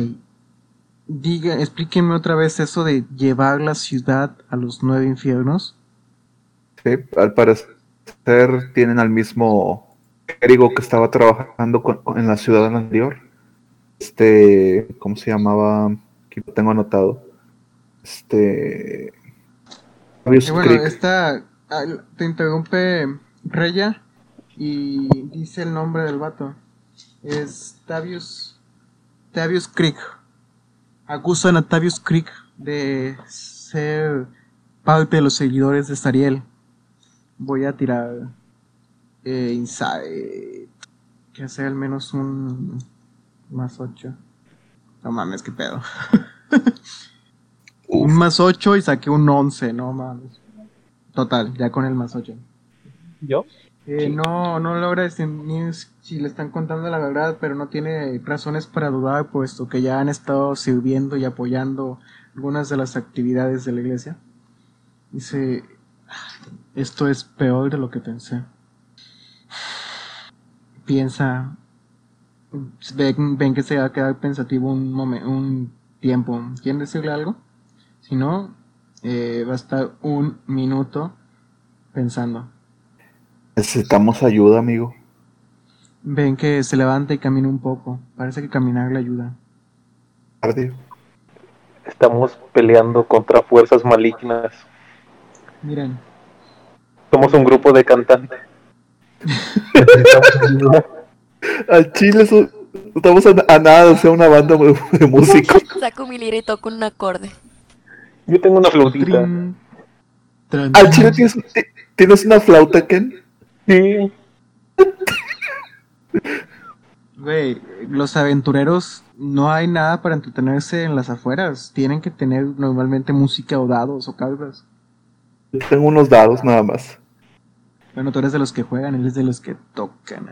Diga, explíquenme otra vez eso de llevar la ciudad a los nueve infiernos. Sí, al parecer tienen al mismo clérigo que estaba trabajando con- con- en la ciudad anterior. Este, ¿cómo se llamaba? Aquí lo tengo anotado. Este. Y bueno, Creek. esta ah, te interrumpe Reya y dice el nombre del vato. Es Tavius Tavius Creek. Acusan a Tavius Creek de ser parte de los seguidores de Sariel. Voy a tirar eh, Insight. Que sea al menos un más 8. No mames, qué pedo. <laughs> Un más 8 y saqué un 11, no mames. Total, ya con el más 8. ¿Yo? Eh, no, no logra discernir si le están contando la verdad, pero no tiene razones para dudar, puesto que ya han estado sirviendo y apoyando algunas de las actividades de la iglesia. Dice, esto es peor de lo que pensé. Piensa, ven, ven que se va a quedar pensativo un, momen- un tiempo. ¿Quieren decirle algo? Si no, eh, va a estar un minuto pensando. Necesitamos ayuda, amigo. Ven que se levanta y camina un poco. Parece que caminar le ayuda. Cardio. Estamos peleando contra fuerzas malignas. Miren, Somos un grupo de cantantes. Necesitamos <laughs> ayuda. <laughs> Al chile eso- estamos a, a nada de ser una banda de, de músicos. Saco mi lira y toco un acorde. Yo tengo una flautita. Al chile tienes, ti- tienes una flauta, Ken. Sí. Güey, los aventureros no hay nada para entretenerse en las afueras. Tienen que tener normalmente música o dados o cartas. Yo Tengo unos dados nada más. Bueno, tú eres de los que juegan, él es de los que tocan.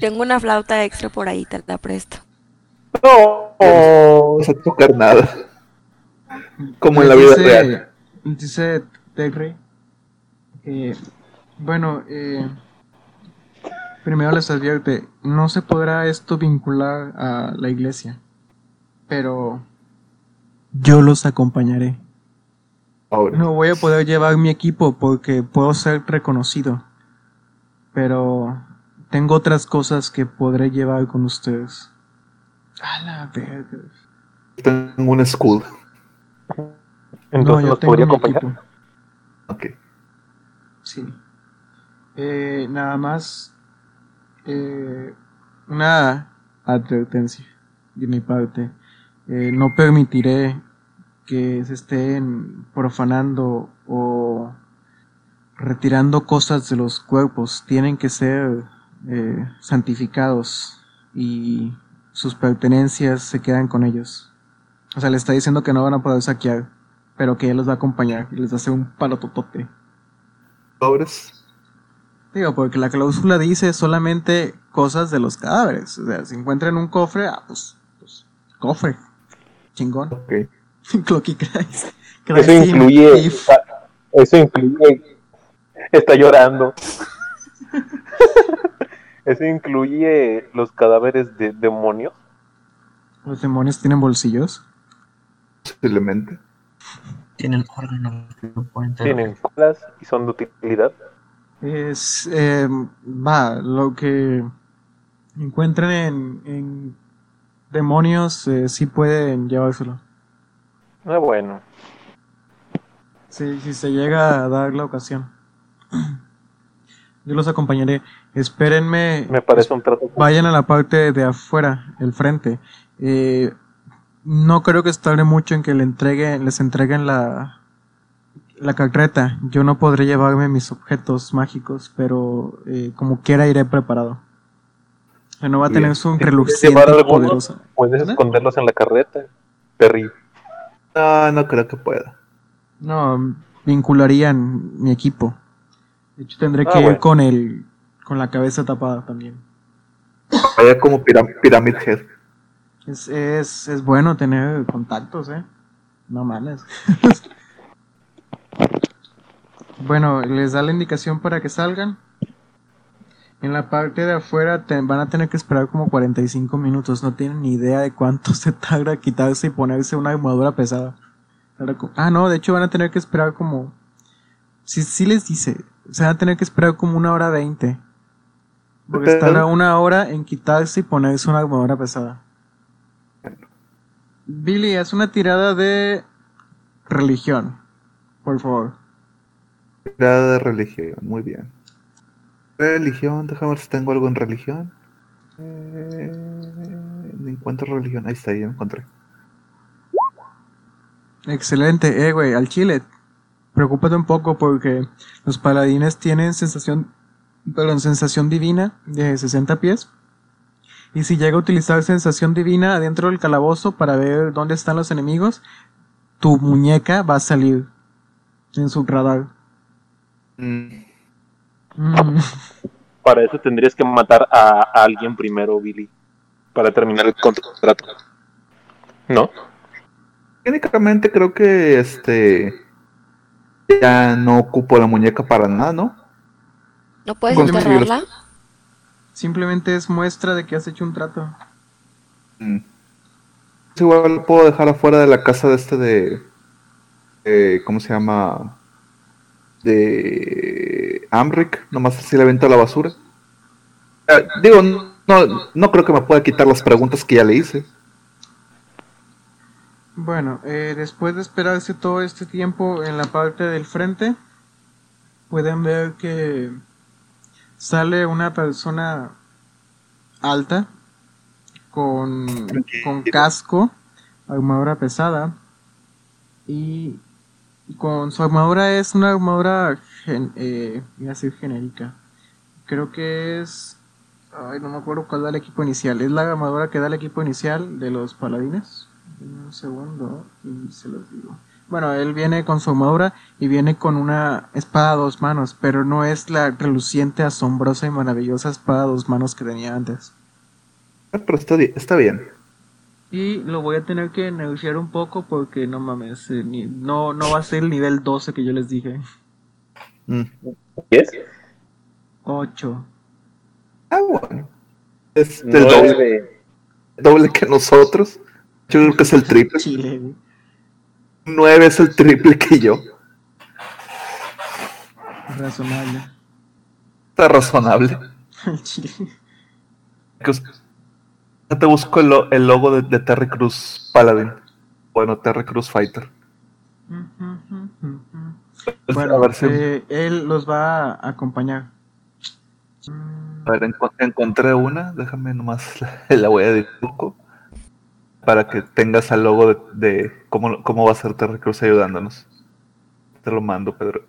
Tengo una flauta extra por ahí, te la presto. No. No vas a tocar nada. Como en la vida Dice- real. Dice Tegre que, bueno, eh, primero les advierte, no se podrá esto vincular a la iglesia, pero yo los acompañaré. Ahora. No voy a poder llevar mi equipo porque puedo ser reconocido, pero tengo otras cosas que podré llevar con ustedes. A la verga. Tengo un escudo. Entonces nos podría mi acompañar. equipo. Ok. Sí. Eh, nada más. eh, una advertencia de mi parte. Eh, no permitiré que se estén profanando o retirando cosas de los cuerpos. Tienen que ser eh, santificados y sus pertenencias se quedan con ellos. O sea, le está diciendo que no van a poder saquear, pero que él los va a acompañar y les va a hacer un palo totote. Pobres. Digo, porque la cláusula dice solamente cosas de los cadáveres. O sea, si encuentran un cofre, ah, pues, pues cofre. Chingón. Ok. <laughs> Clocky Christ. Eso incluye. Eso incluye. Está llorando. <laughs> Eso incluye los cadáveres de demonios. Los demonios tienen bolsillos. Posiblemente. Tienen órganos que no pueden tener. Tienen colas y son de utilidad. Es, eh, va, lo que encuentren en, en demonios, eh, sí pueden llevárselo. Ah, bueno. Sí, si se llega a dar la ocasión. <clears throat> Yo los acompañaré. Espérenme. Me parece un trato. Vayan a la parte de afuera, el frente. Eh, no creo que se tarde mucho en que le entreguen, les entreguen la, la carreta. Yo no podré llevarme mis objetos mágicos, pero eh, como quiera iré preparado. No va a tener su ¿Quieres reluciente poderosa. Puedes esconderlos en la carreta. Terrible. No, no creo que pueda. No, vincularían mi equipo. De hecho, tendré Ah, que ir con el, con la cabeza tapada también. Vaya como Pyramid Head. Es, es, es bueno tener contactos, ¿eh? No mames. <laughs> bueno, les da la indicación para que salgan. En la parte de afuera te- van a tener que esperar como 45 minutos. No tienen ni idea de cuánto <laughs> se tarda quitarse y ponerse una armadura pesada. Ah, no, de hecho van a tener que esperar como... Sí, sí les dice. Se van a tener que esperar como una hora veinte. Porque Pero- estará una hora en quitarse y ponerse una armadura pesada. Billy, haz una tirada de religión, por favor. Tirada de religión, muy bien. Religión, déjame ver si tengo algo en religión. Eh, encuentro religión. Ahí está, ya lo encontré. Excelente, eh, güey, al chile. Preocúpate un poco porque los paladines tienen sensación, perdón, sensación divina de 60 pies. Y si llega a utilizar sensación divina adentro del calabozo para ver dónde están los enemigos, tu muñeca va a salir en su radar. Mm, Mm. Para eso tendrías que matar a, a alguien primero, Billy. Para terminar el contrato. ¿No? Técnicamente creo que este ya no ocupo la muñeca para nada, ¿no? ¿No puedes enterrarla? Simplemente es muestra de que has hecho un trato. Mm. Igual lo puedo dejar afuera de la casa de este de, de- ¿cómo se llama? De Amric, nomás así le avento a la basura. Eh, digo, no, no creo que me pueda quitar las preguntas que ya le hice. Bueno, eh, después de esperarse todo este tiempo en la parte del frente, pueden ver que sale una persona alta con, con casco, armadura pesada y con su armadura es una armadura gen- eh, iba a decir genérica. Creo que es ay, no me acuerdo cuál da el equipo inicial. Es la armadura que da el equipo inicial de los paladines. Un segundo y se los digo. Bueno, él viene con su armadura y viene con una espada a dos manos, pero no es la reluciente, asombrosa y maravillosa espada a dos manos que tenía antes. Ah, Pero está, bien. Y lo voy a tener que negociar un poco porque no mames, eh, ni- no, no va a ser el nivel 12 que yo les dije. Mm. ¿Yes? 8. Ah, bueno. Es el doble, doble que nosotros. Yo creo que es el triple. Chile, güey. 9 es el triple que yo. Razonable. Está razonable. <laughs> Ya te busco el, lo- el logo de, de Terry Cruz Paladin. Bueno, Terry Cruz Fighter. Bueno, a ver si- eh, él los va a acompañar. A ver, enco- encontré una, déjame nomás la, <laughs> la voy a dibujo para que tengas el logo de, de cómo, cómo va a ser Terry Cruz ayudándonos. Te lo mando, Pedro.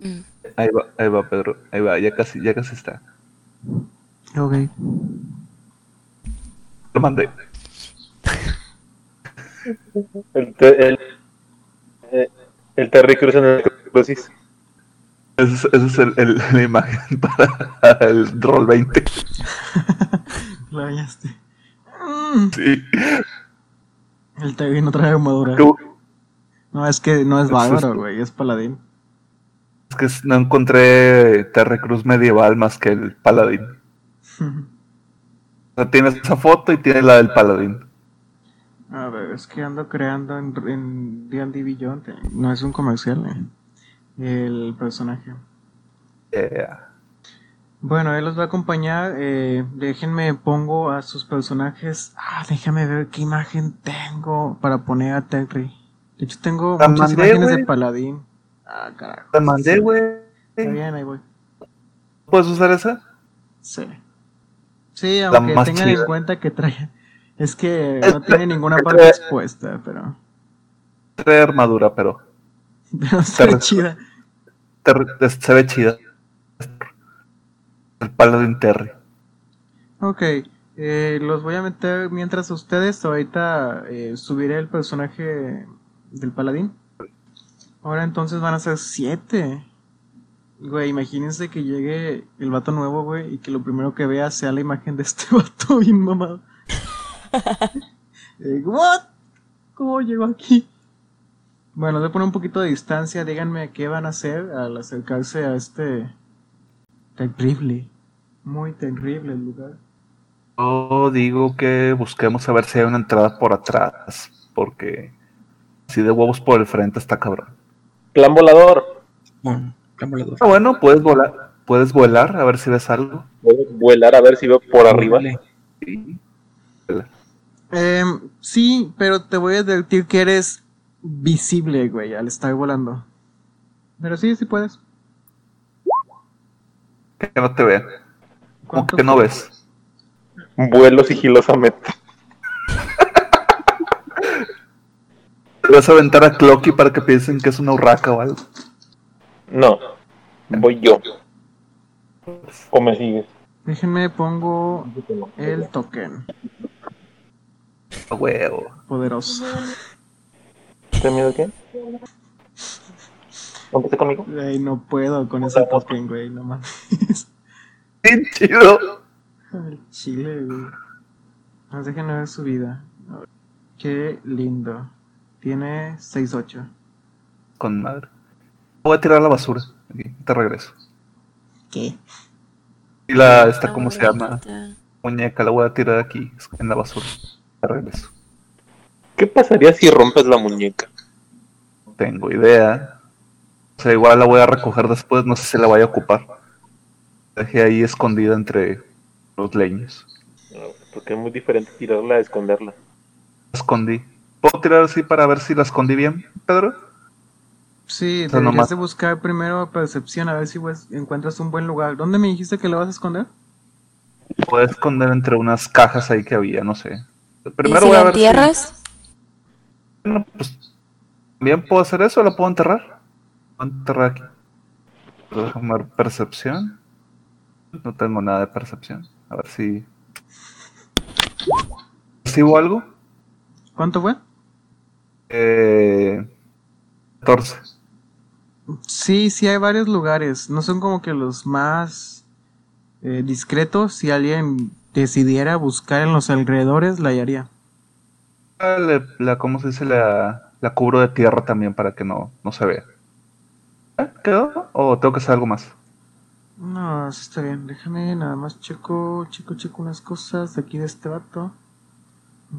Mm. Ahí va, ahí va, Pedro. Ahí va, ya casi, ya casi está. Ok. Lo mandé. El, el, eh, el Terry Cruz en el sí. Esa es, el- el- la imagen <laughs> para el Roll 20. La bañaste. Sí. el Tevin no trae armadura. Tú- No, es que no es bárbaro, güey, es paladín. Es que no encontré Terre Cruz medieval más que el paladín. <laughs> O sea, tienes esa foto y tienes la del paladín. A ver, es que ando creando en, en D&D Beyond. eh, No es un comercial, eh, el personaje. Yeah. Bueno, él los va a acompañar. eh, déjenme pongo a sus personajes. Ah, déjame ver qué imagen tengo para poner a Terry. De hecho, tengo La muchas mandé, imágenes de paladín. Ah, carajo. Te mandé, güey. Está bien, ahí voy. ¿Puedes usar esa? Sí. Sí, aunque tengan en cuenta que trae. <laughs> Es que no tiene ninguna <laughs> parte expuesta, pero. Trae armadura, pero <laughs> Pero está re- chida. te- se ve chida. El paladín Terry. Ok, eh, los voy a meter mientras ustedes. Ahorita eh, subiré el personaje del paladín. Ahora entonces van a ser siete. Güey, imagínense que llegue el vato nuevo, güey, y que lo primero que vea sea la imagen de este <laughs> vato bien mamado. <laughs> Eh, ¿What? ¿Cómo llegó aquí? Bueno, les voy a poner un poquito de distancia. Díganme qué van a hacer al acercarse a este terrible, muy terrible lugar. Yo digo que busquemos a ver si hay una entrada por atrás. Porque si de huevos por el frente está cabrón. Plan volador. Bueno, plan volador. Ah, bueno, puedes volar. Puedes volar a ver si ves algo. Puedo vuelar a ver si veo por arriba. Sí. Em, sí, pero te voy a advertir que eres visible, güey, al estar volando. Pero sí, sí puedes. Que no te vean. Como ¿Cuánto que no ves. Vuelo sigilosamente. Te <laughs> vas a aventar a Clocky para que piensen que es una urraca o algo. No. Voy yo. ¿O me sigues? Déjenme pongo el token. A huevo. Poderoso. ¿Tienes miedo qué? ¿Póntete conmigo? Güey, no puedo con ese token, güey, no mames. Bien chido. El chile, güey. Más déjenme ver su vida. Qué lindo. Tiene 6-8. Con madre. Voy a tirar a la basura. Aquí, te regreso. ¿Qué? Y la, esta, ¿cómo se llama? Muñeca, la voy a tirar aquí, en la basura. Te regreso. ¿Qué pasaría si rompes la muñeca? No tengo idea. O sea, igual la voy a recoger después, no sé si la vaya a ocupar. La Dejé ahí escondida entre los leños. No, Porque es muy diferente tirarla a esconderla. La escondí. ¿Puedo tirar así para ver si la escondí bien, Pedro? Sí, O sea, deberías nomás- de buscar primero percepción a ver si pues, encuentras un buen lugar. ¿Dónde me dijiste que la vas a esconder? Puedo esconder entre unas cajas ahí que había, no sé. ¿Y Primero si voy a la ver si- entierras? Bueno, pues también puedo hacer eso, la puedo enterrar. Aquí. Pero Déjame ver percepción. No tengo nada de percepción. A ver si. ¿Recibo algo? ¿Cuánto fue? Eh, 14. Sí, sí hay varios lugares. No son como que los más eh, discretos. Si alguien decidiera buscar en los alrededores, la hallaría. Ah, le- la, ¿Cómo se dice? La, la cubro de tierra también para que no, no se vea. ¿Eh? ¿Quedó? ¿O tengo que hacer algo más? No, así está bien. Déjame nada más checo, checo, checo unas cosas de aquí de este vato.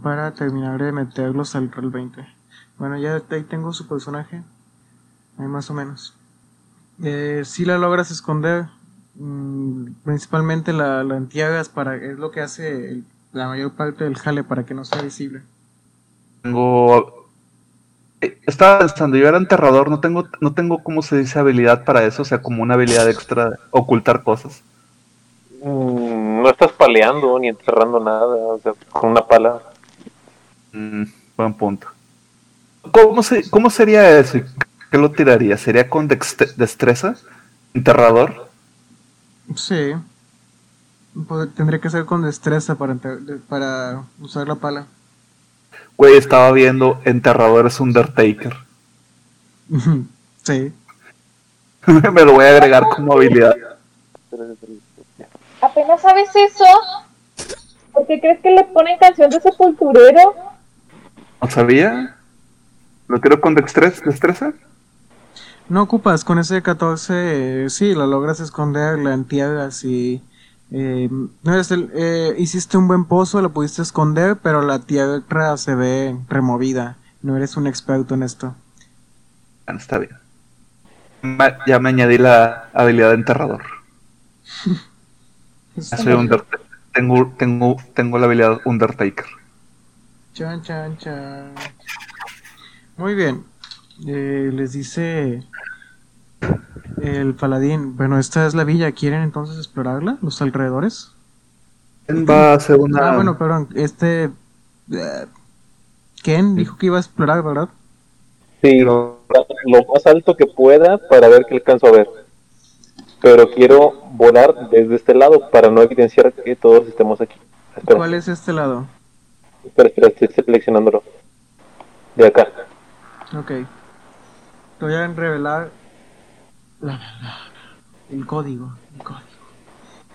Para terminar de meterlos al rol 20. Bueno, ya ahí tengo su personaje. Ahí más o menos. Eh, si la logras esconder, mm, principalmente la, la entierras para. Es lo que hace el- la mayor parte del jale para que no sea visible. Tengo. Estaba pensando, yo era enterrador, no tengo, no tengo, ¿cómo se dice? Habilidad para eso, o sea, como una habilidad extra, de ocultar cosas. Mm, no estás paleando ni enterrando nada, o sea, con una pala. Mm, buen punto. ¿Cómo, se, ¿Cómo sería eso? ¿Qué lo tiraría? ¿Sería con destreza? ¿Enterrador? Sí. Pues, tendría que ser con destreza para, para usar la pala. Güey, estaba viendo Enterrador es Undertaker. <laughs> sí. <laughs> Me lo voy a agregar como habilidad. ¿Apenas sabes eso? ¿Por qué crees que le ponen canción de sepulturero? ¿No sabía? ¿Lo quiero con dextres- destreza? No ocupas, con ese 14, eh, sí, lo logras esconder, la entierras y... eh, no eres el- eh, hiciste un buen pozo, lo pudiste esconder, pero la tierra se ve removida. No eres un experto en esto. Bueno, está bien. Ma- Ya me añadí la habilidad de enterrador. <laughs> Soy. Tengo, tengo, tengo la habilidad Undertaker. Chan, chan, chan. Muy bien. Eh, les dice el paladín. Bueno, esta es la villa. ¿Quieren entonces explorarla? ¿Los alrededores? ¿Quién va a hacer una... Ah, bueno, perdón. Este... eh, Ken dijo que iba a explorar, ¿verdad? Sí, lo más alto que pueda para ver qué alcanzo a ver. Pero quiero volar desde este lado para no evidenciar que todos estemos aquí. Espera, ¿Cuál es este lado? espera, espera, estoy seleccionándolo. De acá. Ok. Te voy a revelar la- la- el código. El código.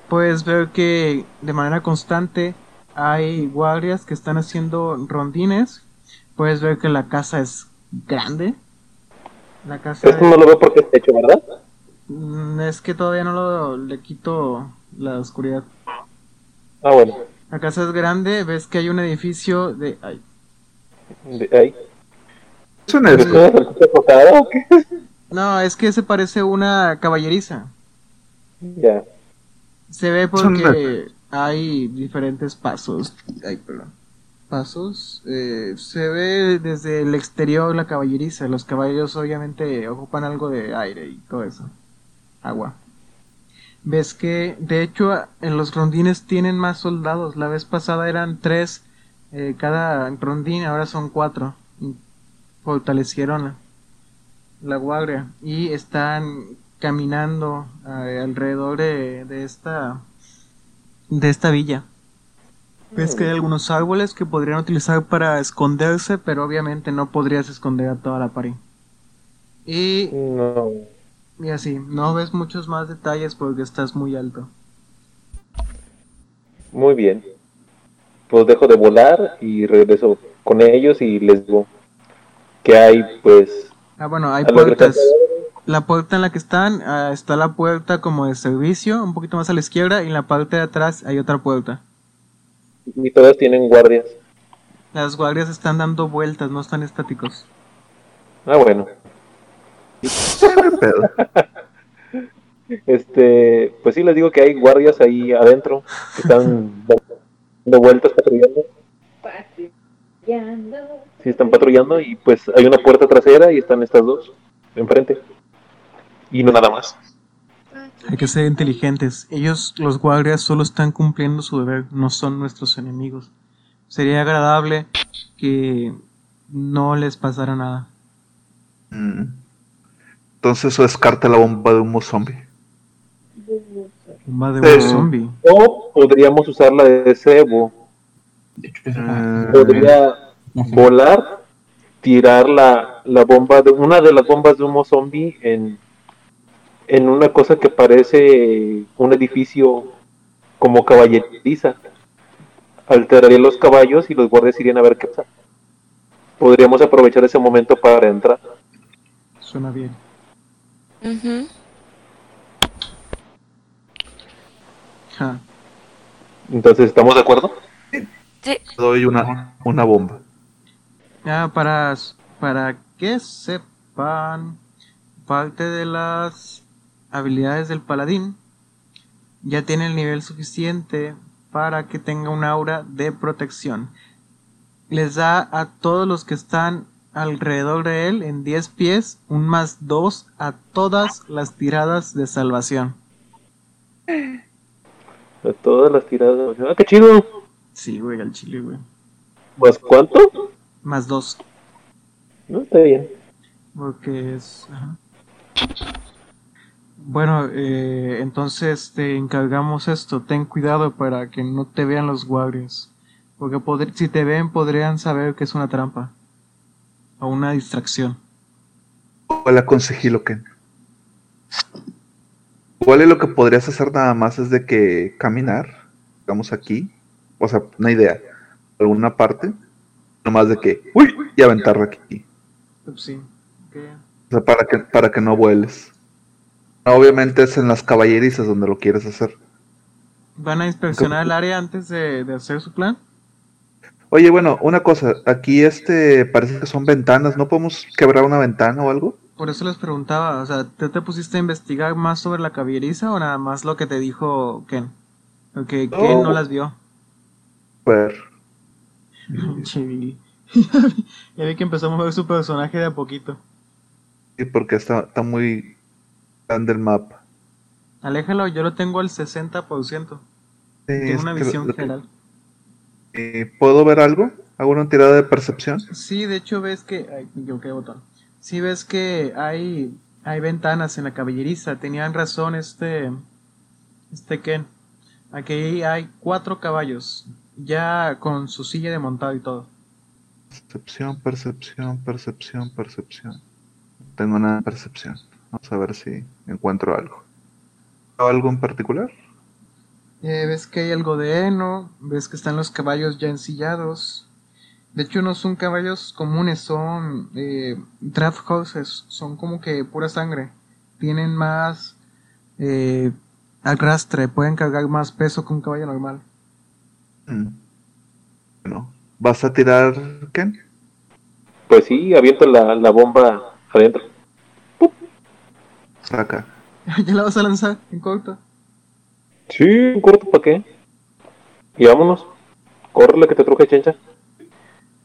Puedes ver que de manera constante hay guardias que están haciendo rondines. Puedes ver que la casa es grande. La casa Esto no lo veo porque está hecho, ¿verdad? Mm, es que todavía no lo, le quito la oscuridad. Ah, bueno. La casa es grande. Ves que hay un edificio de... ay, De ahí. Es un ¿No elfo. es no, es que se parece una caballeriza. Ya. Se ve porque hay diferentes pasos. Ay, perdón. Pasos. eh, se ve desde el exterior la caballeriza. Los caballeros obviamente ocupan algo de aire y todo eso. Agua. Ves que, de hecho, en los rondines tienen más soldados. La vez pasada eran tres eh, cada rondín, ahora son cuatro. Y Fortalecieron la, guardia y están caminando eh, alrededor de, de esta de esta villa. Ves que hay algunos árboles que podrían utilizar para esconderse, pero obviamente no podrías esconder a toda la pared. Y, No. y así, no ves muchos más detalles porque estás muy alto. Muy bien. Pues dejo de volar y regreso con ellos y les digo que hay, pues, Ah, bueno, hay puertas. La puerta en la que están, ah, está la puerta como de servicio, un poquito más a la izquierda, y en la parte de atrás hay otra puerta. y todas tienen guardias. Las guardias están dando vueltas, no están estáticos. Ah, bueno. ¿Qué <laughs> pedo? Este, pues sí, les digo que hay guardias ahí adentro que están <laughs> dando vueltas patrullando. Sí, están patrullando y pues hay una puerta trasera y están estas dos enfrente. Y no nada más. Hay que ser inteligentes. Ellos, los guardias, solo están cumpliendo su deber, no son nuestros enemigos. Sería agradable que no les pasara nada. Mm. Entonces eso descarta la bomba de humo zombie. Bomba de un Sí. zombie. O podríamos usar la de cebo. De hecho, es- Eh, Podría volar, tirar la, la bomba de una de las bombas de humo zombie en, en una cosa que parece un edificio como caballeriza. Alteraría los caballos y los guardias irían a ver qué pasa. Podríamos aprovechar ese momento para entrar. Suena bien. Entonces, ¿estamos de acuerdo? Sí. doy una, una bomba. Ya, para, para que sepan, parte de las habilidades del paladín ya tiene el nivel suficiente para que tenga un aura de protección. Les da a todos los que están alrededor de él en 10 pies un más 2 a todas las tiradas de salvación. A todas las tiradas. ¡Ah, qué chido! Sí, güey, al chile, güey. ¿Más cuánto? Más 2. No, está bien. Porque es. ajá. Bueno, eh, entonces te encargamos esto. Ten cuidado para que no te vean los guardias. Porque poder- si te ven, podrían saber que es una trampa. O una distracción. Hola con sigilo, Ken. Igual lo que podrías hacer nada más es de que caminar, digamos aquí, o sea, una idea, alguna parte, nomás de que, uy, y aventarla aquí. Pues sí. O sea, para que, para que no vueles. Obviamente es en las caballerizas donde lo quieres hacer. ¿Van a inspeccionar el área antes de, de hacer su plan? Oye, bueno, una cosa, aquí este parece que son ventanas, ¿no podemos quebrar una ventana o algo? Por eso les preguntaba, o sea, ¿tú te pusiste a investigar más sobre la caballeriza o nada más lo que te dijo Ken? Porque No. Ken no las vio. Ver. <laughs> Ya vi que empezó a mover su personaje de a poquito. Sí, porque está, está muy grande el mapa. Aléjalo, yo lo tengo al 60%. Sí, Tengo es una visión que- general. eh, ¿Puedo ver algo? ¿Hago una tirada de percepción? Sí, de hecho ves que... Ay, me equivoqué de botón. Sí ves que hay, hay ventanas en la caballeriza. Tenían razón este... Este Ken. Aquí hay cuatro caballos. Ya con su silla de montado y todo. Percepción, percepción, percepción, percepción. No tengo nada de percepción. Vamos a ver si encuentro algo. ¿Algo en particular? Eh, ves que hay algo de heno, ves que están los caballos ya ensillados. De hecho, no son caballos comunes, son eh, draft horses, son como que pura sangre. Tienen más eh, arrastre, pueden cargar más peso que un caballo normal. Mm. Bueno, ¿vas a tirar, Ken? Pues sí, aviento la, la bomba adentro. Saca. <laughs> ¿Ya la vas a lanzar en corto? Sí, un corto para qué. Y vámonos. Córrele que te truje chencha.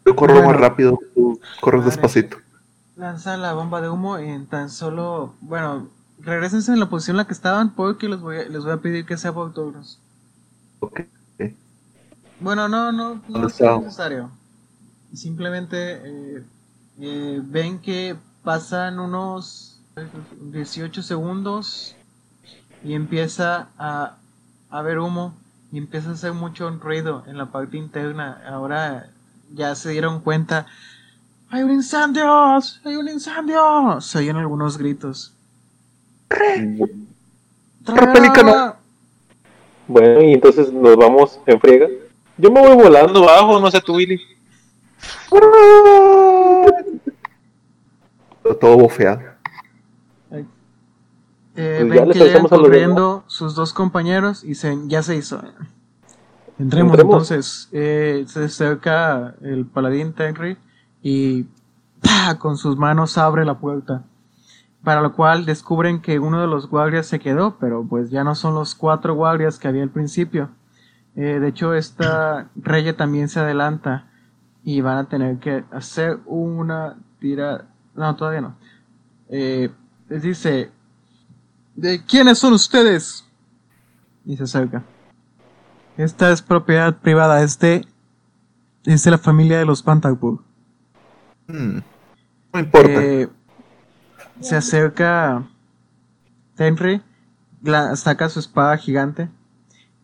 Yo corro Bueno. más rápido, tú corres Vale. despacito. Lanza la bomba de humo en tan solo... Bueno, regresense en la posición en la que estaban porque les voy a, les voy a pedir que sea por turnos. Ok. Bueno, no, no, no ¿Dónde es necesario. Simplemente eh, eh, ven que pasan unos 18 segundos y empieza a haber humo y empieza a hacer mucho ruido en la parte interna. Ahora ya se dieron cuenta. ¡Hay un incendio! ¡Hay un incendio! Se oyen algunos gritos. Agua! Bueno, y entonces nos vamos en friega. Yo me voy volando abajo, no sé tú, Willy. Todo bofeado. Eh, Pues ven que llegan corriendo sus dos compañeros y se, ya se hizo. Entremos, Entremos. entonces. Eh, se acerca el paladín Tenry y ¡pah! con sus manos abre la puerta. Para lo cual descubren que uno de los guardias se quedó, pero pues ya no son los cuatro guardias que había al principio. Eh, de hecho, esta Reye también se adelanta y van a tener que hacer una tira. No, todavía no. Eh, les dice: ¿De quiénes son ustedes? Y se acerca. Esta es propiedad privada, es de, es de la familia de los Pantagburg. Mm, No importa. Eh, se acerca Tenry, saca su espada gigante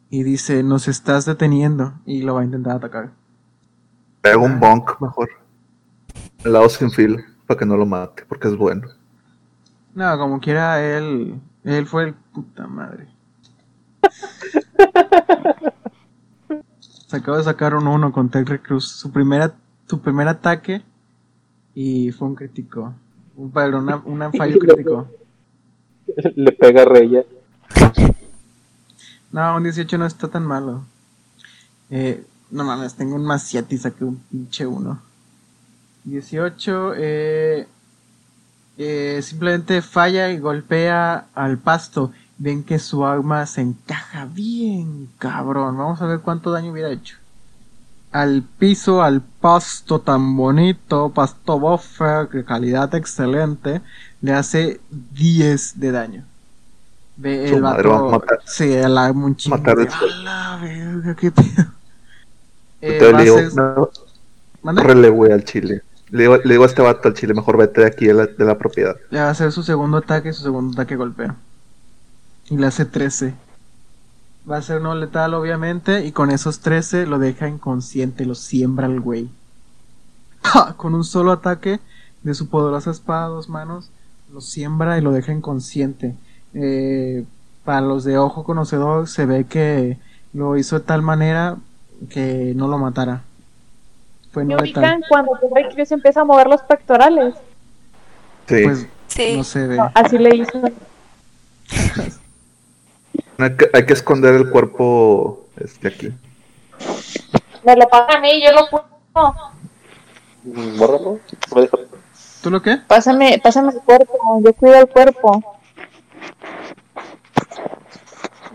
y dice, nos estás deteniendo y lo va a intentar atacar. Hago un bonk mejor. El lado sin filo, para que no lo mate, porque es bueno. No, como quiera, él, él fue el puta madre. Se acaba de sacar un 1 con Tenry Cruz, su, primera, su primer ataque y fue un crítico. Un, una fallo <laughs> crítico. Le pega a Reya. No, un 18 no está tan malo. Eh, no mames, tengo un más 7 y saqué un pinche 1. 18, eh, eh, simplemente falla y golpea al pasto. Ven que su arma se encaja bien, cabrón. Vamos a ver cuánto daño hubiera hecho. Al piso, al pasto tan bonito, pasto buffer, calidad excelente, le hace 10 de daño. Ve Su el madre, vato. va a matar- Sí, el un chingo. matar de- el sol. ¡A la verga, qué pedo! Eh, a digo, güey, al chile. Le digo, le digo a este vato al chile, mejor vete de aquí de la, de la propiedad. Le va a hacer su segundo ataque, su segundo ataque golpea. Y le hace 13. Va a ser no letal, obviamente, y con esos 13 lo deja inconsciente, lo siembra el güey. <laughs> ¡Ja! Con un solo ataque de su poderosa espada dos manos, lo siembra y lo deja inconsciente. Eh, para los de ojo conocedor se ve que lo hizo de tal manera que no lo matara. Fue ¿Me no ubican cuando Terry Crews empieza a mover los pectorales? Sí. Pues Sí. no se ve. No, así le hizo. <laughs> Hay que, hay que esconder el cuerpo este, aquí. Me lo pasa a mí, yo lo puedo. Bórralo. Deja- ¿Tú lo qué? Pásame, pásame el cuerpo, yo cuido el cuerpo.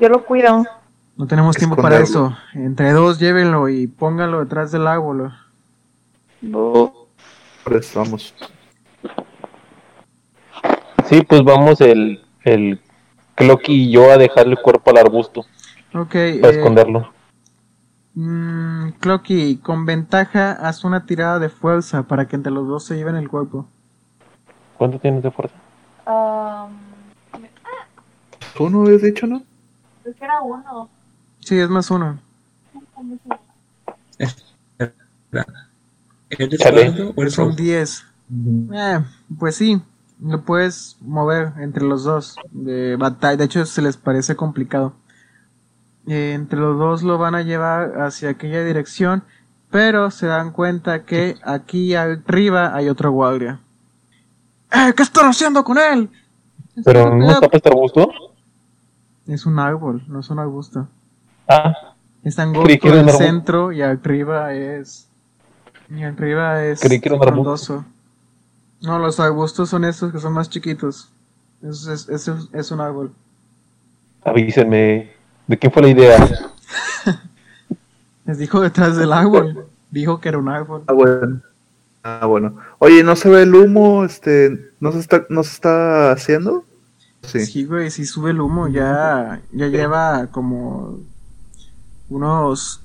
Yo lo cuido. No tenemos tiempo para eso. Entre dos llévenlo y póngalo detrás del árbol. Por eso vamos. Sí, pues vamos el, el Clocky y yo a dejarle el cuerpo al arbusto Ok, para eh, esconderlo. mm, Clocky, con ventaja haz una tirada de fuerza para que entre los dos se lleven el cuerpo. ¿Cuánto tienes de fuerza? ¿Tú no habías dicho, no? creo que era uno. Sí, es más uno. ¿Eres. Osvaldo o eres Son? 10. Eh, pues sí, lo puedes mover entre los dos. De batalla, de hecho, se les parece complicado. Eh, entre los dos lo van a llevar hacia aquella dirección, pero se dan cuenta que aquí arriba hay otro guardia. ¡Eh! ¿Qué están haciendo con él? ¿Pero no tapa este arbusto? Es un árbol, no es un arbusto. Ah, Es angosto en el centro y arriba es. Y arriba es. Creí que era un arbusto. No, los arbustos son estos que son más chiquitos. Eso es, eso es- es un árbol. avísenme. ¿De quién fue la idea? <laughs> Les dijo detrás del árbol. Dijo que era un árbol. Ah, bueno. Ah, bueno. Oye, ¿no se ve el humo? Este, ¿no se está, no se está haciendo? Sí. Sí, güey, si sube el humo, ya, ya lleva como unos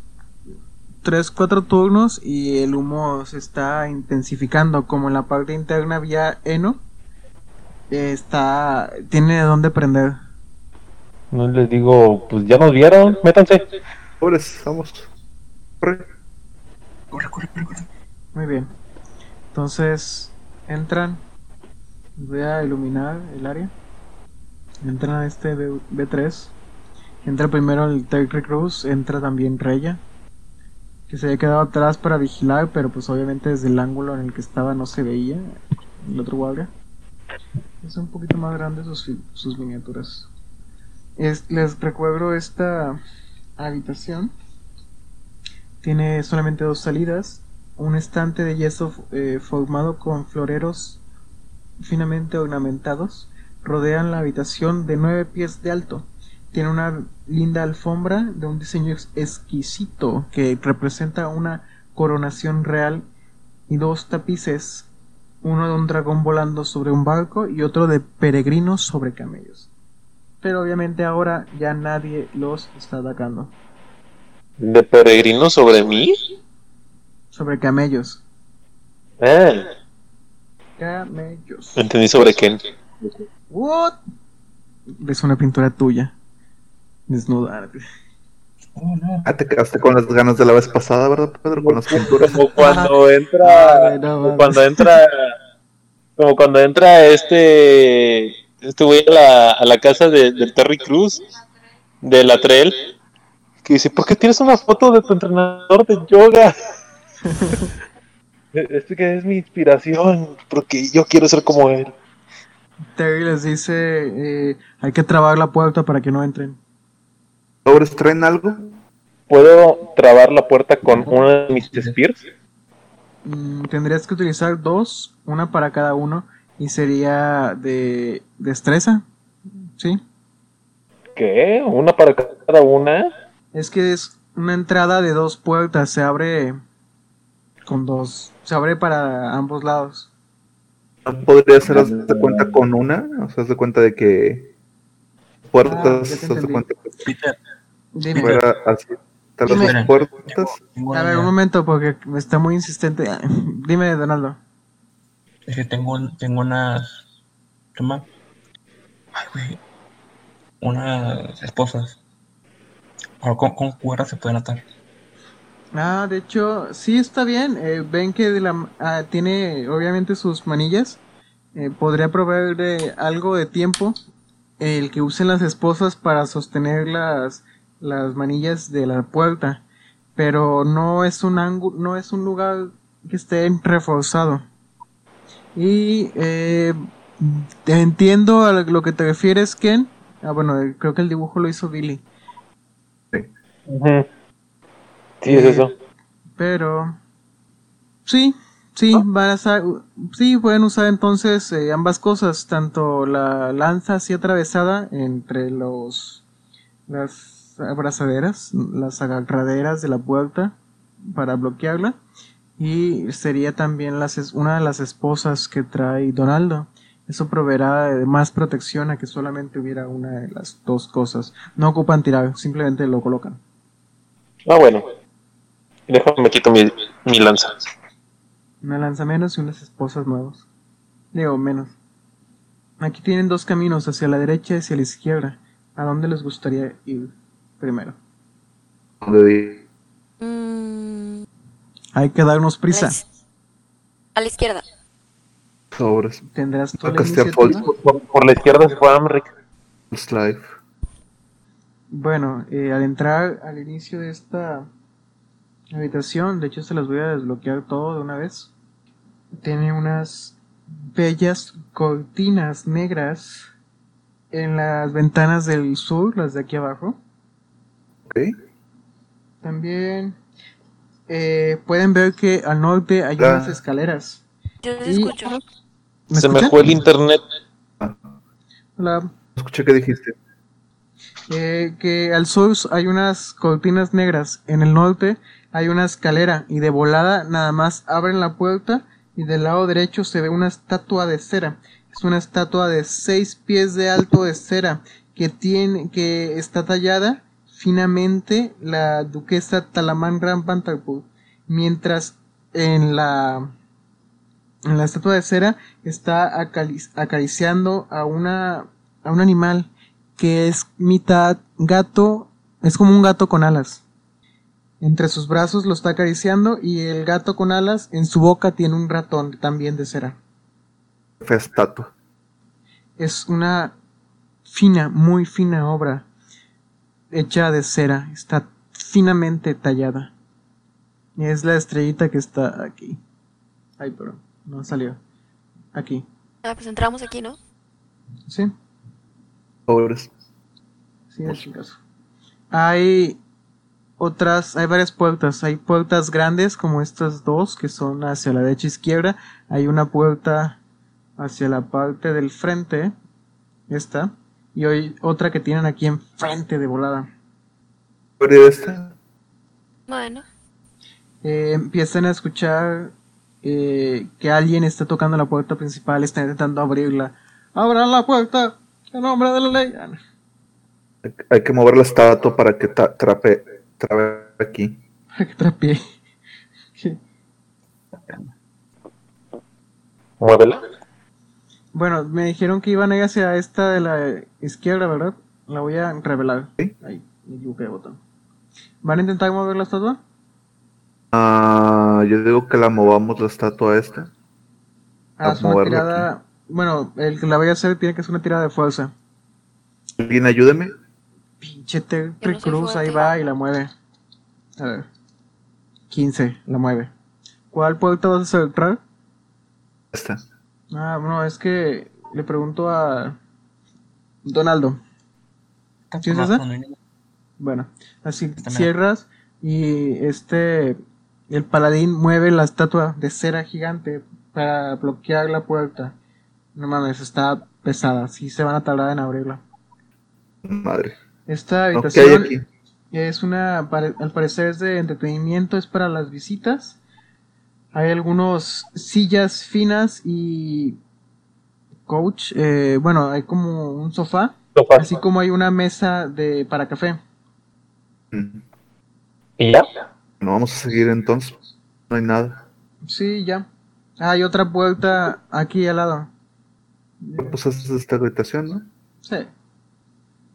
3, 4 turnos y el humo se está intensificando. Como en la parte interna había heno, está, tiene de dónde prender. No les digo, pues ya nos vieron, métanse. Pobres, vamos. Corre. Muy bien. Entonces, entran. Voy a iluminar el área. Entran a este B- B3. Entra primero el Terry Cruz. Entra también Reya. Que se había quedado atrás para vigilar, pero pues obviamente desde el ángulo en el que estaba no se veía. El otro guardia. Es un poquito más grande sus, sus miniaturas. Es- les recuerdo esta habitación. Tiene solamente dos salidas. Un estante de yeso eh, formado con floreros finamente ornamentados rodean la habitación de nueve pies de alto. Tiene una linda alfombra de un diseño ex- exquisito que representa una coronación real y dos tapices, uno de un dragón volando sobre un barco y otro de peregrinos sobre camellos. Pero obviamente ahora ya nadie los está atacando. ¿De peregrino sobre mí? Sobre camellos. Ah, Camellos. entendí sobre Ken. What? Es una pintura tuya. Desnuda. Ah, te quedaste con las ganas de la vez pasada, ¿verdad, Pedro? Con las pinturas. Como cuando entra. Ay, no como cuando entra. Como cuando entra este. Este güey a la, a la casa de, del Terry Cruz. De la Trail. Que dice: ¿Por qué tienes una foto de tu entrenador de yoga? <laughs> <laughs> Este que es mi inspiración. Porque yo quiero ser como él. Terry les dice, eh, hay que trabar la puerta para que no entren. ¿Pobres traen algo? ¿Puedo trabar la puerta con uno de mis spears? Mm, tendrías que utilizar dos, una para cada uno, y sería de destreza. ¿Sí? ¿Qué? ¿Una para cada una? Es que es una entrada de dos puertas, se abre con dos, se abre para ambos lados. ¿No podría ser, haz de cuenta, con una? O sea, haz de cuenta de que Ah, puertas, haz de entendí. cuenta que Peter, Dime. fuera así. Están las Dime. dos puertas. tengo A ver, un momento, porque está muy insistente. <laughs> Dime, Donaldo. Es que tengo, un- tengo unas. ¿Qué más? Ay, güey. Unas esposas. Ahora, ¿con, con cuerdas se pueden atar? Ah, de hecho, sí está bien. Eh, ven que de la, ah, tiene obviamente sus manillas. Eh, podría proveer algo de tiempo el que usen las esposas para sostener las, las manillas de la puerta, pero no es un ángulo, no es un lugar que esté reforzado. Y eh, entiendo a lo que te refieres, Ken. Ah, bueno, creo que el dibujo lo hizo Billy. Ujú. Sí, es eso. Pero sí, sí, van a sí pueden usar entonces eh, ambas cosas, tanto la lanza así atravesada entre los las abrazaderas, las agarraderas de la puerta para bloquearla y sería también las es- una de las esposas que trae Donaldo. Eso proveerá más protección a que solamente hubiera una de las dos cosas. No ocupan tirar, simplemente lo colocan. Ah, bueno. Déjame, me quito mi, mi lanza. Una lanza menos y unas esposas nuevas. Digo, menos. Aquí tienen dos caminos, hacia la derecha y hacia la izquierda. ¿A dónde les gustaría ir primero? Donde di- Mm, Hay que darnos prisa. a la izquierda. sobres. Tendrás toda la. Por, por la izquierda se fue Life. Bueno, eh, al entrar al inicio de esta habitación, de hecho se las voy a desbloquear todo de una vez. Tiene unas bellas cortinas negras en las ventanas del sur, las de aquí abajo. Ok. También eh, pueden ver que al norte hay Ah. unas escaleras. Yo Y- escucho. ¿Me Se me escuchan? fue el internet. Hola. Escuché que dijiste. Eh, que al sur hay unas cortinas negras, en el norte hay una escalera y de volada nada más abren la puerta y del lado derecho se ve una estatua de cera. Es una estatua de seis pies de alto de cera que tiene que está tallada finamente la duquesa Talamán Rampantarpur, mientras en la en la estatua de cera está acariciando a una a un animal que es mitad gato, es como un gato con alas. Entre sus brazos lo está acariciando y el gato con alas en su boca tiene un ratón también de cera. Estatua. Es una fina, muy fina obra hecha de cera, está finamente tallada. Y es la estrellita que está aquí. Ay, pero no salió. Aquí. Ah, pues entramos aquí, ¿no? ¿Sí? Sobres. Sí, es el caso. Hay otras, hay varias puertas. Hay puertas grandes como estas dos que son hacia la derecha e izquierda. Hay una puerta hacia la parte del frente, esta, y hay otra que tienen aquí enfrente de volada. ¿Abrir esta? Bueno. Eh, empiezan a escuchar eh, que alguien está tocando la puerta principal, está intentando abrirla. ¡Abran la puerta! ¡En nombre de la ley! Hay- Hay que mover la estatua para que ta- trape, aquí. <laughs> Para que. Muévela. Bueno, me dijeron que iban a ir hacia esta de la izquierda, ¿verdad? La voy a revelar. Sí. Ahí, me equivoqué de botón. ¿Van a intentar mover la estatua? Ah, yo digo que la movamos la estatua esta. Ah, A es una moverla tirada. Bueno, el que la vaya a hacer tiene que ser una tirada de fuerza. ¿Alguien ayúdeme? Pinche Terry Yo no soy Cruz ahí va y la mueve. A ver. 15, la mueve. ¿Cuál puerta vas a cerrar? Esta. Ah, bueno, es que le pregunto a Donaldo. ¿Sí es esa? Bueno, así cierras y este el paladín mueve la estatua de cera gigante para bloquear la puerta. No mames, está pesada, sí se van a tardar en abrirla. Madre. Esta No, ¿Qué hay habitación aquí? es una, al parecer es de entretenimiento, es para las visitas. Hay algunos sillas finas y coach, eh, bueno, hay como un sofá, Sofá. así como hay una mesa de para café. Mm. ¿Y ya? Bueno, vamos a seguir entonces. No hay nada. Sí, ya. Ah, hay otra puerta aquí al lado. Pues esta es esta habitación, ¿no? Sí.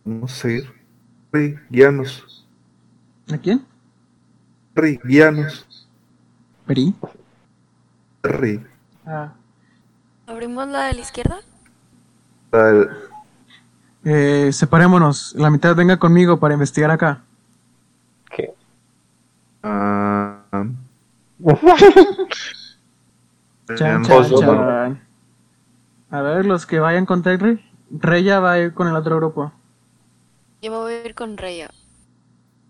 Vamos a seguir. Ri, guíanos. ¿A quién? Ri, guíanos. Peri. Ri. Ah, ¿Abrimos la de la izquierda? El- Eh, separémonos. La mitad venga conmigo para investigar acá. ¿Qué? Ah, <laughs> Chan, chan. A ver, los que vayan con Terry. Reya va a ir con el otro grupo. Yo me voy a ir con Reya.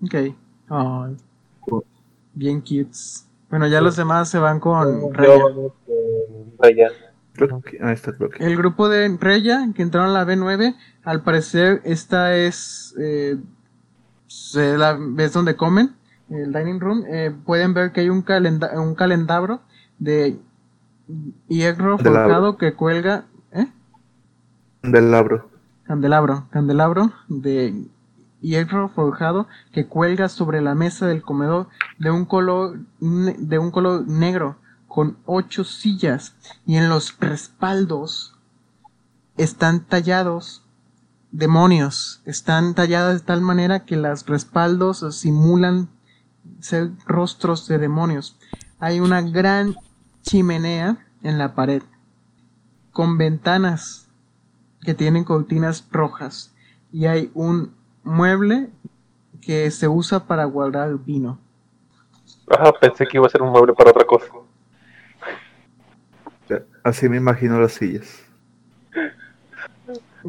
Ok. Bien cutes. Bueno, ya los demás se van con Reya. Yo, Raya. creo que- ah, está, creo que- El grupo de Reya, que entraron a la B9, al parecer esta es, eh, la es donde comen, el dining room. Eh, pueden ver que hay un, calenda un calendabro de hierro forjado que cuelga, ¿eh? Del labro. Candelabro, candelabro de hierro forjado que cuelga sobre la mesa del comedor de un color de un color negro con ocho sillas y en los respaldos están tallados demonios, están talladas de tal manera que los respaldos simulan ser rostros de demonios. Hay una gran chimenea en la pared con ventanas que tienen cortinas rojas y hay un mueble que se usa para guardar vino. Ah, pensé que iba a ser un mueble para otra cosa. Así me imagino las sillas.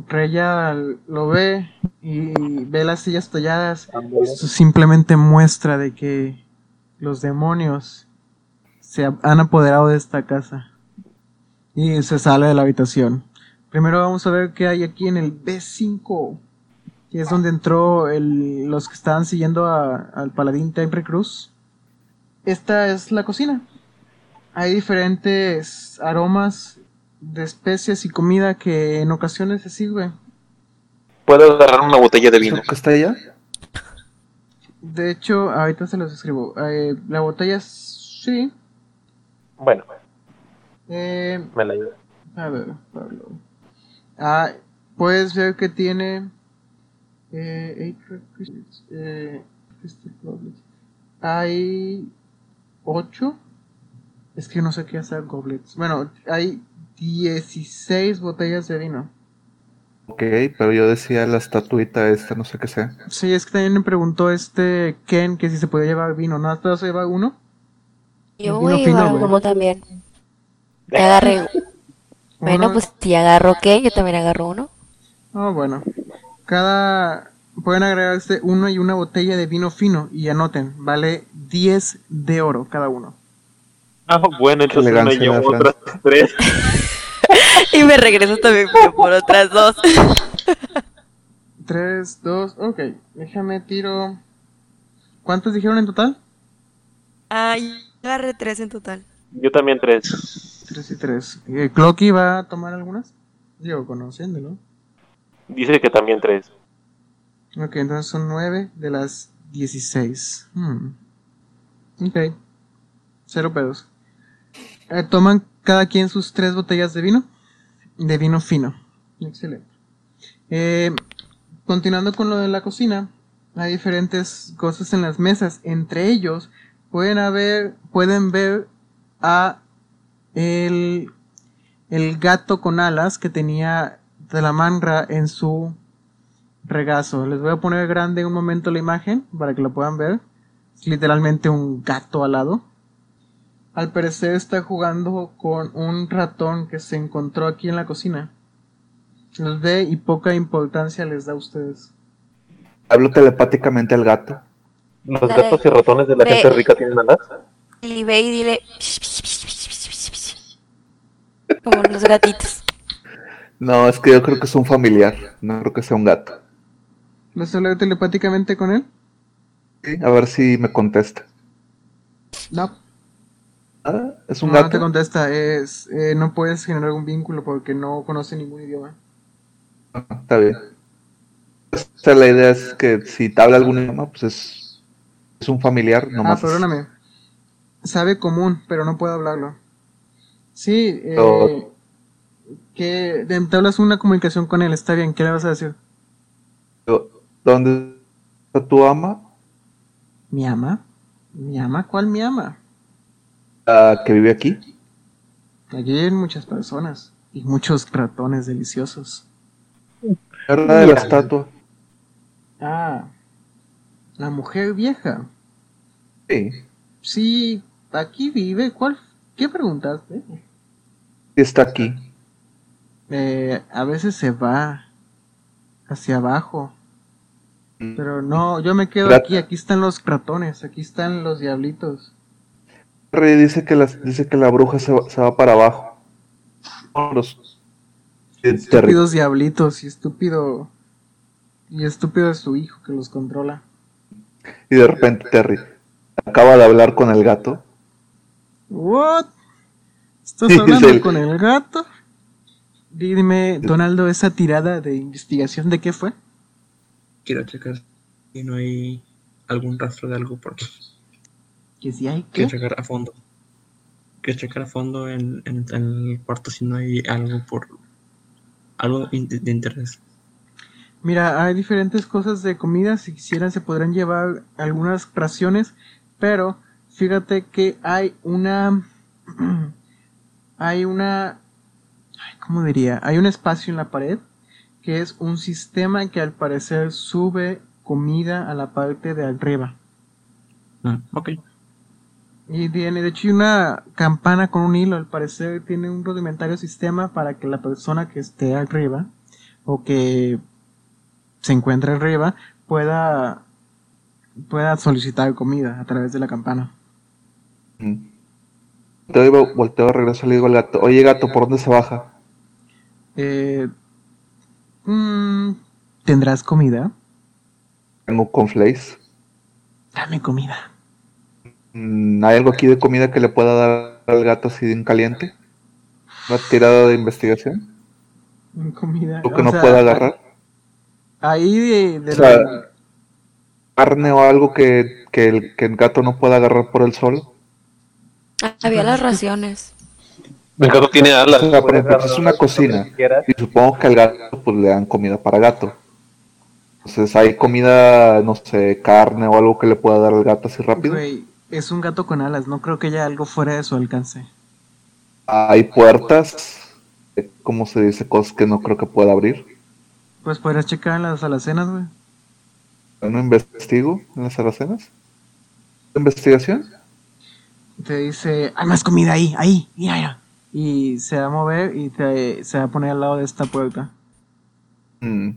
Reya lo ve y ve las sillas talladas. Esto simplemente muestra de que los demonios se ha- han apoderado de esta casa. Y se sale de la habitación. Primero vamos a ver qué hay aquí en el B5. Que es donde entró el- los que estaban siguiendo a- al paladín Tenry Cruz. Esta es la cocina. Hay diferentes aromas de especias y comida que en ocasiones se sirve. Puedo agarrar una botella de vino. ¿Eso que está allá? De hecho, ahorita se los escribo. Eh, la botella sí. Bueno, Eh, me la llevo. a ver, Pablo. Ah, puedes ver que tiene. Eh, eh, crystal goblets. Hay. ocho. Es que no sé qué hacer goblets. Bueno, hay 16 botellas de vino. Ok, pero yo decía la estatuita esta, no sé qué sea. Sí, es que también me preguntó este Ken que si se podía llevar vino. ¿No te vas a llevar uno? Yo voy a llevar uno también. Ya agarré. <laughs> Bueno, Uno- pues si agarro qué, yo también agarro uno. Ah, bueno. Cada. Pueden agregarse uno y una botella de vino fino y anoten, vale 10 de oro cada uno. Ah, bueno, entonces me llevo otras tres. <laughs> Y me regreso también por otras dos. <laughs> 3, 2, ok. Déjame tiro. ¿Cuántos dijeron en total? Ay, agarré tres en total. Yo también tres. 3 y 3. ¿Clocky va a tomar algunas? Digo, conociéndolo. Dice que también tres. Ok, entonces son 9 de las 16. Hmm. Ok. Cero pedos. Eh, toman cada quien sus tres botellas de vino. De vino fino. Excelente. Eh, continuando con lo de la cocina. Hay diferentes cosas en las mesas. Entre ellos pueden haber, pueden ver a el, el gato con alas que tenía Talamanra en su regazo. Les voy a poner grande un momento la imagen para que lo puedan ver. Es literalmente un gato alado. Al parecer está jugando con un ratón que se encontró aquí en la cocina. Los ve y poca importancia les da a ustedes. Hablo telepáticamente al gato. ¿Los Dale. gatos y ratones de la Ve. gente rica tienen alas? Y ve y dile. Como los gatitos. No, es que yo creo que es un familiar. No creo que sea un gato. ¿Vas a hablar telepáticamente con él? Sí, A ver si me contesta. No. Ah, es un no, no te gato. contesta. Es, eh, no puedes generar un vínculo porque no conoce ningún idioma. Ah, está bien. O sea, la idea es que si te habla algún idioma, pues es, es un familiar, Ah, nomás. perdóname. Sabe común, pero no puedo hablarlo. Sí, eh, Oh. que hablas una comunicación con él, está bien, ¿qué le vas a decir? ¿Dónde está tu ama? ¿Mi ama? ¿Mi ama? ¿Cuál mi ama? Ah, que vive aquí. Allí hay muchas personas y muchos ratones deliciosos. Era de la estatua. Ah, la mujer vieja. Sí. Sí, aquí vive. ¿Cuál? ¿Qué preguntaste? Está aquí. Eh, a veces se va hacia abajo. Pero no, yo me quedo aquí. Aquí están los ratones. Aquí están los diablitos. Terry dice que, las, dice que la bruja se va, se va para abajo. Los-. Estúpidos diablitos y estúpido. Y estúpido es su hijo que los controla. Y de repente Terry acaba de hablar con el gato. ¿What? ¿Estás hablando sí. con el gato? Dime, Donaldo, esa tirada de investigación de qué fue? Quiero checar si no hay algún rastro de algo por aquí. Que si hay Quiero qué. checar a fondo. Quiero checar a fondo en, en- en el cuarto si no hay algo por algo de interés. Mira, hay diferentes cosas de comida. Si quisieran, se podrán llevar algunas raciones. Pero fíjate que hay una. <clears throat> hay una. ¿Cómo diría? Hay un espacio en la pared que es un sistema que al parecer sube comida a la parte de arriba. Ah, ok. Y tiene, de hecho, una campana con un hilo. Al parecer tiene un rudimentario sistema para que la persona que esté arriba o que se encuentre arriba pueda pueda solicitar comida a través de la campana. Volteo, y vo- volteo de regreso y le digo al gato, oye gato, ¿por dónde se baja? Eh, mm, ¿Tendrás comida? Tengo conflays. Dame comida. Mm, ¿Hay algo aquí de comida que le pueda dar al gato así en caliente? ¿Una tirada de investigación? Comida. ¿Algo que o no sea, pueda agarrar? Ahí de, de O sea, la- ¿Carne o algo que, que, el, que el gato no pueda agarrar por el sol? Había las raciones. El gato tiene O alas. sea, por ejemplo, es una cocina. Y supongo que al gato pues le dan comida para gato. Entonces hay comida, no sé, carne o algo que le pueda dar al gato así rápido. Güey, es un gato con alas. No creo que haya algo fuera de su alcance. Hay puertas, ¿cómo se dice? Cosas que no creo que pueda abrir. Pues podrás checar en las alacenas, güey. No investigo en las alacenas. ¿Investigación? Te dice, hay más comida ahí, ahí, mira, mira. Y se va a mover y te, se va a poner al lado de esta puerta. Mm.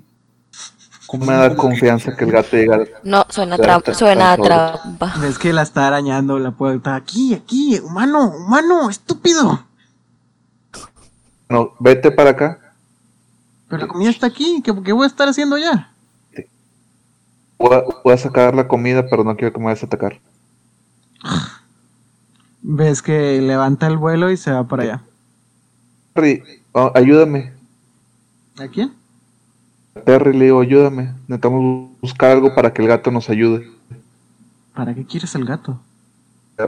¿Cómo me da confianza que el gato llega? No, suena, trampa, suena trampa. Ves que la está arañando la puerta. Aquí, aquí, humano, humano, estúpido. No, vete para acá. Pero la comida está aquí, ¿qué, qué voy a estar haciendo ya? Voy a, voy a sacar la comida, pero no quiero que me vayas a atacar. Ves que levanta el vuelo y se va para allá. Terry, oh, ayúdame. ¿A quién? Terry, le digo, ayúdame. Necesitamos buscar algo para que el gato nos ayude. ¿Para qué quieres el gato?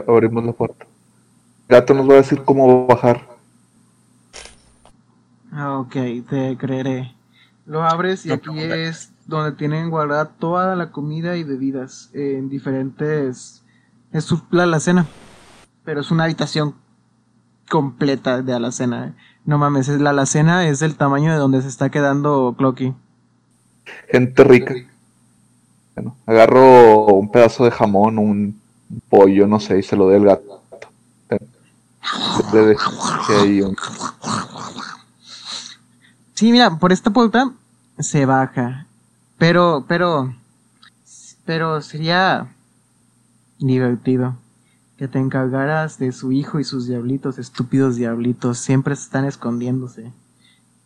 Abrimos la puerta. El gato nos va a decir cómo bajar. Ok, te creeré. Lo abres y No, aquí es donde tienen guardada toda la comida y bebidas en diferentes... Es su, la alacena, pero es una habitación completa de alacena. eh. No mames, es, la alacena es del tamaño de donde se está quedando Clocky. Gente rica. Bueno, agarro un pedazo de jamón, un, pollo, no sé, y se lo doy al gato. Sí, mira, por esta puerta se baja. Pero, pero, pero sería divertido que te encargaras de su hijo y sus diablitos, estúpidos diablitos, siempre están escondiéndose.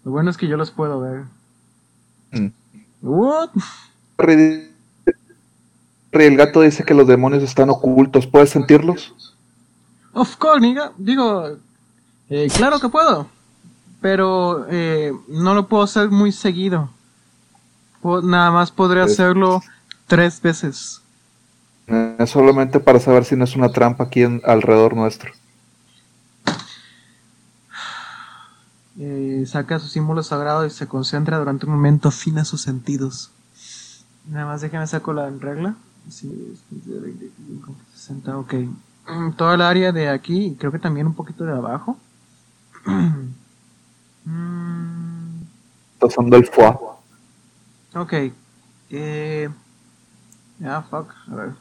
Lo bueno es que yo los puedo ver. Mm. What? El gato dice que los demonios están ocultos. ¿Puedes sentirlos? Of course, nigga. Digo, eh, claro que puedo. Pero eh, no lo puedo hacer muy seguido. Nada más podré hacerlo tres veces. Eh, Es solamente para saber si no es una trampa aquí en- alrededor nuestro. Eh, saca su símbolo sagrado y se concentra durante un momento, afina sus sentidos. Nada más déjame saco la regla. Sí, es de 25, 60, ok. Mm, Toda el área de aquí, y creo que también un poquito de abajo. <clears throat> Mm, Está usando el foie. Ok. Eh... Ah, fuck. A ver.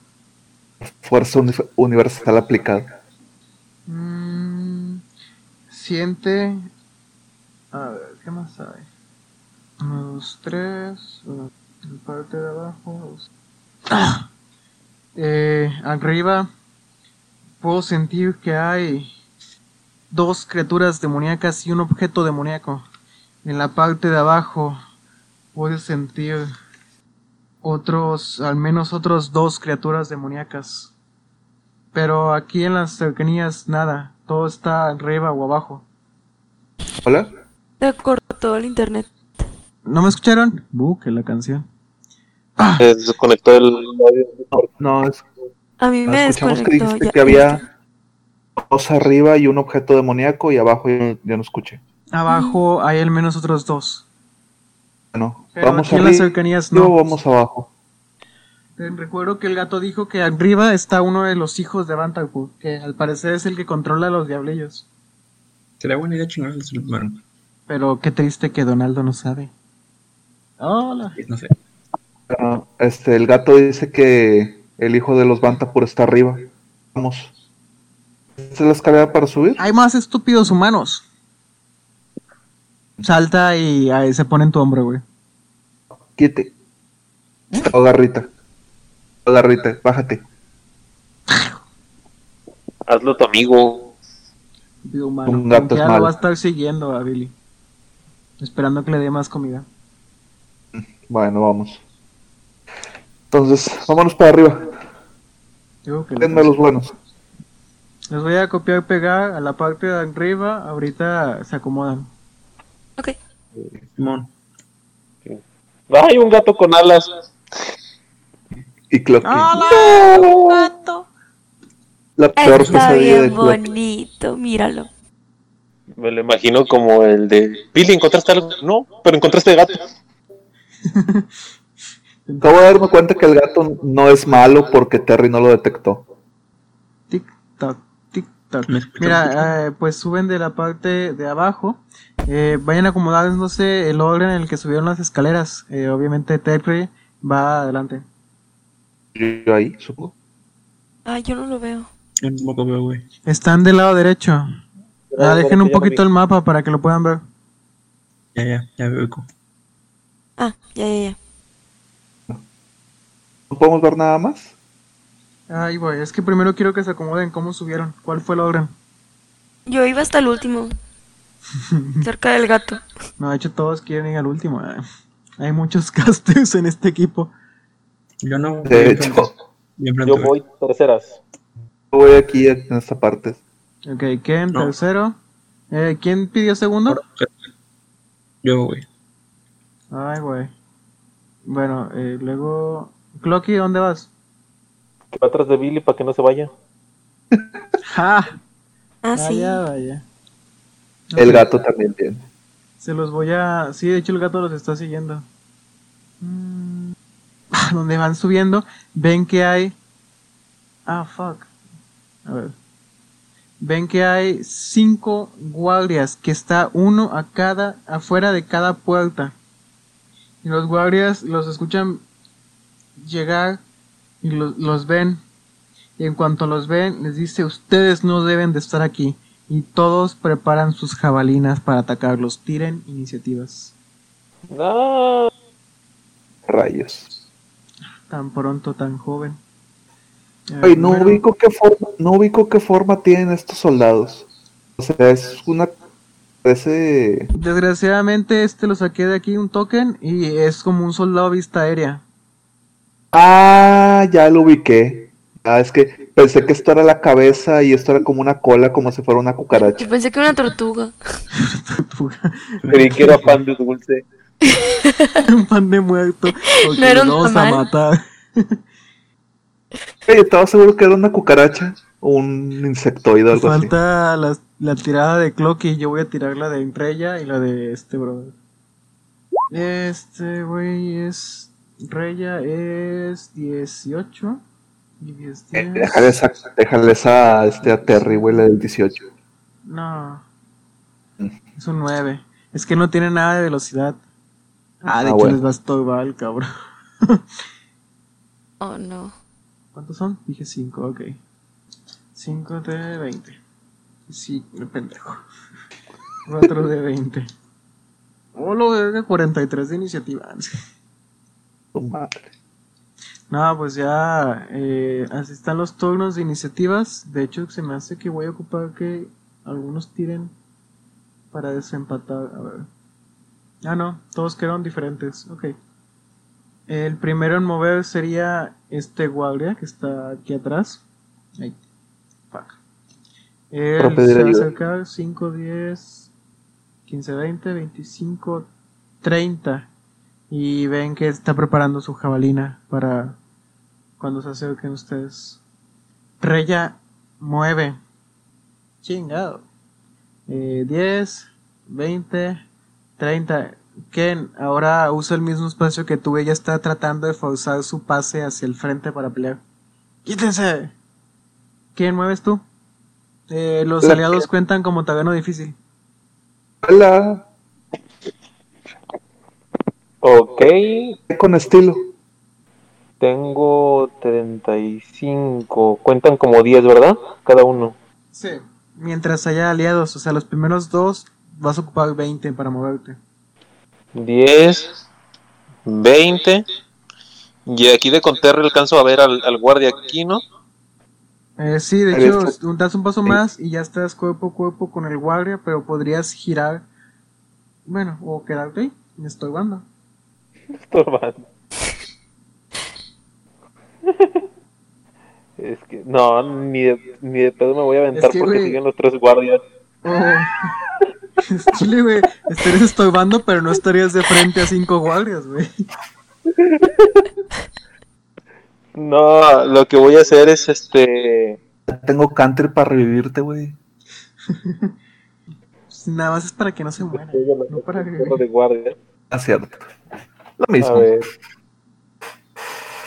Fuerza uni- universal aplicada. Mm, siente. A ver, ¿qué más hay? Uno, dos, tres. En parte de abajo. Eh, arriba puedo sentir que hay dos criaturas demoníacas y un objeto demoníaco. En la parte de abajo puedo sentir otros, al menos otros dos criaturas demoníacas. Pero aquí en las cercanías nada, todo está arriba o abajo. ¿Hola? Se cortó el internet. ¿No me escucharon? Uh, que la canción. Se desconectó el audio. No, es, A mí me escuchamos que desconectó. dijiste ya- que había dos arriba y un objeto demoníaco y abajo ya, ya no escuché. Abajo hay al menos otros dos. Bueno, Pero vamos aquí en las arriba cercanías o no. vamos abajo. Eh, Recuerdo que el gato dijo que arriba está uno de los hijos de Bantaku, que al parecer es el que controla a los diablillos. Sería buena idea chingar el primero. Pero qué triste que Donaldo no sabe. Hola. No sé. Ah, este, el gato dice que el hijo de los Bantapur está arriba. Vamos. ¿Esta es la escalera para subir? Hay más estúpidos humanos. Salta y ahí se pone en tu hombro, güey. Quite. Oh, garrita. Oh, garrita, bájate. Hazlo tu amigo. Estúpido humano. Un gato ya es lo malo. va a estar siguiendo a Billy. Esperando que le dé más comida. Bueno, vamos. Entonces, vámonos para arriba. Digo Denme los buenos. Les voy a copiar y pegar a la parte de arriba. Ahorita se acomodan. Ok. Simón. ¡Ay, un gato con alas! Y Clocky. gato! La peor Está pesadilla de bien Clocky. bonito, míralo. Me lo imagino como el de Billy, ¿encontraste algo? No, pero encontraste gato. <laughs> Acabo de darme cuenta que el gato no es malo porque Terry no lo detectó. Tic Mira, eh, pues suben de la parte de abajo. Eh, vayan acomodándose el orden en el que subieron las escaleras. Eh, obviamente Terry va adelante. Yo ahí, supongo. Ay, yo no lo veo. Yo tampoco veo, güey. Están del lado derecho. Ah, dejen un lo poquito el mapa para que lo puedan ver. Ya, ya, ya veo. eco. Ah, ya, ya, ya. ¿No podemos ver nada más? Ay, voy. Es que primero quiero que se acomoden cómo subieron. ¿Cuál fue el orden? Yo iba hasta el último. <laughs> cerca del gato. No, de hecho todos quieren ir al último. eh. Hay muchos <laughs> casters en este equipo. Yo no. De yo hecho, yo güey. voy terceras. yo voy aquí en esta parte. Ok, Ken, No. tercero. Eh, ¿Quién pidió segundo? Yo, güey. Ay, güey. Bueno, eh, luego... Clocky, ¿dónde vas? Que va atrás de Billy para que no se vaya. ¡Ja! <laughs> Ah, sí. Vaya, vaya. El gato también tiene. Se los voy a... Sí, de hecho el gato los está siguiendo. Mm, Donde van subiendo, ven que hay... Ah, fuck. A ver. Ven que hay cinco guardias, que está uno a cada, afuera de cada puerta. Y los guardias los escuchan llegar y los, los ven. Y en cuanto los ven, les dice, ustedes no deben de estar aquí. Y todos preparan sus jabalinas para atacarlos. Tiren iniciativas. No. Rayos. Tan pronto, tan joven. Ay, no ubico qué forma, no ubico qué forma tienen estos soldados. O sea, es una parece Desgraciadamente este lo saqué de aquí un token y es como un soldado vista aérea. Ah, ya lo ubiqué. Ah, es que pensé que esto era la cabeza y esto era como una cola, como si fuera una cucaracha. Yo pensé que era una tortuga. Creí que era pan de dulce. <laughs> un pan de muerto. No era nos un vamos a matar. Ey, estaba seguro que era una cucaracha o un insectoide o algo así. Falta la, la tirada de Clocky. Yo voy a tirar la de Reya y la de este brother. Este güey es. Reya es 18. Y 10, Eh, 10. déjale esa, déjale esa este, a Terry, güey, del 18. No. Es un 9. Es que no tiene nada de velocidad. Ah, de Ah, hecho bueno. les va a estorbar el cabrón. Oh, no. ¿Cuántos son? Dije 5, ok. 5 de 20. Sí, el pendejo. 4 de 20. Oh, lo verga, 43 de iniciativa. <laughs> Tu madre. No, pues ya eh, así están los turnos de iniciativas. De hecho, se me hace que voy a ocupar que algunos tiren para desempatar. A ver. Ah, no, todos quedaron diferentes. Ok. El primero en mover sería este guardia que está aquí atrás. Ahí. Fuck. Él se va a acercar 5, 10, 15, 20, 25, 30. Y ven que está preparando su jabalina para cuando se acerquen ustedes. Reya mueve. Chingado. Eh, 10, 20, 30. Ken ahora usa el mismo espacio que tú. Ella está tratando de forzar su pase hacia el frente para pelear. ¡Quítense! ¿Quién mueves tú? Eh, los La aliados cuentan como terreno difícil. Hola. Ok, Con estilo. tengo 35. Cuentan como 10, ¿verdad? Cada uno. Sí. Mientras haya aliados, o sea, los primeros dos vas a ocupar 20 para moverte. 10, 20. Y aquí de Conterre alcanzo a ver al, al guardia aquí, ¿no? Eh, sí, de hecho, das un paso más y ya estás cuerpo a cuerpo con el guardia, pero podrías girar, bueno, o quedarte ahí, estorbando. Estorbando. Es que, no, ni de, ni de pedo me voy a aventar Es que, porque güey. siguen los tres guardias. <laughs> Oh. Chile, güey, estarías estorbando, pero no estarías de frente a cinco guardias, güey. No, lo que voy a hacer es este. Tengo country para revivirte, güey. <laughs> Nada más es para que no se muera, no para Lo de <laughs> guardia. Ah, cierto. Lo A mismo. ver.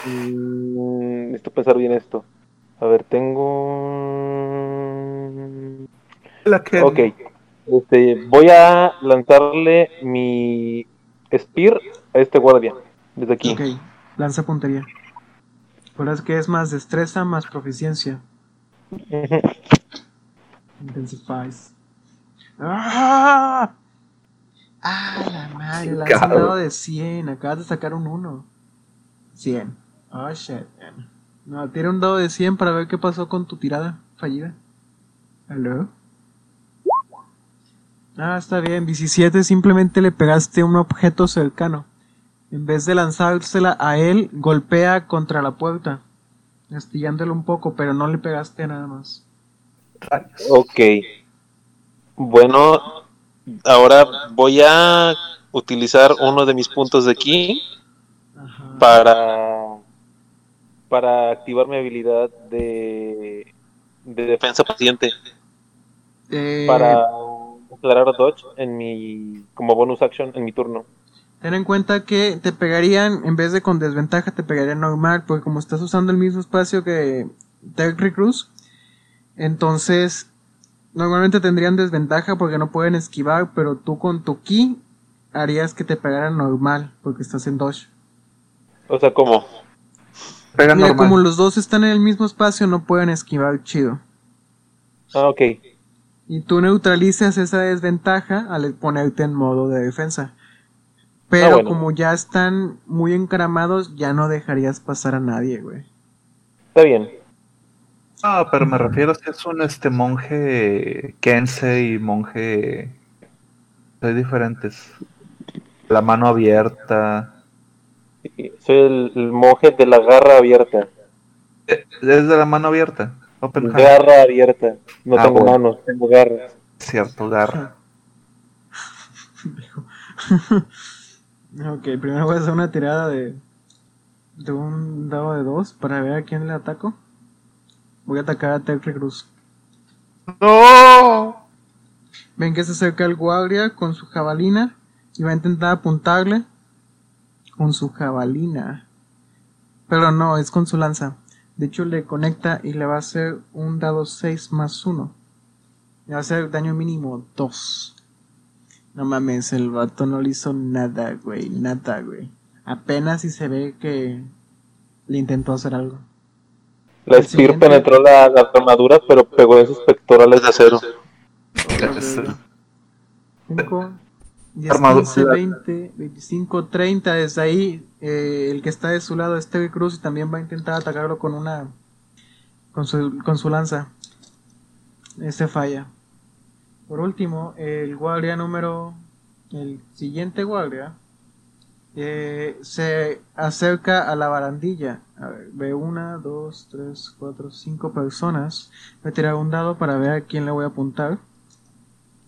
Mm, necesito pensar bien esto. A ver, tengo. La que- Ok. Este, voy a lanzarle mi Spear a este guardia. Desde aquí. Ok, lanza puntería. Recuerdas que es más destreza más proficiencia. Intensifies. ¡Ah! ¡Ah, la madre! Un Cabrón. dado de 100. Acabas de sacar un 1. 100. Oh, shit, man. No, tira un dado de 100 para ver qué pasó con tu tirada fallida. ¿Aló? Ah, está bien. 17 simplemente le pegaste un objeto cercano. En vez de lanzársela a él, golpea contra la puerta. Astillándolo un poco, pero no le pegaste nada más. Ok. Bueno, ahora voy a utilizar uno de mis puntos de aquí Ajá. para para activar mi habilidad de, de defensa paciente Eh, para declarar dodge en mi como bonus action en mi turno. Ten en cuenta que te pegarían, en vez de con desventaja, te pegarían normal, porque como estás usando el mismo espacio que Terry Cruz, entonces normalmente tendrían desventaja porque no pueden esquivar, pero tú con tu ki harías que te pegaran normal, porque estás en dodge. O sea, como Pega Mira, normal. como los dos están en el mismo espacio, no pueden esquivar chido. ah, ok. Y tú neutralizas esa desventaja al ponerte en modo de defensa. Pero Ah, bueno. como ya están muy encaramados, ya no dejarías pasar a nadie, güey. Está bien. Ah, pero me refiero a si es un este monje Kensei y monje. Soy diferentes. La mano abierta. Soy el, el monje de la garra abierta. Eh, Es de la mano abierta. Open hand. Garra abierta. No Ah, tengo bueno. manos, tengo garras. Cierto, garra. <laughs> ok, primero voy a hacer una tirada de, de un dado de dos para ver a quién le ataco. Voy a atacar a Terry Cruz. ¡No! Ven que se acerca el guardia con su jabalina y va a intentar apuntarle con su jabalina. Pero no, es con su lanza. De hecho, le conecta y le va a hacer un dado 6 más 1. Le va a hacer daño mínimo 2. No mames, el vato no le hizo nada, güey. Nada, güey. Apenas si se ve que le intentó hacer algo. La Spear siguiente. penetró la, la armadura, pero pegó en sus pectorales de acero. 5, 10, Armadura. 15, 20, 25, 30. Desde ahí, eh, el que está de su lado, este Cruz, y también va a intentar atacarlo con una. con su, con su lanza. Este falla. Por último, el guardia número. el siguiente guardia. eh, se acerca a la barandilla. A ver, ve una, dos, tres, cuatro, cinco personas. Voy a tirar un dado para ver a quién le voy a apuntar.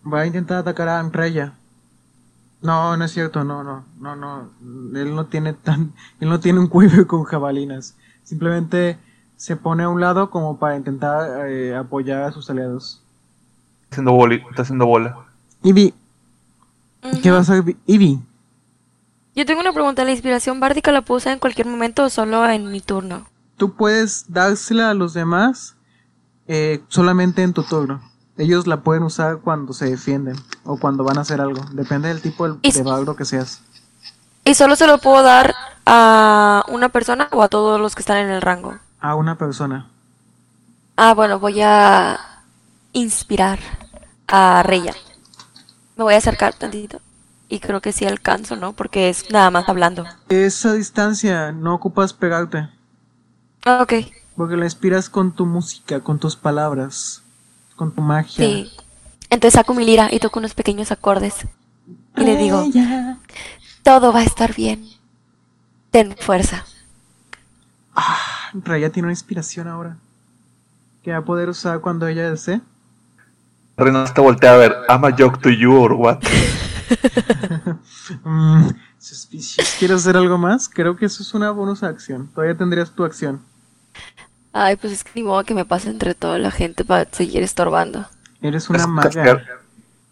Va a intentar atacar a Anreya. No, no es cierto, no, no, no, no. Él no tiene tan, <laughs> él no tiene un cuello con jabalinas. Simplemente se pone a un lado como para intentar eh, apoyar a sus aliados. Está haciendo, boli- está haciendo bola. Ivy, ¿qué vas a hacer? Ivy, Yo tengo una pregunta. ¿La inspiración bárdica la puedo usar en cualquier momento o solo en mi turno? tú puedes dársela a los demás eh, solamente en tu turno. Ellos la pueden usar cuando se defienden o cuando van a hacer algo. Depende del tipo de, de bardo que seas. ¿Y solo se lo puedo dar a una persona o a todos los que están en el rango? A una persona. Ah, bueno, voy a inspirar a Reya. Me voy a acercar tantito. Y creo que sí alcanzo, ¿no? Porque es nada más hablando. Esa distancia no ocupas pegarte. Ah, Ok, Porque la inspiras con tu música, con tus palabras, con tu magia. sí. Entonces saco mi lira y toco unos pequeños acordes. Y le digo, todo va a estar bien. Ten fuerza. Raya tiene una inspiración ahora. Que va a poder usar cuando ella desee. Reina te voltea a ver. ¿Ama joke to you or what? <laughs> <laughs> Mm, suspicious. ¿Quieres hacer algo más? Creo que eso es una bonus acción. Todavía tendrías tu acción. Ay, pues es que ni modo que me pase entre toda la gente para seguir estorbando. Eres una maga.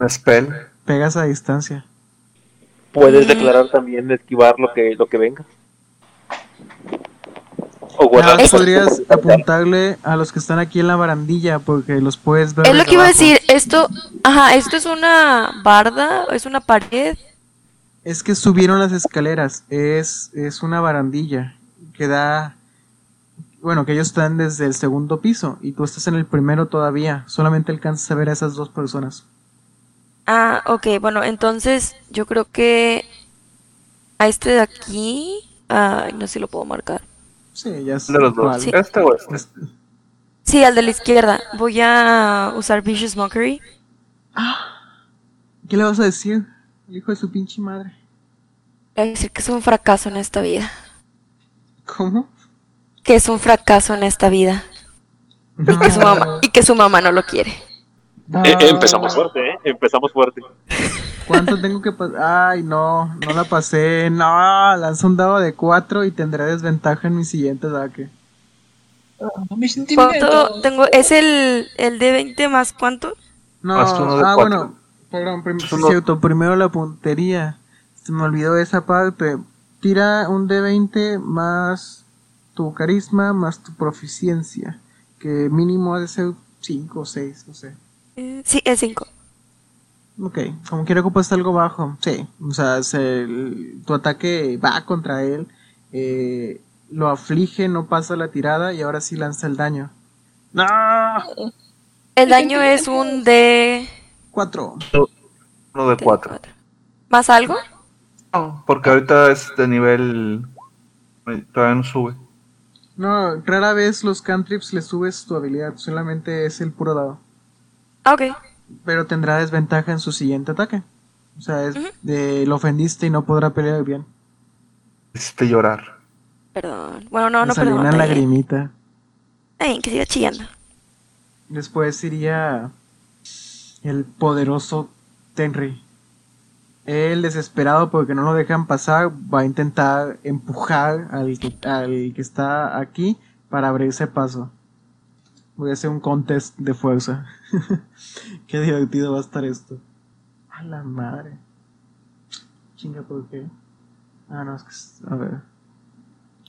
spell. Pegas a distancia. Puedes Mm. declarar también esquivar lo que, lo que venga. O guardar. podrías apuntarle a los que están aquí en la barandilla porque los puedes ver. Es lo que iba a decir, esto, ajá, esto es una barda, es una pared. Es que subieron las escaleras. Es, es una barandilla que da. Bueno, que ellos están desde el segundo piso y tú estás en el primero todavía. Solamente alcanzas a ver a esas dos personas. Ah, ok, bueno, entonces yo creo que a este de aquí, ay, no sé si lo puedo marcar. Sí, ya es De los dos. Sí. ¿Este o este? Sí, al de la izquierda. Voy a usar Vicious Mockery. ¿Qué le vas a decir? Hijo de su pinche madre. Voy a decir que es un fracaso en esta vida. ¿Cómo? Que es un fracaso en esta vida. Y que su mamá, y que su mamá no lo quiere. Eh, empezamos fuerte, ¿eh? Empezamos fuerte. <laughs> ¿Cuánto tengo que pasar? Ay, no, no la pasé. No, lanzo un dado de 4 y tendré desventaja en mi siguiente ataque. ¿Cuánto tengo? ¿Es el, el de 20 más cuánto? No, Más uno de ah, cuatro. bueno, perdón, prim- sí, Uno- cierto, primero la puntería. Se me olvidó esa parte. Tira un D20 más tu carisma más tu proficiencia. Que mínimo ha de ser 5 o 6, no sé. Eh, sí, es 5. Ok, como quiera ocupas algo bajo. Sí, o sea, se- el- tu ataque va contra él. eh, lo aflige, no pasa la tirada y ahora sí lanza el daño. ¡No! El daño es un de... 4. Uno de cuatro. ¿Más algo? No, porque ahorita es de nivel. Todavía no sube. No, rara vez los cantrips le subes tu habilidad, solamente es el puro dado. Ah, ok. Pero tendrá desventaja en su siguiente ataque. O sea, es de, lo ofendiste y no podrá pelear bien. Hiciste llorar. Perdón. Bueno, no, Le no, salió perdón. una lagrimita. Bien, que siga chillando. Después iría el poderoso Tenry. Él, desesperado porque no lo dejan pasar, va a intentar empujar al que, al que está aquí para abrirse paso. Voy a hacer un contest de fuerza. <laughs> qué divertido va a estar esto. A la madre. Chinga, ¿por qué? Ah, no, es que... es- A ver.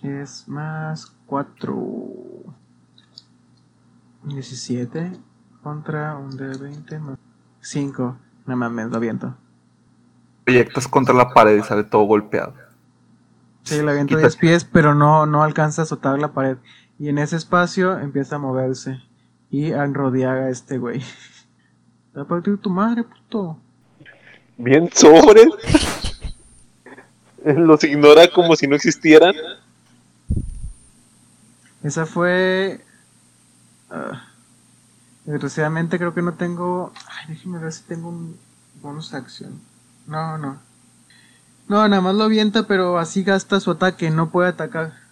Es más 4. 17 contra un de 20 más 5. No mames, lo aviento. proyectas contra la pared y sale todo golpeado. Sí, le avienta Quita- 10 pies, pero no, no alcanza a azotar la pared. Y en ese espacio empieza a moverse y a rodear a este güey. <laughs> Te va a partir tu madre, puto. Bien sobres. <laughs> Los ignora como si no existieran. Esa fue. ah, desgraciadamente creo que no tengo. Ay, déjeme ver si tengo un bonus acción. No, no. No, nada más lo avienta, pero así gasta su ataque, no puede atacar.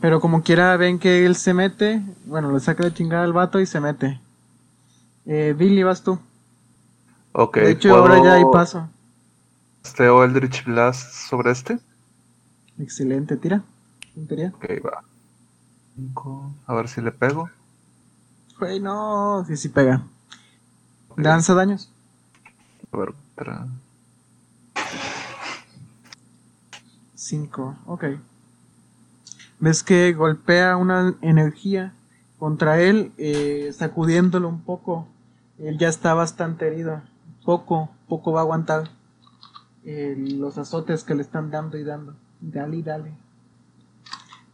Pero como quiera, ven que él se mete. Bueno, le saca de chingada al vato y se mete. Eh, Billy, vas tú. Ok, de hecho, ¿puedo- ahora ya hay paso. Teo Eldritch Blast sobre este. Excelente, tira. Puntería. Ok, va. Cinco. A ver si le pego. Güey, no. Sí, sí pega. Lanza daños. A ver, espera. 5, ok. Ves que golpea una energía contra él, eh, sacudiéndolo un poco. Él ya está bastante herido. Poco, poco va a aguantar eh, los azotes que le están dando y dando. Dale y dale.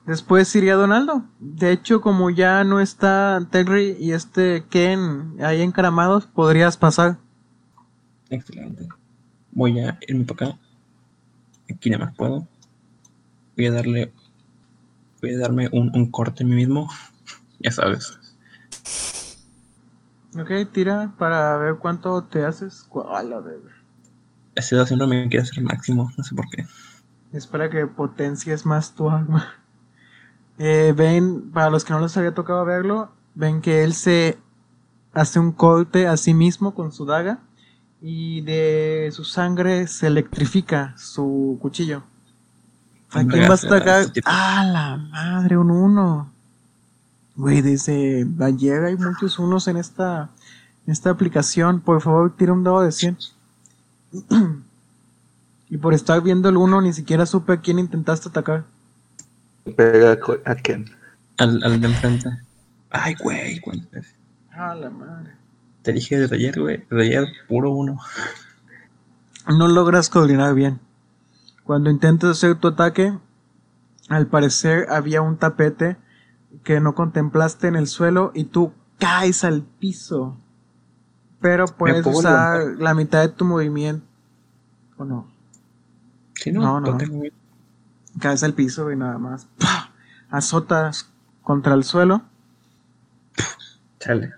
Después iría Donaldo. De hecho, como ya no está Terry y este Ken ahí encaramados, podrías pasar. Excelente. Voy a irme para acá. Aquí nada más puedo. Voy a darle. Voy a darme un, un corte a mí mismo. Ya sabes. Ok, tira para ver cuánto te haces. A ver. Ese dado siempre me quiere hacer máximo. No sé por qué. Es para que potencies más tu arma. <laughs> Eh, ven, para los que no les había tocado verlo, ven que él se hace un corte a sí mismo con su daga y de su sangre se electrifica su cuchillo. ¿A quién vas a atacar? ¡Ah, la madre! Un uno. Güey, desde ayer hay muchos unos en esta, en esta aplicación. Por favor, tira un dado de 100. <clears throat> y por estar viendo el uno, ni siquiera supe a quién intentaste atacar. Pega a Ken. Al, al de enfrente. Ay, güey. ¡Ah, la madre! Te dije desde ayer, güey. Desde ayer, puro uno. No logras coordinar bien. Cuando intentas hacer tu ataque, al parecer había un tapete que no contemplaste en el suelo y tú caes al piso. Pero puedes usar la mitad de tu movimiento. ¿O no? Sí, no, No, no. tengo. Caes al piso y nada más. ¡pah! Azotas contra el suelo. Chale.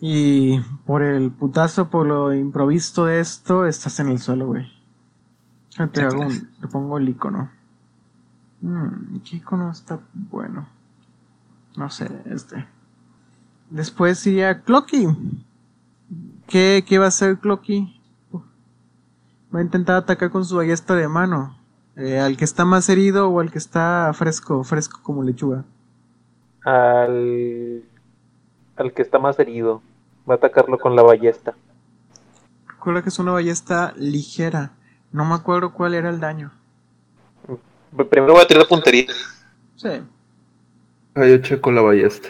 Y por el putazo, por lo improvisto de esto, estás en el suelo, güey. Te, hago un- te pongo el icono. Mm, ¿Qué icono está bueno? No sé, este. Después iría Clocky. ¿Qué, ¿Qué va a hacer Clocky? Va a intentar atacar con su ballesta de mano. Eh, al que está más herido o al que está fresco, fresco como lechuga. Al, al que está más herido. Va a atacarlo con la ballesta. Recuerda que es una ballesta ligera. No me acuerdo cuál era el daño. Primero voy a tirar puntería. Sí. Ah, yo checo la ballesta.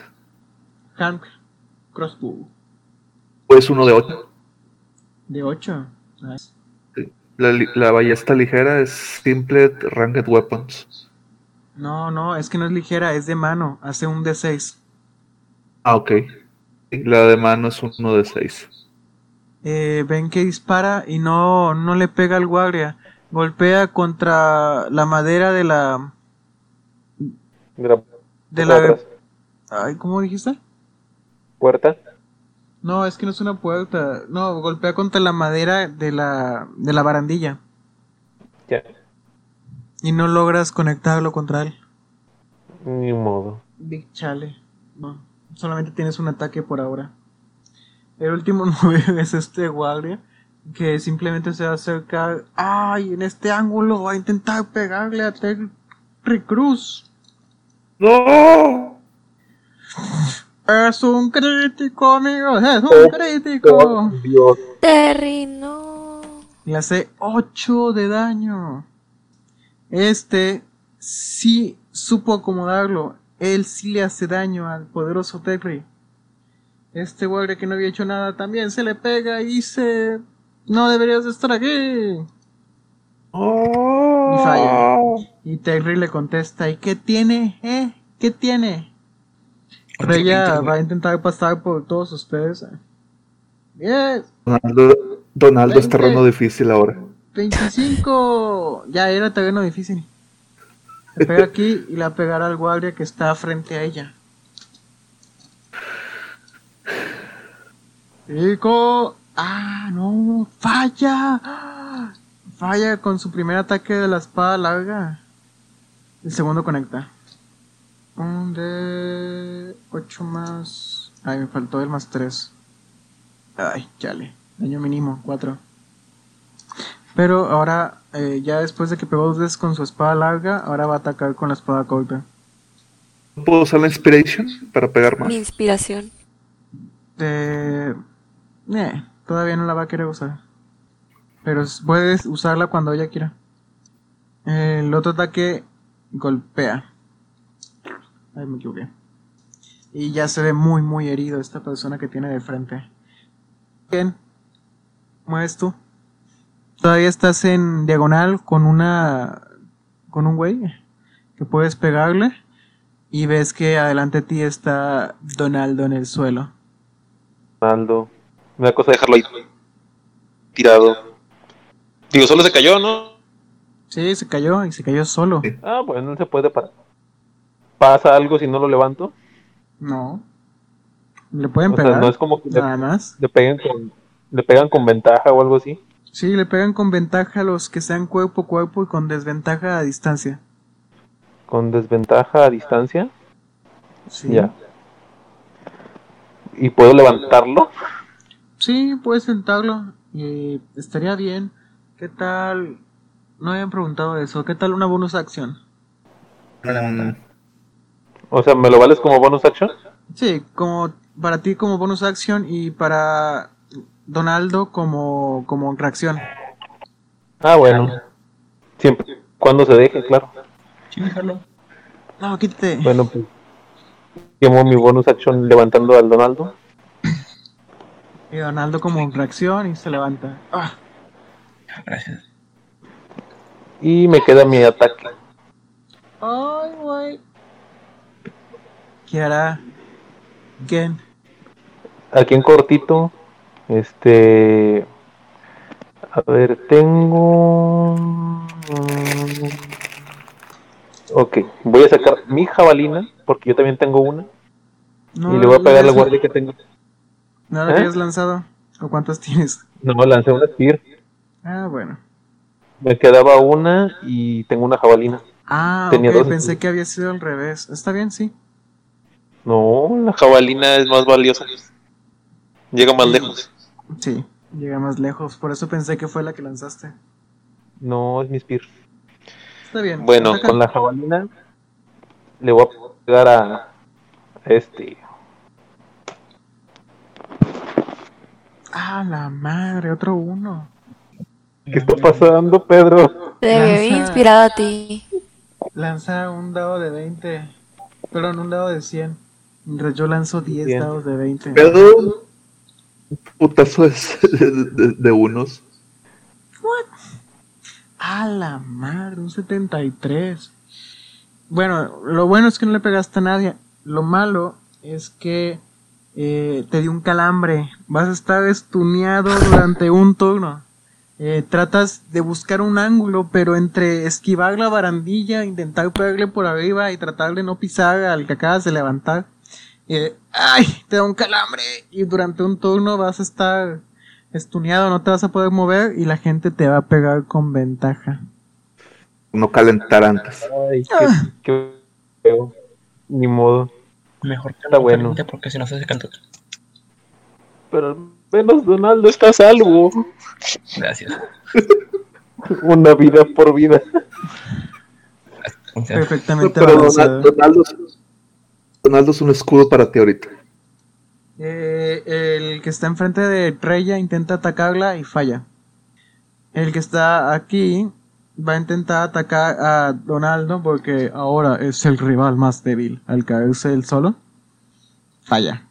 Hank Crossbow. Pues uno de ocho. De 8. Nice. La, la ballesta ligera es Simple Ranked Weapons. No, no, es que no es ligera, es de mano. Hace un D6. Ah, ok. La de mano es uno de seis. Eh, ven que dispara y no, no le pega al guardia. Golpea contra la madera de la. De la, de atrás. la. Ay, ¿cómo dijiste? puerta. No, es que no es una puerta. No, golpea contra la madera de la, de la barandilla. Ya. Y no logras conectarlo contra él. Ni modo. Big Chale. No, solamente tienes un ataque por ahora. El último <laughs> 9 es este guardia que simplemente se va a acercar. ¡Ay! En este ángulo va a intentar pegarle a Terry Cruz. ¡No! Es un crítico, amigos. Es un crítico. Dios. Terry, no. Le hace 8 de daño. Este sí supo acomodarlo. Él sí le hace daño al poderoso Terry. Este guardia que no había hecho nada también se le pega y dice... No deberías de estar aquí. Oh. Y falla. Y Terry le contesta, ¿y qué tiene? ¿Eh? ¿Qué tiene? Reya va a intentar pasar por todos ustedes. Bien, Donaldo, Donaldo es terreno difícil ahora. 25. Ya era terreno difícil. Le pega aquí y le va a pegar al guardia que está frente a ella. Rico. Ah, no. Falla. Falla con su primer ataque de la espada larga. El segundo conecta. Un de 8 más. Ay, me faltó el más 3. Ay, chale. Daño mínimo, 4. Pero ahora, eh, ya después de que pegó dos veces con su espada larga, ahora va a atacar con la espada corta. ¿No puedo usar la Inspiration para pegar más? Mi inspiración. Eh, eh, todavía no la va a querer usar. Pero puedes usarla cuando ella quiera. El otro ataque golpea. Ay, me equivoqué. Y ya se ve muy, muy herido esta persona que tiene de frente. Bien. Mueves tú. Todavía estás en diagonal con una. con un güey que puedes pegarle. Y ves que adelante de ti está Donaldo en el suelo. Donaldo. Una cosa dejarlo ahí tirado. Digo, solo se cayó, ¿no? Sí, se cayó y se cayó solo. Sí. Ah, bueno, no se puede parar. ¿Pasa algo si no lo levanto? No. Le pueden O sea, pegar. no es como que le, Nada más. le peguen con le pegan con ventaja o algo así. Sí, le pegan con ventaja a los que sean cuerpo a cuerpo y con desventaja a distancia. Con desventaja a distancia. Sí. Ya. ¿Y puedo levantarlo? Sí, puedes sentarlo. Y estaría bien. ¿Qué tal? No habían preguntado eso. ¿Qué tal una bonus acción? Mm, O sea, ¿me lo vales como bonus action? Sí, como para ti como bonus acción y para Donaldo como, como reacción. Ah, bueno. Siempre, cuando se deje, claro. Sí, déjalo. No, quítate. Bueno, pues. Quemo mi bonus action levantando al Donaldo. Y Donaldo como reacción y se levanta. Ah, Gracias. Y me queda mi ataque. Ay, güey. ¿Qué hará? Gen. Aquí en cortito. Este. A ver, tengo. Ok, voy a sacar mi jabalina, porque yo también tengo una. No, y le voy a pegar habías- guardia que tengo. ¿No lo ¿Eh? habías lanzado? ¿O cuántas tienes? No, lancé una spear. Ah, bueno. Me quedaba una y tengo una jabalina. Ah, Tenía dos. pensé que había sido al revés. Está bien, sí. No, la jabalina es más valiosa. Llega más lejos. Sí, llega más lejos. Por eso pensé que fue la que lanzaste. No, es mi spear. Está bien. Bueno, con la jabalina le voy a pegar a a este. Ah, la madre, otro uno. ¿Qué está pasando, Pedro? Te había Lanza- inspirado a ti. Lanza un dado de 20. Perdón, un dado de 100. Mientras yo lanzo 10 Bien. dados de 20. Pero un putazo de, de- de- de unos. A la madre, un 73. Bueno, lo bueno es que no le pegaste a nadie. Lo malo es que eh, te dio un calambre. Vas a estar estuneado durante un turno. Eh, tratas de buscar un ángulo, pero entre esquivar la barandilla, intentar pegarle por arriba y tratar de no pisar al que acabas de levantar. eh, ¡Ay! Te da un calambre. Y durante un turno vas a estar estuneado, no te vas a poder mover y la gente te va a pegar con ventaja. No calentar antes. Ay, qué, qué feo. Ni modo. Mejor que Está no bueno. porque si no se hace canto. Pero al menos Donaldo está a salvo. Gracias. Una vida por vida. Perfectamente Pero. Donaldo, Donaldo es- Donaldo es un escudo para ti ahorita. Eh, el que está enfrente de Treya intenta atacarla y falla. El que está aquí va a intentar atacar a Donaldo porque ahora es el rival más débil. Al caerse él solo, falla.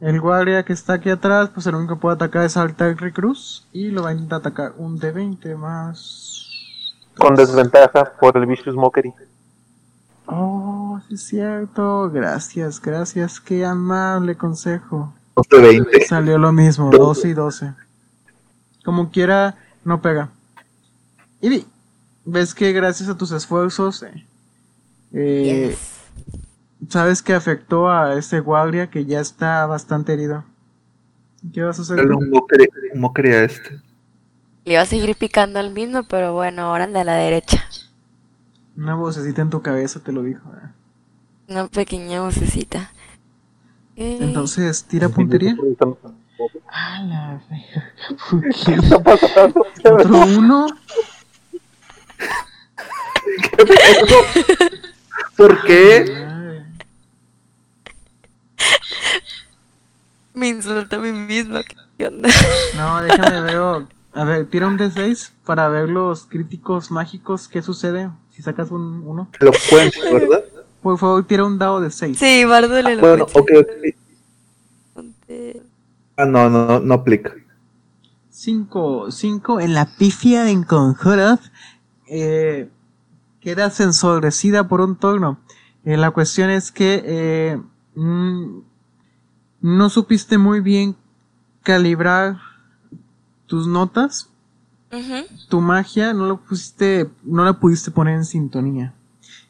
El guardia que está aquí atrás, pues el único que puede atacar es al Terry Cruz. Y lo va a intentar atacar un de 20 más. Con desventaja por el Vicious Mockery. Oh, sí es cierto. Gracias, gracias. Qué amable consejo. Dos de 20. Salió lo mismo, 12 y 12. Como quiera, no pega. Y vi, ves que gracias a tus esfuerzos, eh, eh, Yes. sabes que afectó a ese guardia que ya está bastante herido. ¿Qué vas a hacer? Dale tú? un mockery, un mockery a este. Le iba a seguir picando al mismo, pero bueno, ahora el de la derecha. Una vocecita en tu cabeza te lo dijo. eh. Una pequeña vocecita. Entonces, tira puntería. A la ¿Qué está pasando? Otro uno. ¿Por qué? Me insulta a mí misma. ¿Qué onda? No, déjame ver. A ver, tira un D6 para ver los críticos mágicos. ¿Qué sucede si sacas un uno? Lo cuento, ¿verdad? Por favor, tira un dado de 6. Sí, Bardo le lo Bueno, puse. ok, ok. Ah, no, no, no, no aplica. 5, 5 en la pifia en conjuros. Eh, quedas ensombrecida por un turno. Eh, la cuestión es que eh, mm, no supiste muy bien calibrar tus notas. Tu magia no lo pusiste, no la pudiste poner en sintonía.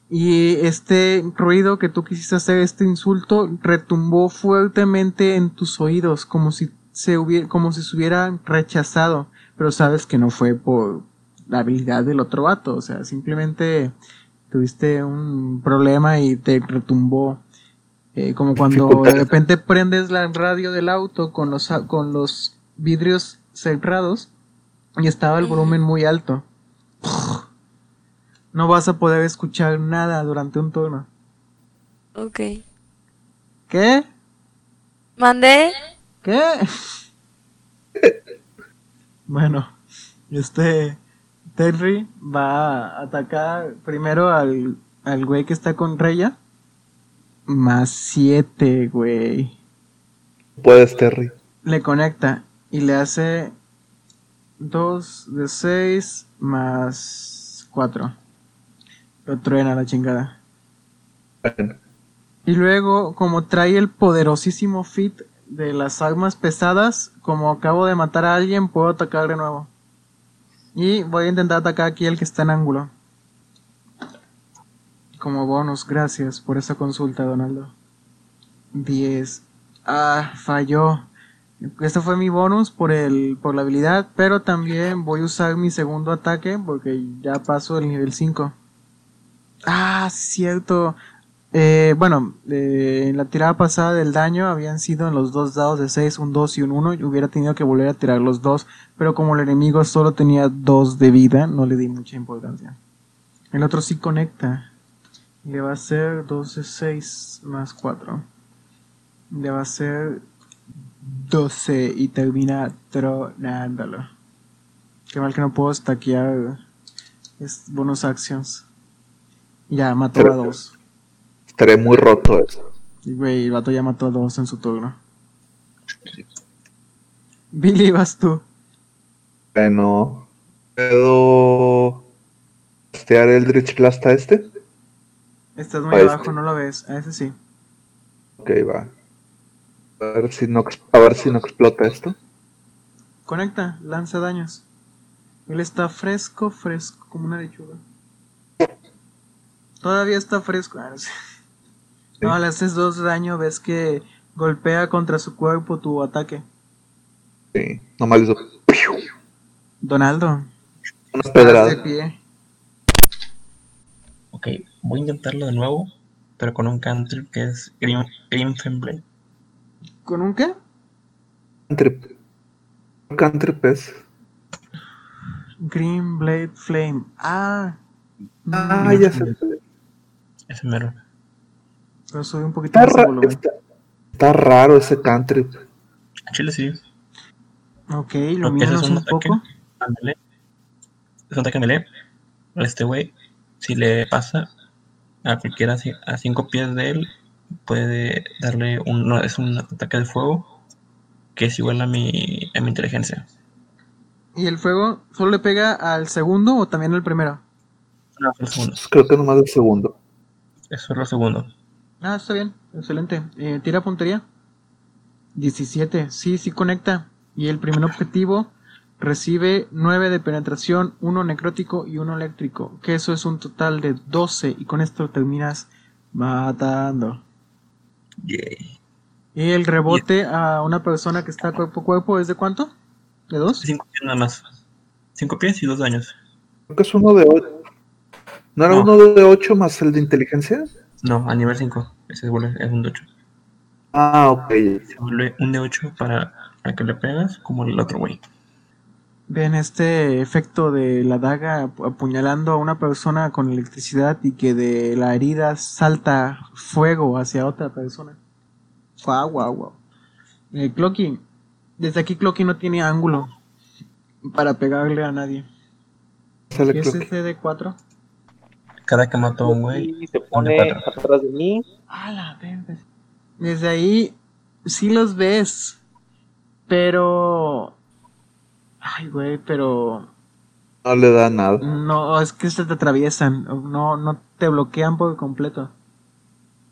Y este ruido que tú quisiste hacer, este insulto, retumbó fuertemente en tus oídos, como si se hubiera, como si se hubiera rechazado. Pero sabes que no fue por la habilidad del otro vato, o sea, simplemente tuviste un problema y te retumbó. Eh, como cuando de repente prendes la radio del auto con los, con los vidrios cerrados y estaba el volumen muy alto. No vas a poder escuchar nada durante un turno. Ok. ¿Qué? Mandé. ¿Qué? <laughs> bueno, este Terry va a atacar primero al, al güey que está con Reya. Más 7, güey. Puedes, Terry. Le conecta y le hace 2 de 6 más 4. Lo truena la chingada. Bueno, Y luego, como trae el poderosísimo fit de las armas pesadas, como acabo de matar a alguien, puedo atacar de nuevo. Y voy a intentar atacar aquí el que está en ángulo. Como bonus, gracias por esa consulta, Donaldo. 10. Ah, falló. Este fue mi bonus por el por la habilidad, pero también voy a usar mi segundo ataque porque ya paso el nivel 5. Ah, cierto. Eh, bueno, eh, en la tirada pasada del daño habían sido en los dos dados de 6, un 2 y un 1. Y hubiera tenido que volver a tirar los dos. Pero como el enemigo solo tenía 2 de vida, no le di mucha importancia. El otro sí conecta. Le va a ser 2 de 6 más 4. Le va a ser 12 y termina tronándolo. Qué mal que no puedo stackear es bonus actions. Ya, mató a dos. estaré muy roto eso. Y, Güey, el vato ya mató a dos en su turno. Billy, vas tú. Bueno, ¿puedo castear Eldritch Blast a este? Estás muy A este. abajo, no lo ves. A ese sí. Ok, va. A ver si no, a ver si no explota esto. Conecta, lanza daños. Él está fresco, fresco, como una lechuga. Todavía está fresco. Ah, no. No, le haces dos de daño, ves que golpea contra su cuerpo tu ataque. Sí, nomás le hizo Donaldo, unas de pedradas. pie. Ok, voy a intentarlo de nuevo, pero con un cantrip que es Grim, Grim Blade. ¿Con un qué? Cantrip. Cantrip es. Green Blade Flame. Ah. Ah, ya sé. Ese mero. Pero sube un poquito Está, ra- está- está raro ese cantrip. A Chile sí. Ok, Lo hace es un un ataque. poco. a melee. Es un ataque melee. A Este güey, si le pasa a cualquiera a cinco pies de él, puede darle un, no, es un ataque de fuego que es igual a mi, a mi inteligencia. ¿Y el fuego solo le pega al segundo o también al primero? No, es el segundo. Creo que nomás el segundo. Eso es lo segundo. Ah, está bien, excelente. Eh, tira puntería. 17, sí, sí conecta. Y el primer objetivo recibe 9 de penetración, 1 necrótico y 1 eléctrico. Que eso es un total de 12 y con esto terminas matando. Yay. Y el rebote a una persona que está cuerpo a cuerpo es de cuánto? ¿De 2? Cinco pies nada más. Cinco pies y dos daños. Creo que es uno de ocho. ¿No era No. uno de ocho más el de inteligencia? No, a nivel 5. Ese es un de 8. Ah, ok. Se vuelve un de 8 para, para que le pegas como el otro güey. Ven este efecto de la daga ap- apuñalando a una persona con electricidad y que de la herida salta fuego hacia otra persona. Guau, guau, guau. Eh, Clocky, desde aquí Clocky no tiene ángulo para pegarle a nadie. ¿Qué es creo que- ese de 4? Cada que mató a un güey, Y se pone atrás de mí. A la. Desde ahí sí los ves, pero... Ay, güey, pero... No le da nada. No, es que se te atraviesan, no, no te bloquean por completo.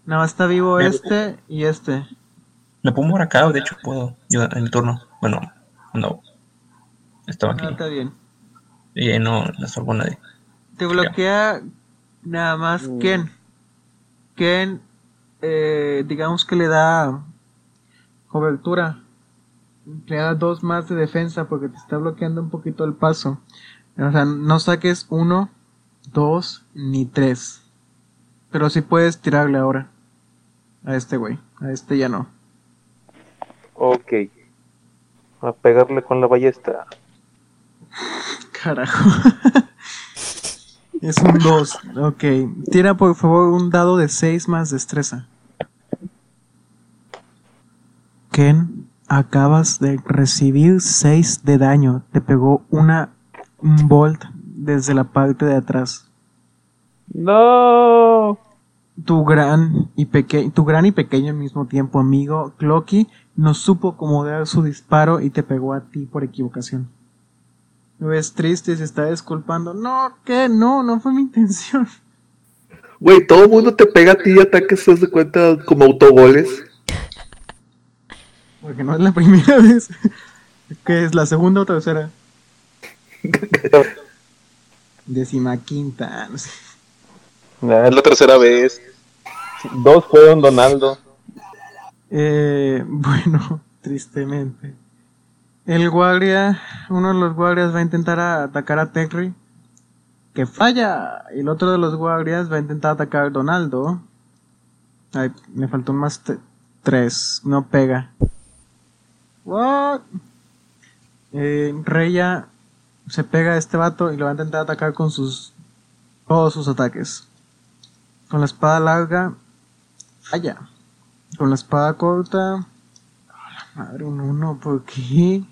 Nada más está vivo este y este. Le pongo por acá, de hecho puedo. Yo en mi turno. Bueno, no. Estaba aquí. está bien. Y ahí no, no salvó a nadie. Te bloquea nada más Mm. Ken. Ken, eh, digamos que le da cobertura. Le da dos más de defensa porque te está bloqueando un poquito el paso. O sea, no saques uno, dos ni tres. Pero sí puedes tirarle ahora. A este güey. A este ya no. Ok. A pegarle con la ballesta. <laughs> Carajo. <laughs> es un 2. Ok. Tira por favor un dado de 6 más destreza. Ken, acabas de recibir 6 de daño. Te pegó una un bolt desde la parte de atrás. No. Tu gran y pequeño, tu gran y pequeño al mismo tiempo amigo Clocky no supo acomodar su disparo y te pegó a ti por equivocación. Lo ves triste, se está disculpando. No, que no, no fue mi intención. Güey, todo el mundo te pega a ti y ataques, te das de cuenta como autogoles. Porque no es la primera <laughs> vez. que es la segunda o tercera. Décima quinta. no sé. Nah, es la tercera vez. Dos fueron Donaldo. Eh, <laughs> bueno, tristemente. El guardia, uno de los guardias va a intentar atacar a Terry. Que falla. Y el otro de los guardias va a intentar atacar a Donaldo. Ay, me faltó un más tres. No pega. What? Eh, Reya se pega a este vato y lo va a intentar atacar con sus todos sus ataques. Con la espada larga, falla. Con la espada corta. La madre, un uno, ¿por qué?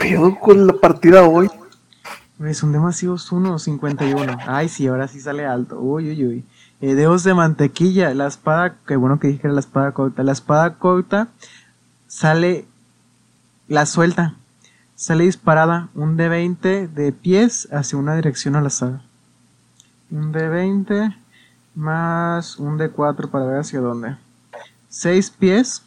Pedo con la partida hoy. Son demasiados unos, 51. Ay, sí, ahora sí sale alto. Uy, uy, uy. Eh, dedos de mantequilla. La espada, qué bueno que dije que era la espada corta. La espada corta sale, la suelta. Sale disparada un de 20 de pies hacia una dirección al azar. Un de 20 más un de 4 para ver hacia dónde. 6 pies.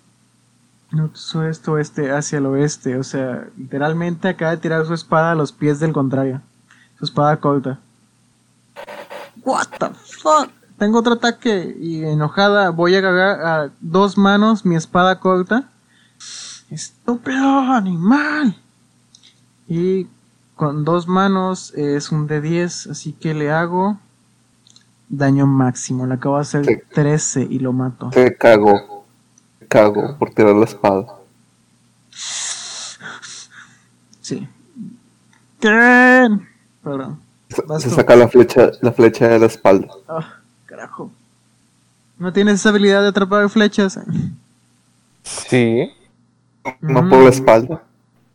No, oeste, oeste, hacia el oeste. O sea, literalmente acaba de tirar su espada a los pies del contrario. Su espada corta. What the fuck? Tengo otro ataque y enojada voy a agarrar a dos manos mi espada corta. Estúpido animal. Y con dos manos es un de 10, así que le hago daño máximo. Le acabo de hacer Sí. 13 y lo mato. Te cago. Cago por tirar la espada. Sí. ¿Quién? Perdón. Se, saca la flecha, la flecha de la espalda. Ah, carajo. ¿No tienes esa habilidad de atrapar flechas? Sí. No por la Mm. espalda.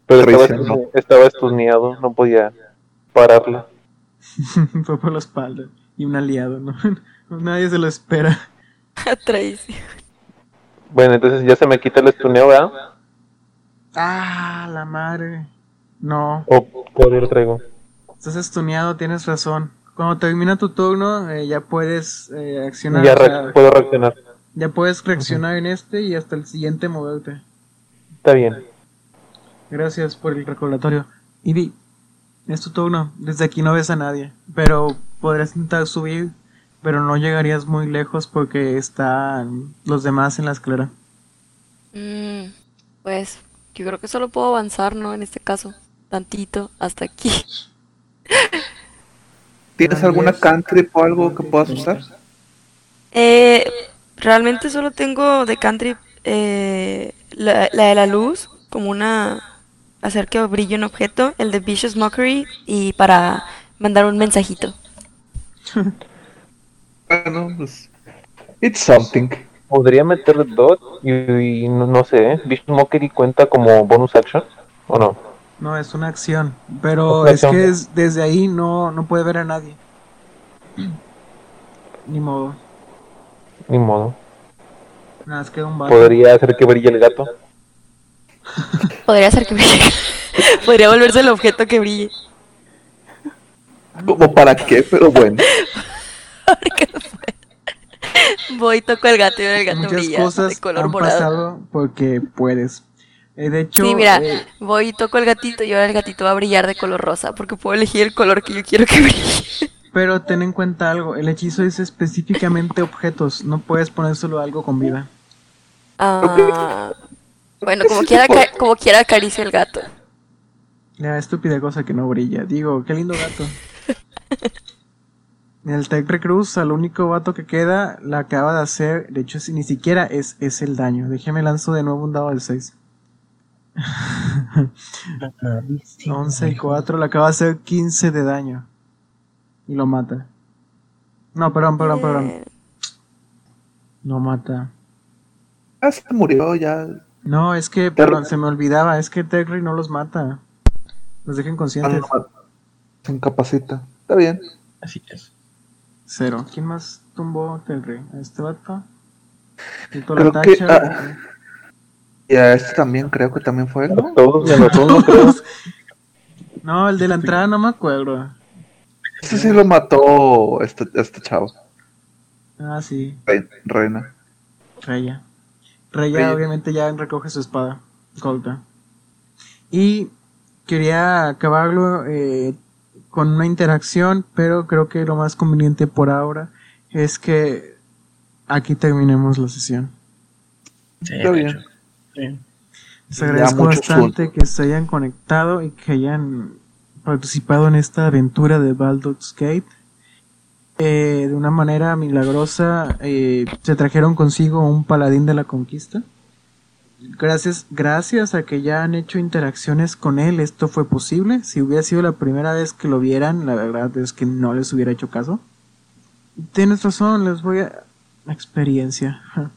Pero estaba, estaba esturneado. No podía pararla. <laughs> Fue por la espalda. Y un aliado, ¿no? <laughs> Nadie se lo espera. <laughs> Traición. Bueno, entonces ya se me quita el estuneo, ¿verdad? Ah, la madre. No, ¿O lo traigo? estás estuneado, tienes razón. Cuando termina tu turno, eh, ya puedes eh, accionar. Ya o sea, re- puedo reaccionar. ya puedes reaccionar en este y hasta el siguiente moverte. Está bien. Gracias por el recordatorio. Ivy, es tu turno. Desde aquí no ves a nadie. Pero podrías intentar subir, pero no llegarías muy lejos porque están los demás en la escalera. Mm, pues yo creo que solo puedo avanzar, ¿no? En este caso, tantito, hasta aquí. <laughs> ¿Tienes alguna cantrip o algo que puedas usar? Eh, realmente solo tengo de country eh, la, la de la luz, como una hacer que brille un objeto, el de Vicious Mockery y para mandar un mensajito. <laughs> Bueno, pues. It's something. Podría meterle dot y, y no, no sé, ¿eh? Vision Mockery cuenta como bonus action o no? No, es una acción. Pero es acción. que es- desde ahí no, no puede ver a nadie. <clears throat> Ni modo. Ni modo. Nada, más queda un vato. Podría hacer que brille el gato. <laughs> Podría hacer que brille. <laughs> Podría volverse el objeto que brille. ¿Como para qué? Pero bueno. <laughs> No puede. Voy, toco el gato y ahora el gato Muchas brilla cosas de color han morado. pasado porque puedes. Eh, de hecho, Sí, mira, eh, voy y toco el gatito y ahora el gatito va a brillar de color rosa porque puedo elegir el color que yo quiero que brille. pero ten en cuenta algo. El hechizo dice específicamente objetos. No puedes ponérselo a algo con vida. Ah, bueno, como quiera, como quiera acaricio el gato. La estúpida cosa que no brilla. Digo, qué lindo gato. <laughs> En el Tech Recruz, al único vato que queda, la acaba de hacer. De hecho, si ni siquiera es, es el daño. Déjeme lanzo de nuevo un dado del 6. 11 y 4, le acaba de hacer 15 de daño. Y lo mata. No, perdón, perdón, perdón. Eh, No mata. Ah, se murió ya. No, es que, perdón, se me olvidaba. Es que Tecri no los mata. Los deja inconscientes. Ah, no, Se incapacita. Está bien. Así es. Cero. ¿Quién más tumbó Tecri? ¿A este vato? Quitó Creo la que, tacha. ah, Y a este también creo que también fue, ¿no? Todos menos uno, creo. <laughs> No, el de la entrada no me acuerdo. Este sí lo mató este, este chavo. Ah, sí. Re- Reina. Reya. Reya Reya. obviamente ya recoge su espada. Golda. Y quería acabarlo eh, con una interacción, pero creo que lo más conveniente por ahora es que aquí terminemos la sesión. Sí, Está bien. Sí. Les agradezco bastante que se hayan conectado y que hayan participado en esta aventura de Baldur's Gate. Eh, de una manera milagrosa eh, se trajeron consigo un paladín de la conquista. Gracias, gracias a que ya han hecho interacciones con él, esto fue posible. Si hubiera sido la primera vez que lo vieran, la verdad es que no les hubiera hecho caso. Tienes razón, les voy a... Experiencia. <laughs>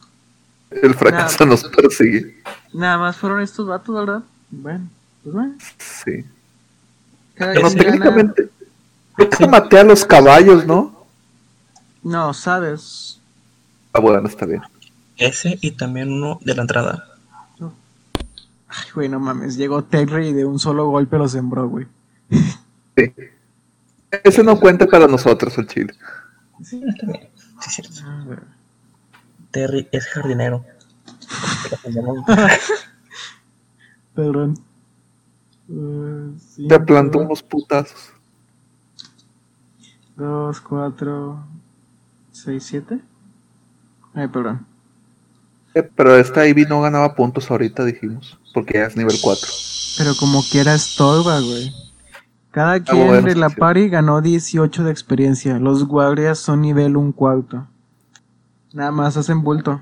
El fracaso nos persigue. Nada más fueron estos vatos, ¿verdad? Bueno, pues bueno. Sí. Cada Pero técnicamente. Creo que maté a los caballos, ¿no? No, sabes. Ah, bueno, está bien. Ese y también uno de la entrada. Ay, güey, no mames. Llegó Terry y de un solo golpe lo sembró, güey. Sí. Ese no cuenta para nosotros, el chile. Sí, está bien. Sí, es cierto. Terry es jardinero. <laughs> Perdón. Uh, Te plantó unos putazos. Dos, cuatro, seis, siete. Ay, perdón. Eh, pero esta Ivy no ganaba puntos ahorita, dijimos. Porque ya es nivel 4. Pero como quiera estorba, güey. Cada quien bueno, de la sí. party ganó 18 de experiencia. Los guardias son nivel un cuarto. Nada más hacen bulto.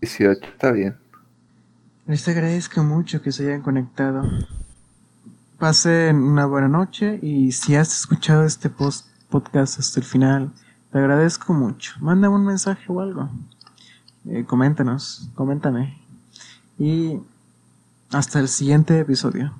18, está bien. Les agradezco mucho que se hayan conectado. Pasen una buena noche y si has escuchado este post podcast hasta el final, te agradezco mucho. Mándame un mensaje o algo. Eh, coméntanos, coméntame. Y hasta el siguiente episodio.